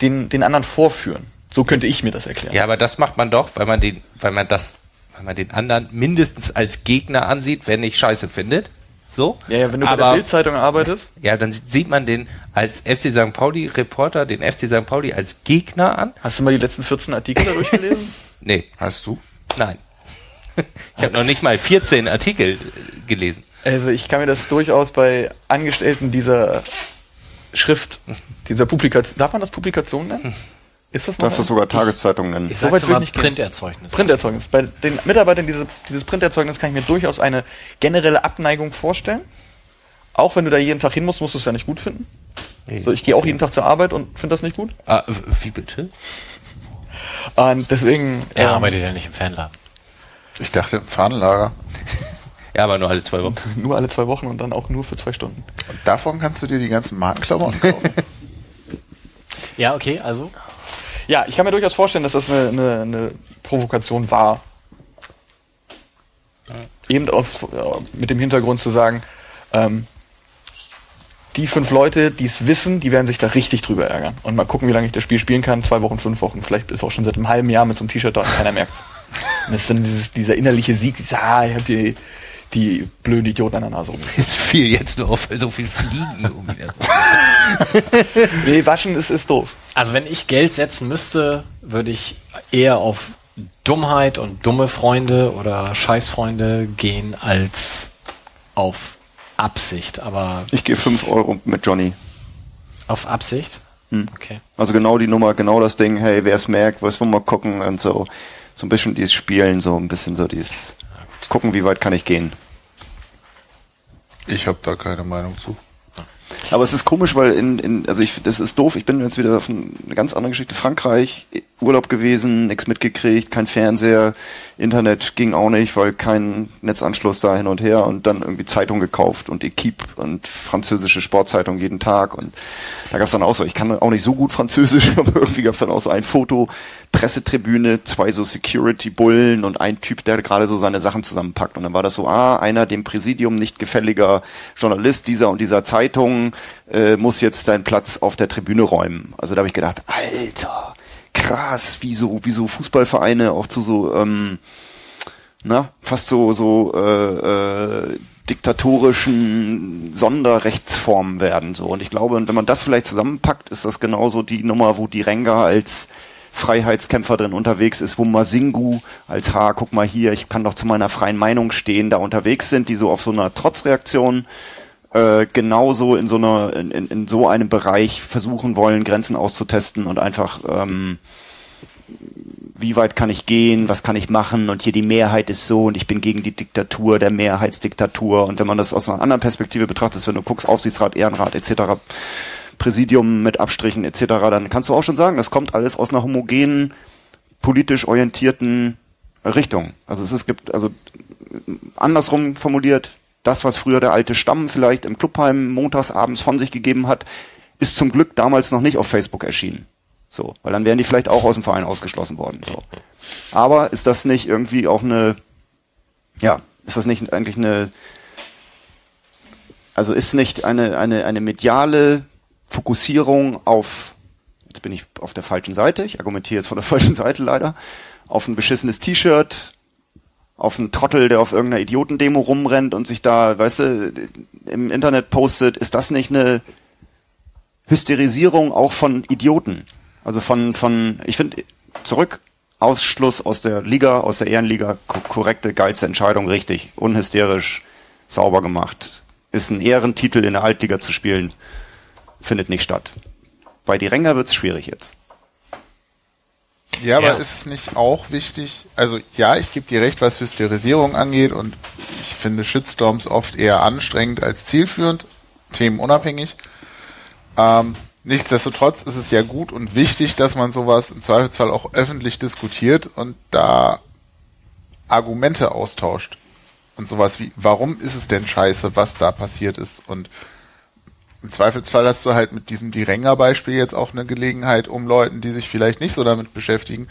den, den anderen vorführen. So könnte ich mir das erklären. Ja, aber das macht man doch, weil man den, weil man das, weil man den anderen mindestens als Gegner ansieht, wenn ich Scheiße findet. So. Ja, ja, wenn du bei aber, der Bildzeitung arbeitest, Ja, dann sieht man den als FC St. Pauli Reporter, den FC St. Pauli als Gegner an. hast du mal die letzten 14 Artikel da durchgelesen? Nee, Hast du? nein. Ich habe noch nicht mal 14 Artikel äh, gelesen. Also ich kann mir das durchaus bei Angestellten dieser Schrift, dieser Publikation, darf man das Publikation nennen? Ist das noch? Darfst du sogar Tageszeitung nennen. Ich So sag weit so gehen. Printerzeugnis. Printerzeugnis. Bei den Mitarbeitern diese, dieses Printerzeugnis kann ich mir durchaus eine generelle Abneigung vorstellen. Auch wenn du da jeden Tag hin musst, musst du es ja nicht gut finden. So, ich gehe auch jeden Tag zur Arbeit und finde das nicht gut. Ah, wie bitte? Und deswegen Er ähm, arbeitet ja nicht im Fanladen. Ich dachte im Fahnenlager. Ja, aber nur alle zwei Wochen. nur alle zwei Wochen und dann auch nur für zwei Stunden. Und davon kannst du dir die ganzen Markenklamotten kaufen. Ja, okay, also. Ja, ich kann mir durchaus vorstellen, dass das eine, eine, eine Provokation war. Eben auf, mit dem Hintergrund zu sagen, ähm, die fünf Leute, die es wissen, die werden sich da richtig drüber ärgern. Und mal gucken, wie lange ich das Spiel spielen kann. Zwei Wochen, fünf Wochen. Vielleicht ist auch schon seit einem halben Jahr mit so einem T-Shirt da und keiner merkt Und das ist dann dieses, dieser innerliche Sieg, dieses, ah, ich hab die, die blöden Idioten an der Nase rum. Es fiel jetzt nur auf, weil so viel Fliegen um ihn. Nee, waschen ist, ist doof. Also wenn ich Geld setzen müsste, würde ich eher auf Dummheit und dumme Freunde oder Scheißfreunde gehen als auf Absicht. Aber Ich gehe 5 Euro mit Johnny. auf Absicht? Hm. Okay. Also genau die Nummer, genau das Ding, hey, wer es merkt, was wollen wir gucken und so. So ein bisschen dieses Spielen, so ein bisschen so dieses gucken, wie weit kann ich gehen. Ich habe da keine Meinung zu. Aber es ist komisch, weil in, in also ich, das ist doof, ich bin jetzt wieder auf ein- eine ganz andere Geschichte. Frankreich, Urlaub gewesen, nichts mitgekriegt, kein Fernseher, Internet ging auch nicht, weil kein Netzanschluss da hin und her und dann irgendwie Zeitung gekauft und Equipe und französische Sportzeitung jeden Tag und da gab's dann auch so, ich kann auch nicht so gut Französisch, aber irgendwie gab's dann auch so ein Foto, Pressetribüne, zwei so Security-Bullen und ein Typ, der gerade so seine Sachen zusammenpackt und dann war das so, ah, einer dem Präsidium nicht gefälliger Journalist dieser und dieser Zeitung äh, muss jetzt seinen Platz auf der Tribüne räumen. Also da habe ich gedacht, Alter, krass, wie so, wie so Fußballvereine auch zu so, ähm, na, fast so, so äh, äh, diktatorischen Sonderrechtsformen werden. so Und ich glaube, wenn man das vielleicht zusammenpackt, ist das genauso die Nummer, wo die Renga als Freiheitskämpfer drin unterwegs ist, wo Masingu als Ha, guck mal hier, ich kann doch zu meiner freien Meinung stehen, da unterwegs sind, die so auf so einer Trotzreaktion äh, genauso in so einer, in, in, so einem Bereich versuchen wollen, Grenzen auszutesten und einfach ähm, wie weit kann ich gehen, was kann ich machen und hier die Mehrheit ist so und ich bin gegen die Diktatur, der Mehrheitsdiktatur und wenn man das aus einer anderen Perspektive betrachtet, wenn du guckst, Aufsichtsrat, Ehrenrat etc., Präsidium mit Abstrichen etc., dann kannst du auch schon sagen, das kommt alles aus einer homogenen, politisch orientierten Richtung. Also es, es gibt, also andersrum formuliert, das, was früher der alte Stamm vielleicht im Clubheim montags abends von sich gegeben hat, ist zum Glück damals noch nicht auf Facebook erschienen. So, weil dann wären die vielleicht auch aus dem Verein ausgeschlossen worden. So. Aber ist das nicht irgendwie auch eine, ja, ist das nicht eigentlich eine, also ist nicht eine, eine, eine mediale Fokussierung auf, jetzt bin ich auf der falschen Seite, ich argumentiere jetzt von der falschen Seite leider, auf ein beschissenes T-Shirt, auf einen Trottel, der auf irgendeiner Idiotendemo rumrennt und sich da, weißt du, im Internet postet, ist das nicht eine Hysterisierung auch von Idioten? Also von, von, ich finde, zurück, Ausschluss aus der Liga, aus der Ehrenliga, ko korrekte, geilste Entscheidung, richtig, unhysterisch, sauber gemacht. Ist ein Ehrentitel in der Altliga zu spielen, findet nicht statt. Bei die Ränger wird's schwierig jetzt. Ja, aber Ja. ist es nicht auch wichtig? Also ja, ich gebe dir recht, was Hysterisierung angeht und ich finde Shitstorms oft eher anstrengend als zielführend, themenunabhängig. Ähm, nichtsdestotrotz ist es ja gut und wichtig, dass man sowas im Zweifelsfall auch öffentlich diskutiert und da Argumente austauscht. Und sowas wie, warum ist es denn scheiße, was da passiert ist? Und im Zweifelsfall hast du halt mit diesem Direnga-Beispiel jetzt auch eine Gelegenheit, um Leuten, die sich vielleicht nicht so damit beschäftigen,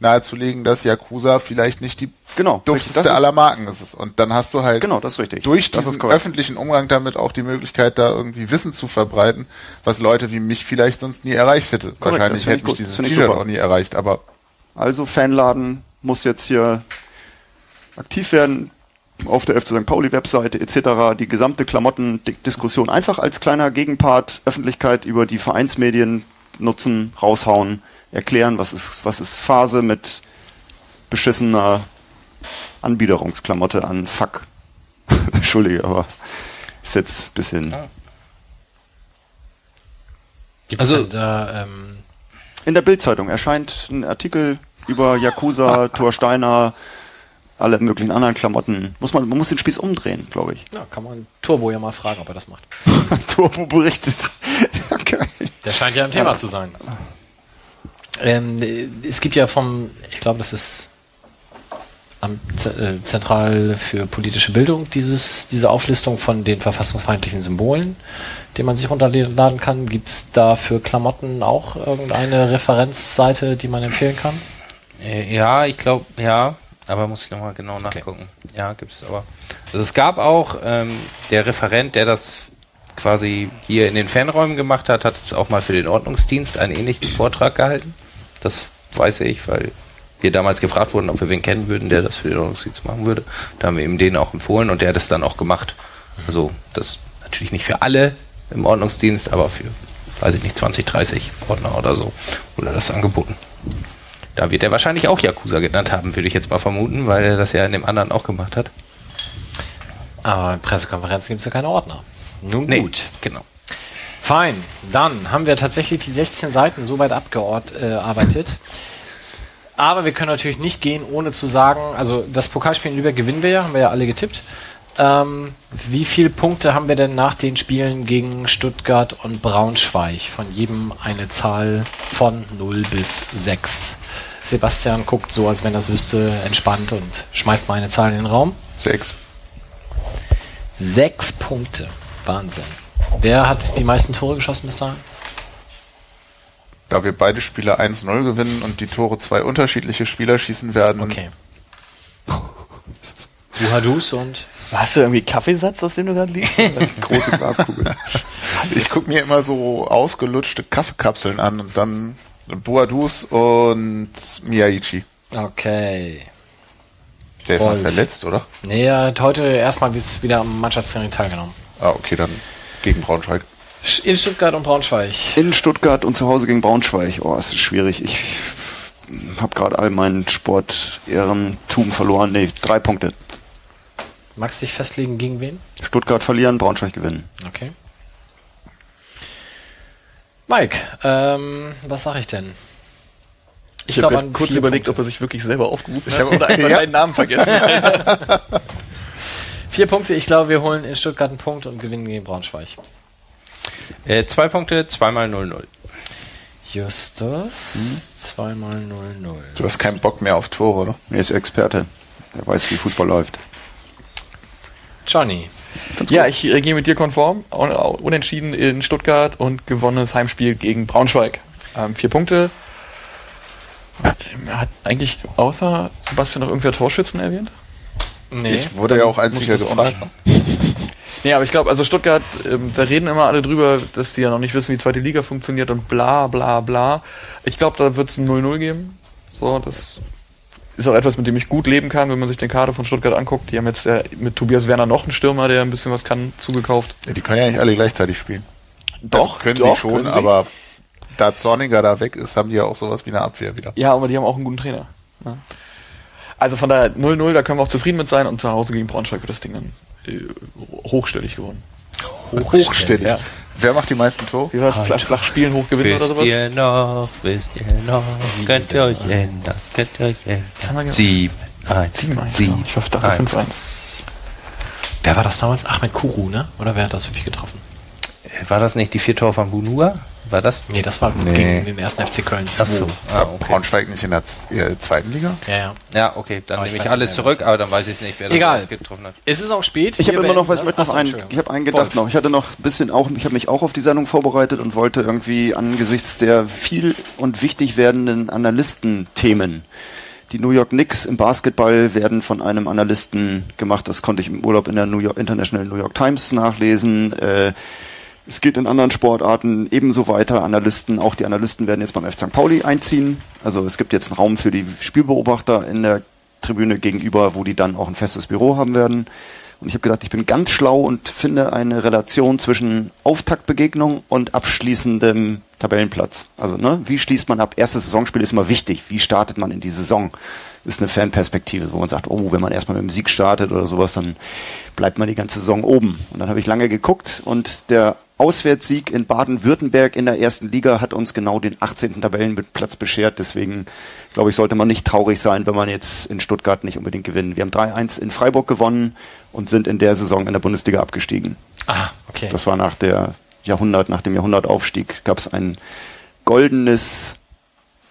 nahezulegen, dass Yakuza vielleicht nicht die Genau, richtig, dufteste ist- aller Marken ist. Und dann hast du halt Genau, das ist richtig. durch Das diesen korrekt. öffentlichen Umgang damit auch die Möglichkeit, da irgendwie Wissen zu verbreiten, was Leute wie mich vielleicht sonst nie erreicht hätte. das Wahrscheinlich ich hätte mich gut, dieses ich T-Shirt auch nie erreicht, aber Also Fanladen muss jetzt hier aktiv werden auf der FC St. Pauli Webseite etc. Die gesamte Klamottendiskussion einfach als kleiner Gegenpart Öffentlichkeit über die Vereinsmedien nutzen, raushauen, erklären, was ist was ist Phase mit beschissener Anbiederungsklamotte an Fuck. Entschuldige, aber ist jetzt ein bisschen Gibt Also- also, da, ähm, In der Bildzeitung erscheint ein Artikel über Yakuza, Thor Steiner, alle möglichen anderen Klamotten. Muss man, man muss den Spieß umdrehen, glaube ich. ja, kann man Turbo ja mal fragen, ob er das macht. Turbo berichtet. okay. Der scheint ja ein Thema zu sein. Ähm, äh, es gibt ja vom, ich glaube, das ist am Z äh, Zentral für politische Bildung dieses, diese Auflistung von den verfassungsfeindlichen Symbolen, die man sich runterladen kann. Gibt es da für Klamotten auch irgendeine Referenzseite, die man empfehlen kann? Äh, Ja, ich glaube, ja, aber muss ich nochmal genau nachgucken. Ja, gibt es aber. Also es gab auch ähm, der Referent, der das quasi hier in den Fanräumen gemacht hat, hat es auch mal für den Ordnungsdienst einen ähnlichen Vortrag gehalten. Das weiß ich, weil wir damals gefragt wurden, ob wir wen kennen würden, der das für den Ordnungsdienst machen würde. Da haben wir ihm den auch empfohlen und der hat es dann auch gemacht. Also das natürlich nicht für alle im Ordnungsdienst, aber für, weiß ich nicht, 20, 30 Ordner oder so wurde das angeboten. Da wird er wahrscheinlich auch Yakuza genannt haben, würde ich jetzt mal vermuten, weil er das ja in dem anderen auch gemacht hat. Aber in Pressekonferenzen gibt es ja keine Ordner. Nun Nee, gut. genau. Fein. Dann haben wir tatsächlich die 16 Seiten soweit abgearbeitet. Aber wir können natürlich nicht gehen, ohne zu sagen, also das Pokalspiel in Lübeck gewinnen wir ja, haben wir ja alle getippt. Ähm, wie viele Punkte haben wir denn nach den Spielen gegen Stuttgart und Braunschweig? Von jedem eine Zahl von 0 bis 6. Sebastian guckt so, als wenn er das wüsste, entspannt und schmeißt mal eine Zahl in den Raum. sechs. Sechs Punkte. Wahnsinn. Wer hat die meisten Tore geschossen bis dahin? Da wir beide Spiele 1-0 gewinnen und die Tore zwei unterschiedliche Spieler schießen werden, Okay. Buhadus und Hast du irgendwie Kaffeesatz, aus dem du gerade liest? Große Glaskugel. ich gucke mir immer so ausgelutschte Kaffeekapseln an und dann Boadus und Miyaichi. Okay. Der ist noch Wolf. verletzt, oder? Nee, er hat heute erstmal wieder am Mannschaftstraining teilgenommen. Ah, okay, dann gegen Braunschweig. Sch- In Stuttgart und Braunschweig. In Stuttgart und zu Hause gegen Braunschweig. Oh, es ist schwierig. Ich habe gerade all meinen Sport-Ehrentum verloren. Nee, drei Punkte. Magst du dich festlegen gegen wen? Stuttgart verlieren, Braunschweig gewinnen. Okay. Mike, ähm, was sag ich denn? Ich glaub, habe kurz überlegt, Punkte. ob er sich wirklich selber aufgerufen Ich hat hab- oder einfach Ja. deinen Namen vergessen. Vier Punkte, ich glaube, wir holen in Stuttgart einen Punkt und gewinnen gegen Braunschweig. Äh, zwei Punkte, zweimal 0-0. Justus, zweimal 0-0. Du hast keinen Bock mehr auf Tore, oder? Er ist Experte. Er weiß, wie Fußball läuft. Johnny, ja, ich äh, gehe mit dir konform. Un- Unentschieden in Stuttgart und gewonnenes Heimspiel gegen Braunschweig. Ähm, vier Punkte. Hat eigentlich außer Sebastian noch irgendwer Torschützen erwähnt? nee. Ich wurde ja auch einziger gefragt. Nee, aber ich glaube, also Stuttgart, ähm, da reden immer alle drüber, dass die ja noch nicht wissen, wie die zweite Liga funktioniert und bla bla bla. Ich glaube, da wird es ein 0-0 geben. So, das ist auch etwas, mit dem ich gut leben kann, wenn man sich den Kader von Stuttgart anguckt. Die haben jetzt äh, mit Tobias Werner noch einen Stürmer, der ein bisschen was kann, zugekauft. Ja, die können ja nicht alle gleichzeitig spielen. Doch, also können doch, sie schon, können sie. aber da Zorniger da weg ist, haben die ja auch sowas wie eine Abwehr wieder. Ja, aber die haben auch einen guten Trainer. Ja. Also von daher 0-0, da können wir auch zufrieden mit sein und zu Hause gegen Braunschweig wird das Ding dann äh, hochstellig gewonnen. Hochstellig. Ja. Wer macht die meisten Tore? Wie war es? Flach, flach spielen, hoch gewinnen oder Wisst sowas? ihr noch, wisst ihr noch, könnt ihr euch ändern, könnt ihr euch ändern. Sieben, eins, Sieben, eins, sieben, genau. Ich dachte eins. 5-1. Wer war das damals? Ahmed Kuru, ne? Oder wer hat das so viel getroffen? War das nicht die vier Tore von Bunua? War das? Nee, das war Nee. gegen den ersten FC Köln 2. Ach so. Ah, okay. Braunschweig nicht in der äh, zweiten Liga? Ja, ja. Ja, okay, dann Aber ich nehme weiß ich alles zurück, aber dann weiß ich es nicht, wer das Egal. getroffen hat. Es ist auch spät. Ich habe immer noch was mit das. noch Ach so, ein, Entschuldigung. ich habe einen gedacht noch. Ich hatte noch ein bisschen auch, ich habe mich auch auf die Sendung vorbereitet und wollte irgendwie angesichts der viel und wichtig werdenden Analystenthemen. Die New York Knicks im Basketball werden von einem Analysten gemacht. Das konnte ich im Urlaub in der New York, International New York Times nachlesen. Äh, es geht in anderen Sportarten ebenso weiter. Analysten, auch die Analysten werden jetzt beim F. St. Pauli einziehen. Also es gibt jetzt einen Raum für die Spielbeobachter in der Tribüne gegenüber, wo die dann auch ein festes Büro haben werden. Und ich habe gedacht, ich bin ganz schlau und finde eine Relation zwischen Auftaktbegegnung und abschließendem Tabellenplatz. Also, ne, wie schließt man ab? Erstes Saisonspiel ist immer wichtig. Wie startet man in die Saison? Ist eine Fanperspektive, wo man sagt, oh, wenn man erstmal mit dem Sieg startet oder sowas, dann bleibt man die ganze Saison oben. Und dann habe ich lange geguckt und der Auswärtssieg in Baden-Württemberg in der ersten Liga hat uns genau den 18. Tabellenplatz beschert. Deswegen, glaube ich, sollte man nicht traurig sein, wenn man jetzt in Stuttgart nicht unbedingt gewinnt. Wir haben 3-1 in Freiburg gewonnen und sind in der Saison in der Bundesliga abgestiegen. Ah, okay. Das war nach der Jahrhundert, nach dem Jahrhundertaufstieg, gab es ein goldenes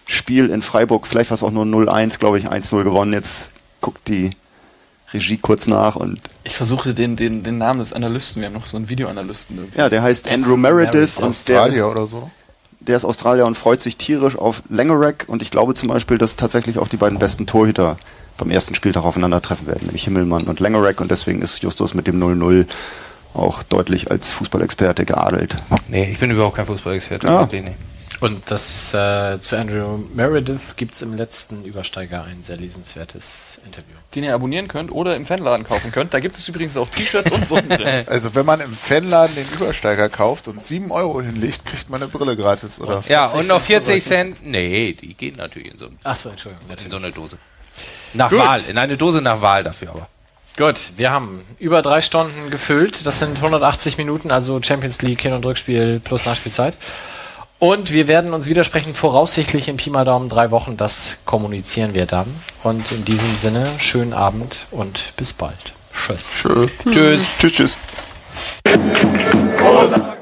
Spiel in Freiburg. Vielleicht war es auch nur 0-1, glaube ich, 1-0 gewonnen. Jetzt guckt die Regie kurz nach und Ich versuche den, den, den Namen des Analysten, wir haben noch so einen Videoanalysten. irgendwie. ja, der heißt Andrew Meredith und der, Australier oder so? der ist Australier und freut sich tierisch auf Langerack und ich glaube zum Beispiel, dass tatsächlich auch die beiden besten Torhüter beim ersten Spieltag aufeinandertreffen werden, nämlich Himmelmann und Langerack und deswegen ist Justus mit dem 0-0 auch deutlich als Fußballexperte geadelt. Nee, ich bin überhaupt kein Fußballexperte. Ja. nicht. Und das äh, zu Andrew Meredith gibt's im letzten Übersteiger ein sehr lesenswertes Interview. Den ihr abonnieren könnt oder im Fanladen kaufen könnt. Da gibt es übrigens auch T-Shirts und Sonnenbrillen. Also wenn man im Fanladen den Übersteiger kauft und 7 Euro hinlegt, kriegt man eine Brille gratis, oder? Ja, 40 und noch Cent 40 Cent. Nee, die gehen natürlich in so, Ach so, Entschuldigung. in so eine Dose. Nach Gut. Wahl, in eine Dose nach Wahl dafür aber. Gut, wir haben über drei Stunden gefüllt. Das sind 180 Minuten, also Champions League, Hin- und Rückspiel plus Nachspielzeit. Und wir werden uns widersprechen, voraussichtlich in Pi mal Daumen drei Wochen. Das kommunizieren wir dann. Und in diesem Sinne, schönen Abend und bis bald. Tschüss. Tschö. Tschüss. Tschüss, tschüss. Großer